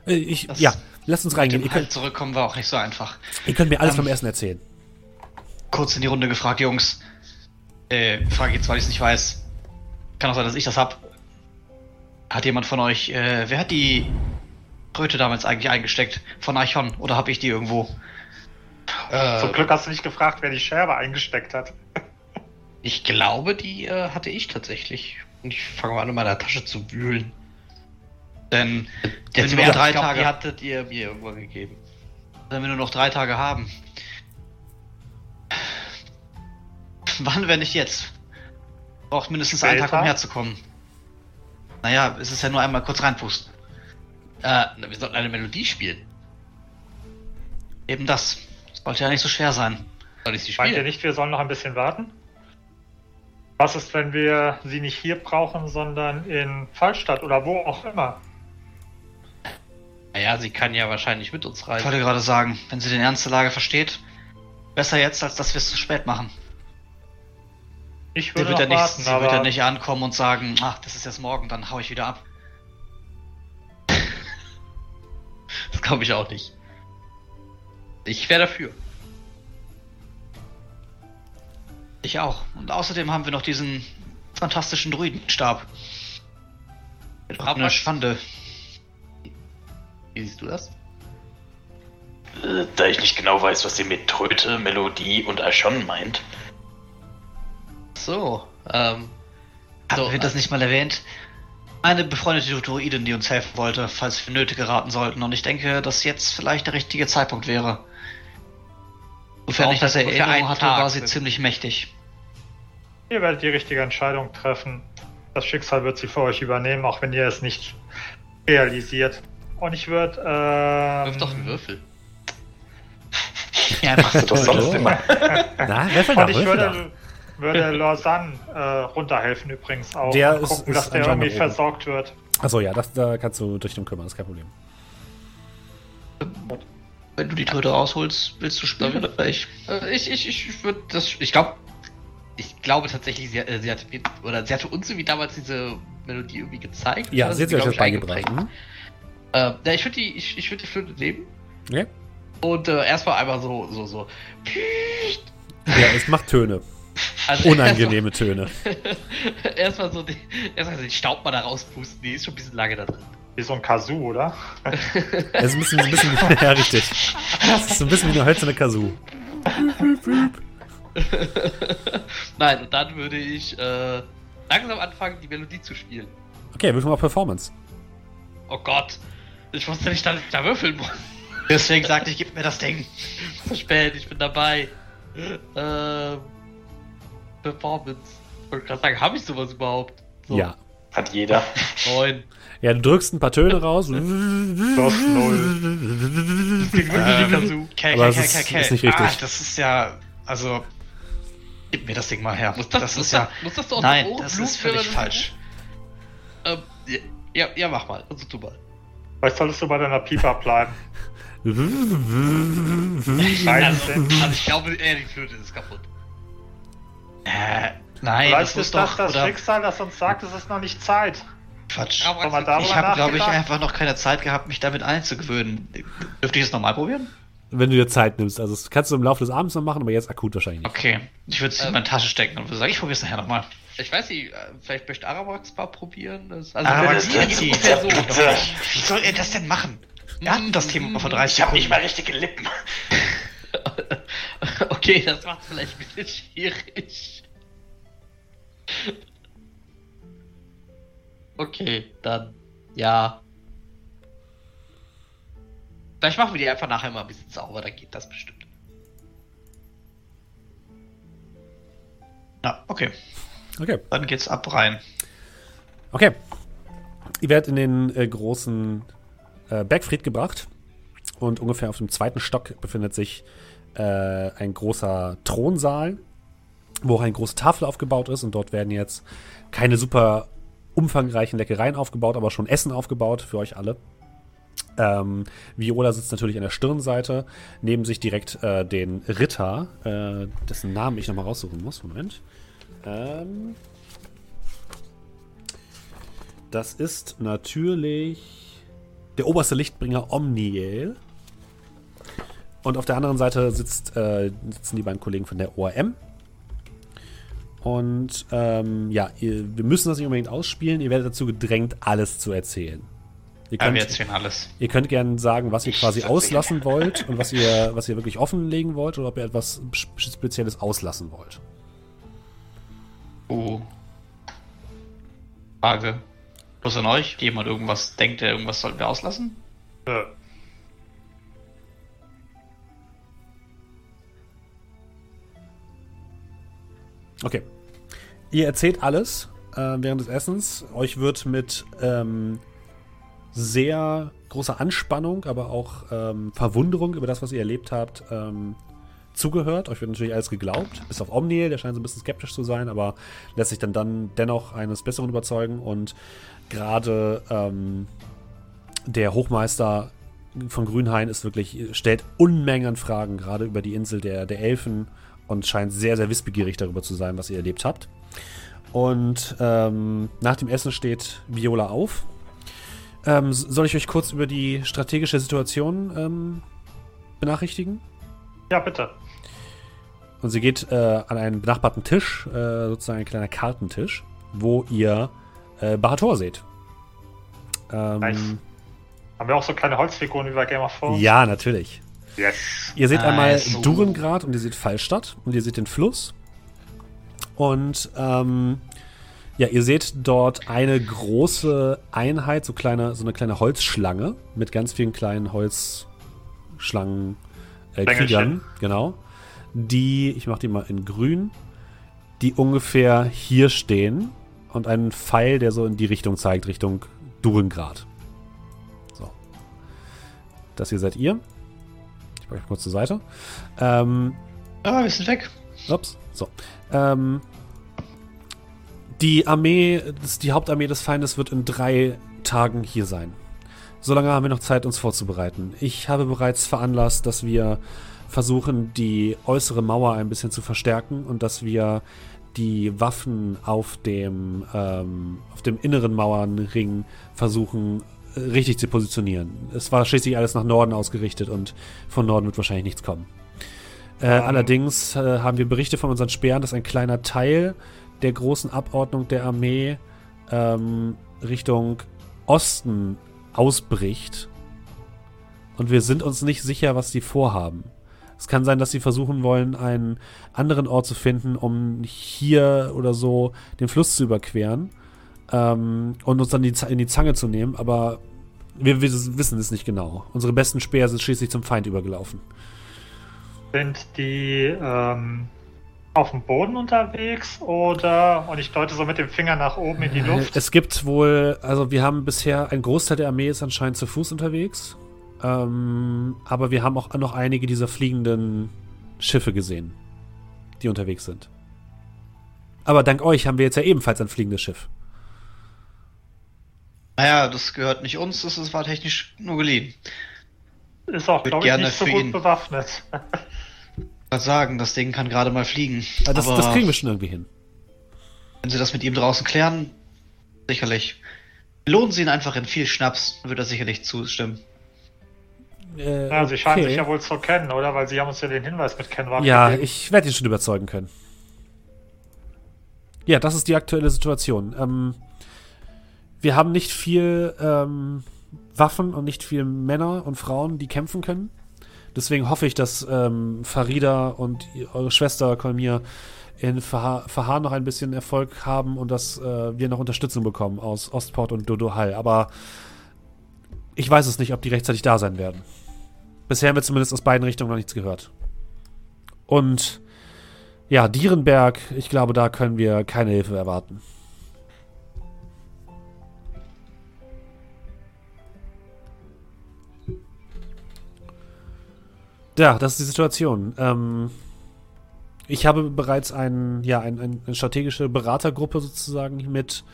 Äh, ich, ja, lasst uns reingehen. Ihr könnt, zurückkommen war auch nicht so einfach. Ihr könnt mir alles ähm, vom Essen erzählen. Kurz in die Runde gefragt, Jungs. Äh, frage jetzt, weil ich es nicht weiß. Kann auch sein, dass ich das hab. Hat jemand von euch, äh, wer hat die Kröte damals eigentlich eingesteckt? Von Archon? Oder habe ich die irgendwo? Äh, Zum Glück hast du nicht gefragt, wer die Scherbe eingesteckt hat. ich glaube, die äh, hatte ich tatsächlich. Und ich fange mal an, in meiner Tasche zu wühlen. Denn jetzt wenn wir drei glaub, Tage. Die hattet ihr mir irgendwo gegeben. Wenn wir nur noch drei Tage haben. Wann, wenn nicht jetzt? Braucht mindestens Später? einen Tag, um herzukommen. Naja, es ist ja nur einmal kurz reinpusten. Äh, wir sollten eine Melodie spielen. Eben das. Sollte ja nicht so schwer sein. Soll ich sie spielen? Meint ihr nicht, wir sollen noch ein bisschen warten? Was ist, wenn wir sie nicht hier brauchen, sondern in Fallstadt oder wo auch immer? Naja, sie kann ja wahrscheinlich mit uns reisen. Ich wollte gerade sagen, wenn sie den Ernst der Lage versteht, besser jetzt, als dass wir es zu spät machen. Ich würde sie wird, ja nicht, warten, sie wird ja nicht ankommen und sagen, ach, das ist jetzt morgen, dann hau ich wieder ab. das glaube ich auch nicht. Ich wäre dafür. Ich auch. Und außerdem haben wir noch diesen fantastischen Druidenstab. Doch eine Schande. Wie siehst du das? Äh, da ich nicht genau weiß, was sie mit Tröte, Melodie und Archon meint. So, ähm. Haben so, wir das nicht mal erwähnt? Eine befreundete Druidin, die uns helfen wollte, falls wir nötig geraten sollten. Und ich denke, dass jetzt vielleicht der richtige Zeitpunkt wäre Sofern ich das Erinnerung hatte, Tag war sie sind- ziemlich mächtig. Ihr werdet die richtige Entscheidung treffen. Das Schicksal wird sie für euch übernehmen, auch wenn ihr es nicht realisiert. Und ich würde. Wirf Ähm, doch einen Würfel. Ja, Machst du das sonst immer? Na, Würfel da, und ich Würfel würde, würde Lausanne äh, runterhelfen übrigens auch. Der und ist- gucken, ist dass der irgendwie versorgt wird. Achso, ja, das, da kannst du dich drum kümmern, das ist kein Problem. Wenn du die Tröte rausholst, willst du spielen oder ich? Äh, ich ich, ich würde das. Ich glaube. Ich glaube tatsächlich, sie, äh, sie, hatte, mir- oder sie hatte uns irgendwie damals diese Melodie irgendwie gezeigt. Ja, Oder sie hat sich glaub das ich, beigebracht. Mhm. Äh, ja, ich würde die, ich, ich würd die Flöte nehmen Okay. und äh, erstmal einmal so, so, so. Ja, es macht Töne. Also Unangenehme Töne. Erstmal so die, erstmal so den Staub mal da rauspusten, die ist schon ein bisschen lange da drin. Wie so ein Kazoo, oder? Es ist ein bisschen, ein bisschen ja, richtig. Es ist so ein bisschen wie eine hölzerne Kazoo. Nein, und dann würde ich äh, langsam anfangen, die Melodie zu spielen. Okay, würfel mal Performance. Oh Gott, ich wusste nicht, dass ich da würfeln muss. Deswegen sagte ich, gib mir das Ding. Zu spät, ich bin dabei. Ähm, Performance. Ich wollte gerade sagen, habe ich sowas überhaupt? So, Ja. Hat jeder. Neun. Ja, du drückst ein paar Töne raus. Plus null. Okay, Aber okay, ist- ist nicht richtig. Ah, das ist ja. Also. Gib mir das Ding mal her. Muss das, das muss ist ja. das, muss das doch Nein, Ohren das ist völlig falsch. Ähm, ja, ja, mach mal. Also tu mal. Vielleicht solltest du bei deiner Pipa bleiben. Also, also ich glaube, eher die Flöte ist kaputt. Äh, nein, Vielleicht das muss ist das doch. das Oder Schicksal, das uns sagt, es ist noch nicht Zeit. Quatsch. Ich habe, glaube ich, einfach noch keine Zeit gehabt, mich damit einzugewöhnen. Dürfte ich es nochmal probieren? Wenn du dir Zeit nimmst. Also, das kannst du im Laufe des Abends noch machen, aber jetzt akut wahrscheinlich nicht. Okay. Ich würde es in Ähm. meine Tasche stecken und würde sagen, ich probiere es nachher nochmal. Ich weiß nicht, äh, vielleicht möchte Arawax mal probieren. Das, Aber Melodie das geht sie ungefähr so. Bitte. Wie soll er das denn machen? Wir hatten das Thema mal vor 30 Ich habe nicht mal richtige Lippen. Okay, das macht vielleicht ein bisschen schwierig. Okay, dann ja. Vielleicht machen wir die einfach nachher mal ein bisschen sauber, dann geht das bestimmt. Ja, okay. Okay. Dann geht's ab rein. Okay. Ihr werdet in den äh, großen äh, Bergfried gebracht. Und ungefähr auf dem zweiten Stock befindet sich äh, ein großer Thronsaal, wo auch eine große Tafel aufgebaut ist. Und dort werden jetzt keine super umfangreichen Leckereien aufgebaut, aber schon Essen aufgebaut für euch alle. Ähm, Viola sitzt natürlich an der Stirnseite, neben sich direkt äh, den Ritter, äh, dessen Namen ich nochmal raussuchen muss. Moment. Ähm, das ist natürlich der oberste Lichtbringer Omniel. Und auf der anderen Seite sitzt, äh, sitzen die beiden Kollegen von der ORM. Und ähm, ja, ihr, wir müssen das nicht unbedingt ausspielen. Ihr werdet dazu gedrängt, alles zu erzählen. Ihr Ja, könnt, wir erzählen alles. ihr könnt gerne sagen, was ihr quasi erzähle. auslassen wollt und was ihr, was ihr wirklich offenlegen wollt oder ob ihr etwas Sp- Spezielles auslassen wollt. Oh. Frage. Bloß an euch? Jemand irgendwas denkt, der irgendwas sollten wir auslassen? Nö. Okay. Ihr erzählt alles äh, während des Essens. Euch wird mit ähm, sehr großer Anspannung, aber auch ähm, Verwunderung über das, was ihr erlebt habt, ähm, zugehört. Euch wird natürlich alles geglaubt. Bis auf Omniel, der scheint so ein bisschen skeptisch zu sein, aber lässt sich dann, dann dennoch eines Besseren überzeugen. Und gerade ähm, der Hochmeister von Grünhain ist wirklich, stellt Unmengen an Fragen, gerade über die Insel der, der Elfen und scheint sehr, sehr wissbegierig darüber zu sein, was ihr erlebt habt. Und ähm, nach dem Essen steht Viola auf. Ähm, soll ich euch kurz über die strategische Situation ähm, benachrichtigen? Ja, bitte. Und sie geht äh, an einen benachbarten Tisch, äh, sozusagen ein kleiner Kartentisch, wo ihr äh, Bahator seht. Ähm, Nice. Haben wir auch so kleine Holzfiguren wie bei Game of Thrones? Ja, natürlich. Yes. Ihr seht Nice. einmal Durengrad und ihr seht Fallstadt und ihr seht den Fluss. Und ähm, ja, ihr seht dort eine große Einheit, so, kleine, so eine kleine Holzschlange mit ganz vielen kleinen Holzschlangen, äh. Kriegern, genau. die, ich mache die mal in grün, die ungefähr hier stehen und einen Pfeil, der so in die Richtung zeigt, Richtung Durengrad. So. Das hier seid ihr. Euch kurz zur Seite. Ähm, Ah, wir sind weg. Ups, so. Ähm, die Armee, die Hauptarmee des Feindes wird in drei Tagen hier sein. Solange haben wir noch Zeit, uns vorzubereiten. Ich habe bereits veranlasst, dass wir versuchen, die äußere Mauer ein bisschen zu verstärken und dass wir die Waffen auf dem, ähm, auf dem inneren Mauernring versuchen, richtig zu positionieren. Es war schließlich alles nach Norden ausgerichtet und von Norden wird wahrscheinlich nichts kommen. Äh, allerdings äh, haben wir Berichte von unseren Speeren, dass ein kleiner Teil der großen Abordnung der Armee ähm, Richtung Osten ausbricht. Und wir sind uns nicht sicher, was die vorhaben. Es kann sein, dass sie versuchen wollen, einen anderen Ort zu finden, um hier oder so den Fluss zu überqueren ähm, und uns dann die, in die Zange zu nehmen. Aber wir, wir wissen es nicht genau. Unsere besten Speer sind schließlich zum Feind übergelaufen. Sind die ähm, auf dem Boden unterwegs oder, und ich deute so mit dem Finger nach oben in die Luft, Es gibt wohl, also wir haben bisher, ein Großteil der Armee ist anscheinend zu Fuß unterwegs. Ähm, aber wir haben auch noch einige dieser fliegenden Schiffe gesehen, die unterwegs sind. Aber dank euch haben wir jetzt ja ebenfalls ein fliegendes Schiff. Naja, das gehört nicht uns, das ist- war technisch nur geliehen. ist auch, glaube ich, gerne nicht so für gut ihn. bewaffnet. Ich wollte sagen, das Ding kann gerade mal fliegen. Aber das, Aber das kriegen wir schon irgendwie hin. wenn Sie das mit ihm draußen klären, sicherlich. Lohnen Sie ihn einfach in viel Schnaps, wird er sicherlich zustimmen. Äh, Ja, sie scheinen okay. sich ja wohl zu kennen, oder? Weil sie haben uns ja den Hinweis mit Kennwaffen Ja, gegeben. ich werde ihn schon überzeugen können. Ja, das ist die aktuelle Situation. Ähm, wir haben nicht viel ähm, Waffen und nicht viel Männer und Frauen, die kämpfen können. Deswegen hoffe ich, dass ähm, Farida und eure Schwester Kolmir in Verha Verhaan noch ein bisschen Erfolg haben und dass äh, wir noch Unterstützung bekommen aus Ostport und Dodo Hall. Aber ich weiß es nicht, ob die rechtzeitig da sein werden. Bisher haben wir zumindest aus beiden Richtungen noch nichts gehört. Und ja, Dierenberg, ich glaube, da können wir keine Hilfe erwarten. Ja, das ist die Situation. Ähm, ich habe bereits ein, ja, ein, ein, eine strategische Beratergruppe sozusagen mit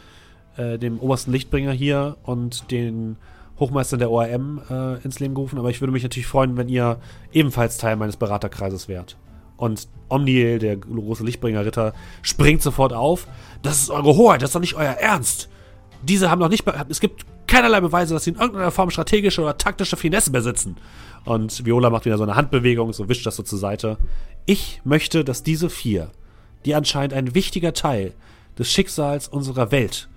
äh, dem obersten Lichtbringer hier und den Hochmeistern der ORM äh, ins Leben gerufen, aber ich würde mich natürlich freuen, wenn ihr ebenfalls Teil meines Beraterkreises wärt. Und Omniel, der große Lichtbringer-Ritter, springt sofort auf. Das ist eure Hoheit, das ist doch nicht euer Ernst. Diese haben noch nicht, es gibt keinerlei Beweise, dass sie in irgendeiner Form strategische oder taktische Finesse besitzen. Und Viola macht wieder so eine Handbewegung, so wischt das so zur Seite. Ich möchte, dass diese vier, die anscheinend ein wichtiger Teil des Schicksals unserer Welt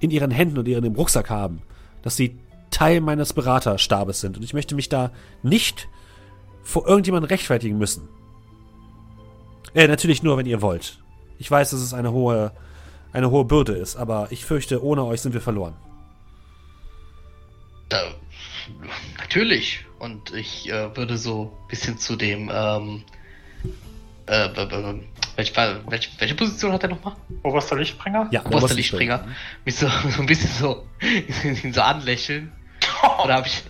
in ihren Händen und ihren im Rucksack haben, dass sie Teil meines Beraterstabes sind. Und ich möchte mich da nicht vor irgendjemandem rechtfertigen müssen. Äh, natürlich nur, wenn ihr wollt. Ich weiß, dass es eine hohe, eine hohe Bürde ist, aber ich fürchte, ohne euch sind wir verloren. Da, natürlich. Und ich äh, würde so ein bisschen zu dem. Ähm, äh, b- welch, welche, Position hat er nochmal? Oberster Lichtbringer? Ja, Oberster Lichtbringer. Mich so, so ein bisschen so, ihn so anlächeln. Oder habe ich.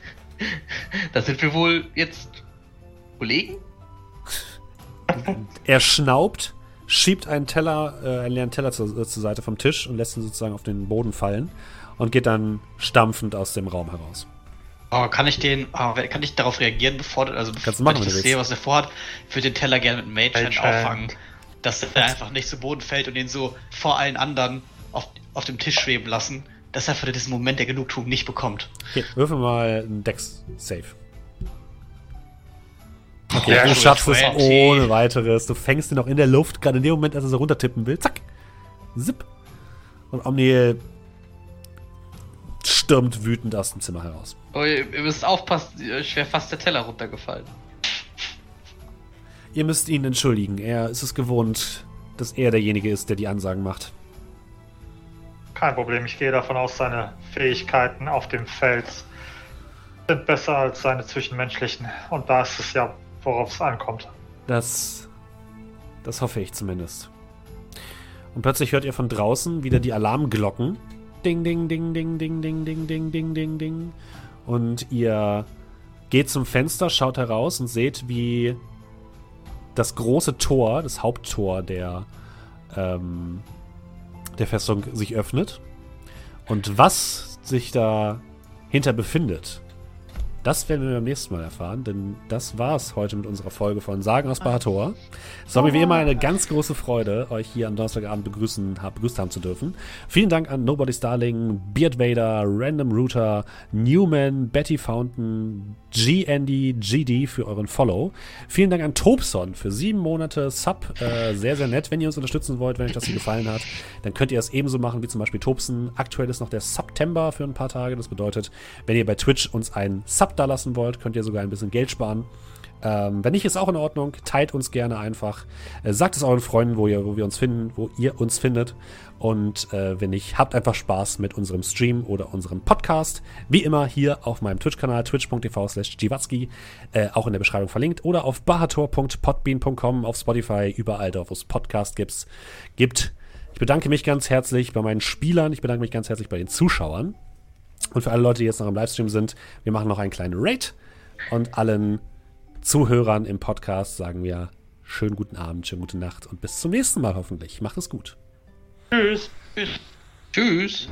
Da sind wir wohl jetzt Kollegen? Er schnaubt, schiebt einen Teller, äh, einen leeren Teller zur, äh, zur Seite vom Tisch und lässt ihn sozusagen auf den Boden fallen und geht dann stampfend aus dem Raum heraus. Oh, kann ich den, oh, kann ich darauf reagieren, bevor, also machen, ich das sehe, was er vorhat, ich würde den Teller gerne mit Mage Hand auffangen, dass er einfach nicht zu Boden fällt und ihn so vor allen anderen auf, auf dem Tisch schweben lassen, dass er für diesen Moment der Genugtuung nicht bekommt. Okay, würfel mal einen Dex-Save. Okay, Ja, du schaffst es 20. ohne weiteres. Du fängst ihn noch in der Luft, gerade in dem Moment, als er so runtertippen will. Zack. Zip. Und Omniel stürmt wütend aus dem Zimmer heraus. Oh, ihr, ihr müsst aufpassen, euch wäre fast der Teller runtergefallen. Ihr müsst ihn entschuldigen. Er ist es gewohnt, dass er derjenige ist, der die Ansagen macht. Kein Problem, ich gehe davon aus, seine Fähigkeiten auf dem Feld sind besser als seine zwischenmenschlichen. Und da ist es ja, worauf es ankommt. Das Das hoffe ich zumindest. Und plötzlich hört ihr von draußen wieder die Alarmglocken. Ding, ding, ding, ding, ding, ding, ding, ding, ding, ding, ding. Und ihr geht zum Fenster, schaut heraus und seht, wie das große Tor, das Haupttor der, ähm, der Festung sich öffnet. Und was sich dahinter befindet, das werden wir beim nächsten Mal erfahren, denn das war's heute mit unserer Folge von Sagen aus Bahator. Es war mir wie immer eine ganz große Freude, euch hier am Donnerstagabend begrüßen, begrüßt haben zu dürfen. Vielen Dank an Nobody's Darling, Beard Vader, Random Router, Newman, Betty Fountain, G. Andy, GD für euren Follow. Vielen Dank an Tobson für sieben Monate Sub. Äh, sehr, sehr nett. Wenn ihr uns unterstützen wollt, wenn euch das hier gefallen hat, dann könnt ihr es ebenso machen wie zum Beispiel Tobson. Aktuell ist noch der September für ein paar Tage. Das bedeutet, wenn ihr bei Twitch uns einen Sub da lassen wollt, könnt ihr sogar ein bisschen Geld sparen. Ähm, wenn nicht, ist auch in Ordnung. Teilt uns gerne einfach. Äh, sagt es euren Freunden, wo, ihr, wo wir uns finden, wo ihr uns findet. Und äh, wenn nicht, habt einfach Spaß mit unserem Stream oder unserem Podcast. Wie immer hier auf meinem Twitch-Kanal, twitch.tv slash äh, auch in der Beschreibung verlinkt. Oder auf bahator.podbean.com, auf Spotify, überall da, wo es Podcast gibt's, gibt. Ich bedanke mich ganz herzlich bei meinen Spielern. Ich bedanke mich ganz herzlich bei den Zuschauern. Und für alle Leute, die jetzt noch im Livestream sind, wir machen noch einen kleinen Raid. Und allen Zuhörern im Podcast sagen wir schönen guten Abend, schönen gute Nacht und bis zum nächsten Mal hoffentlich. Macht es gut. Tschüss. Tschüss.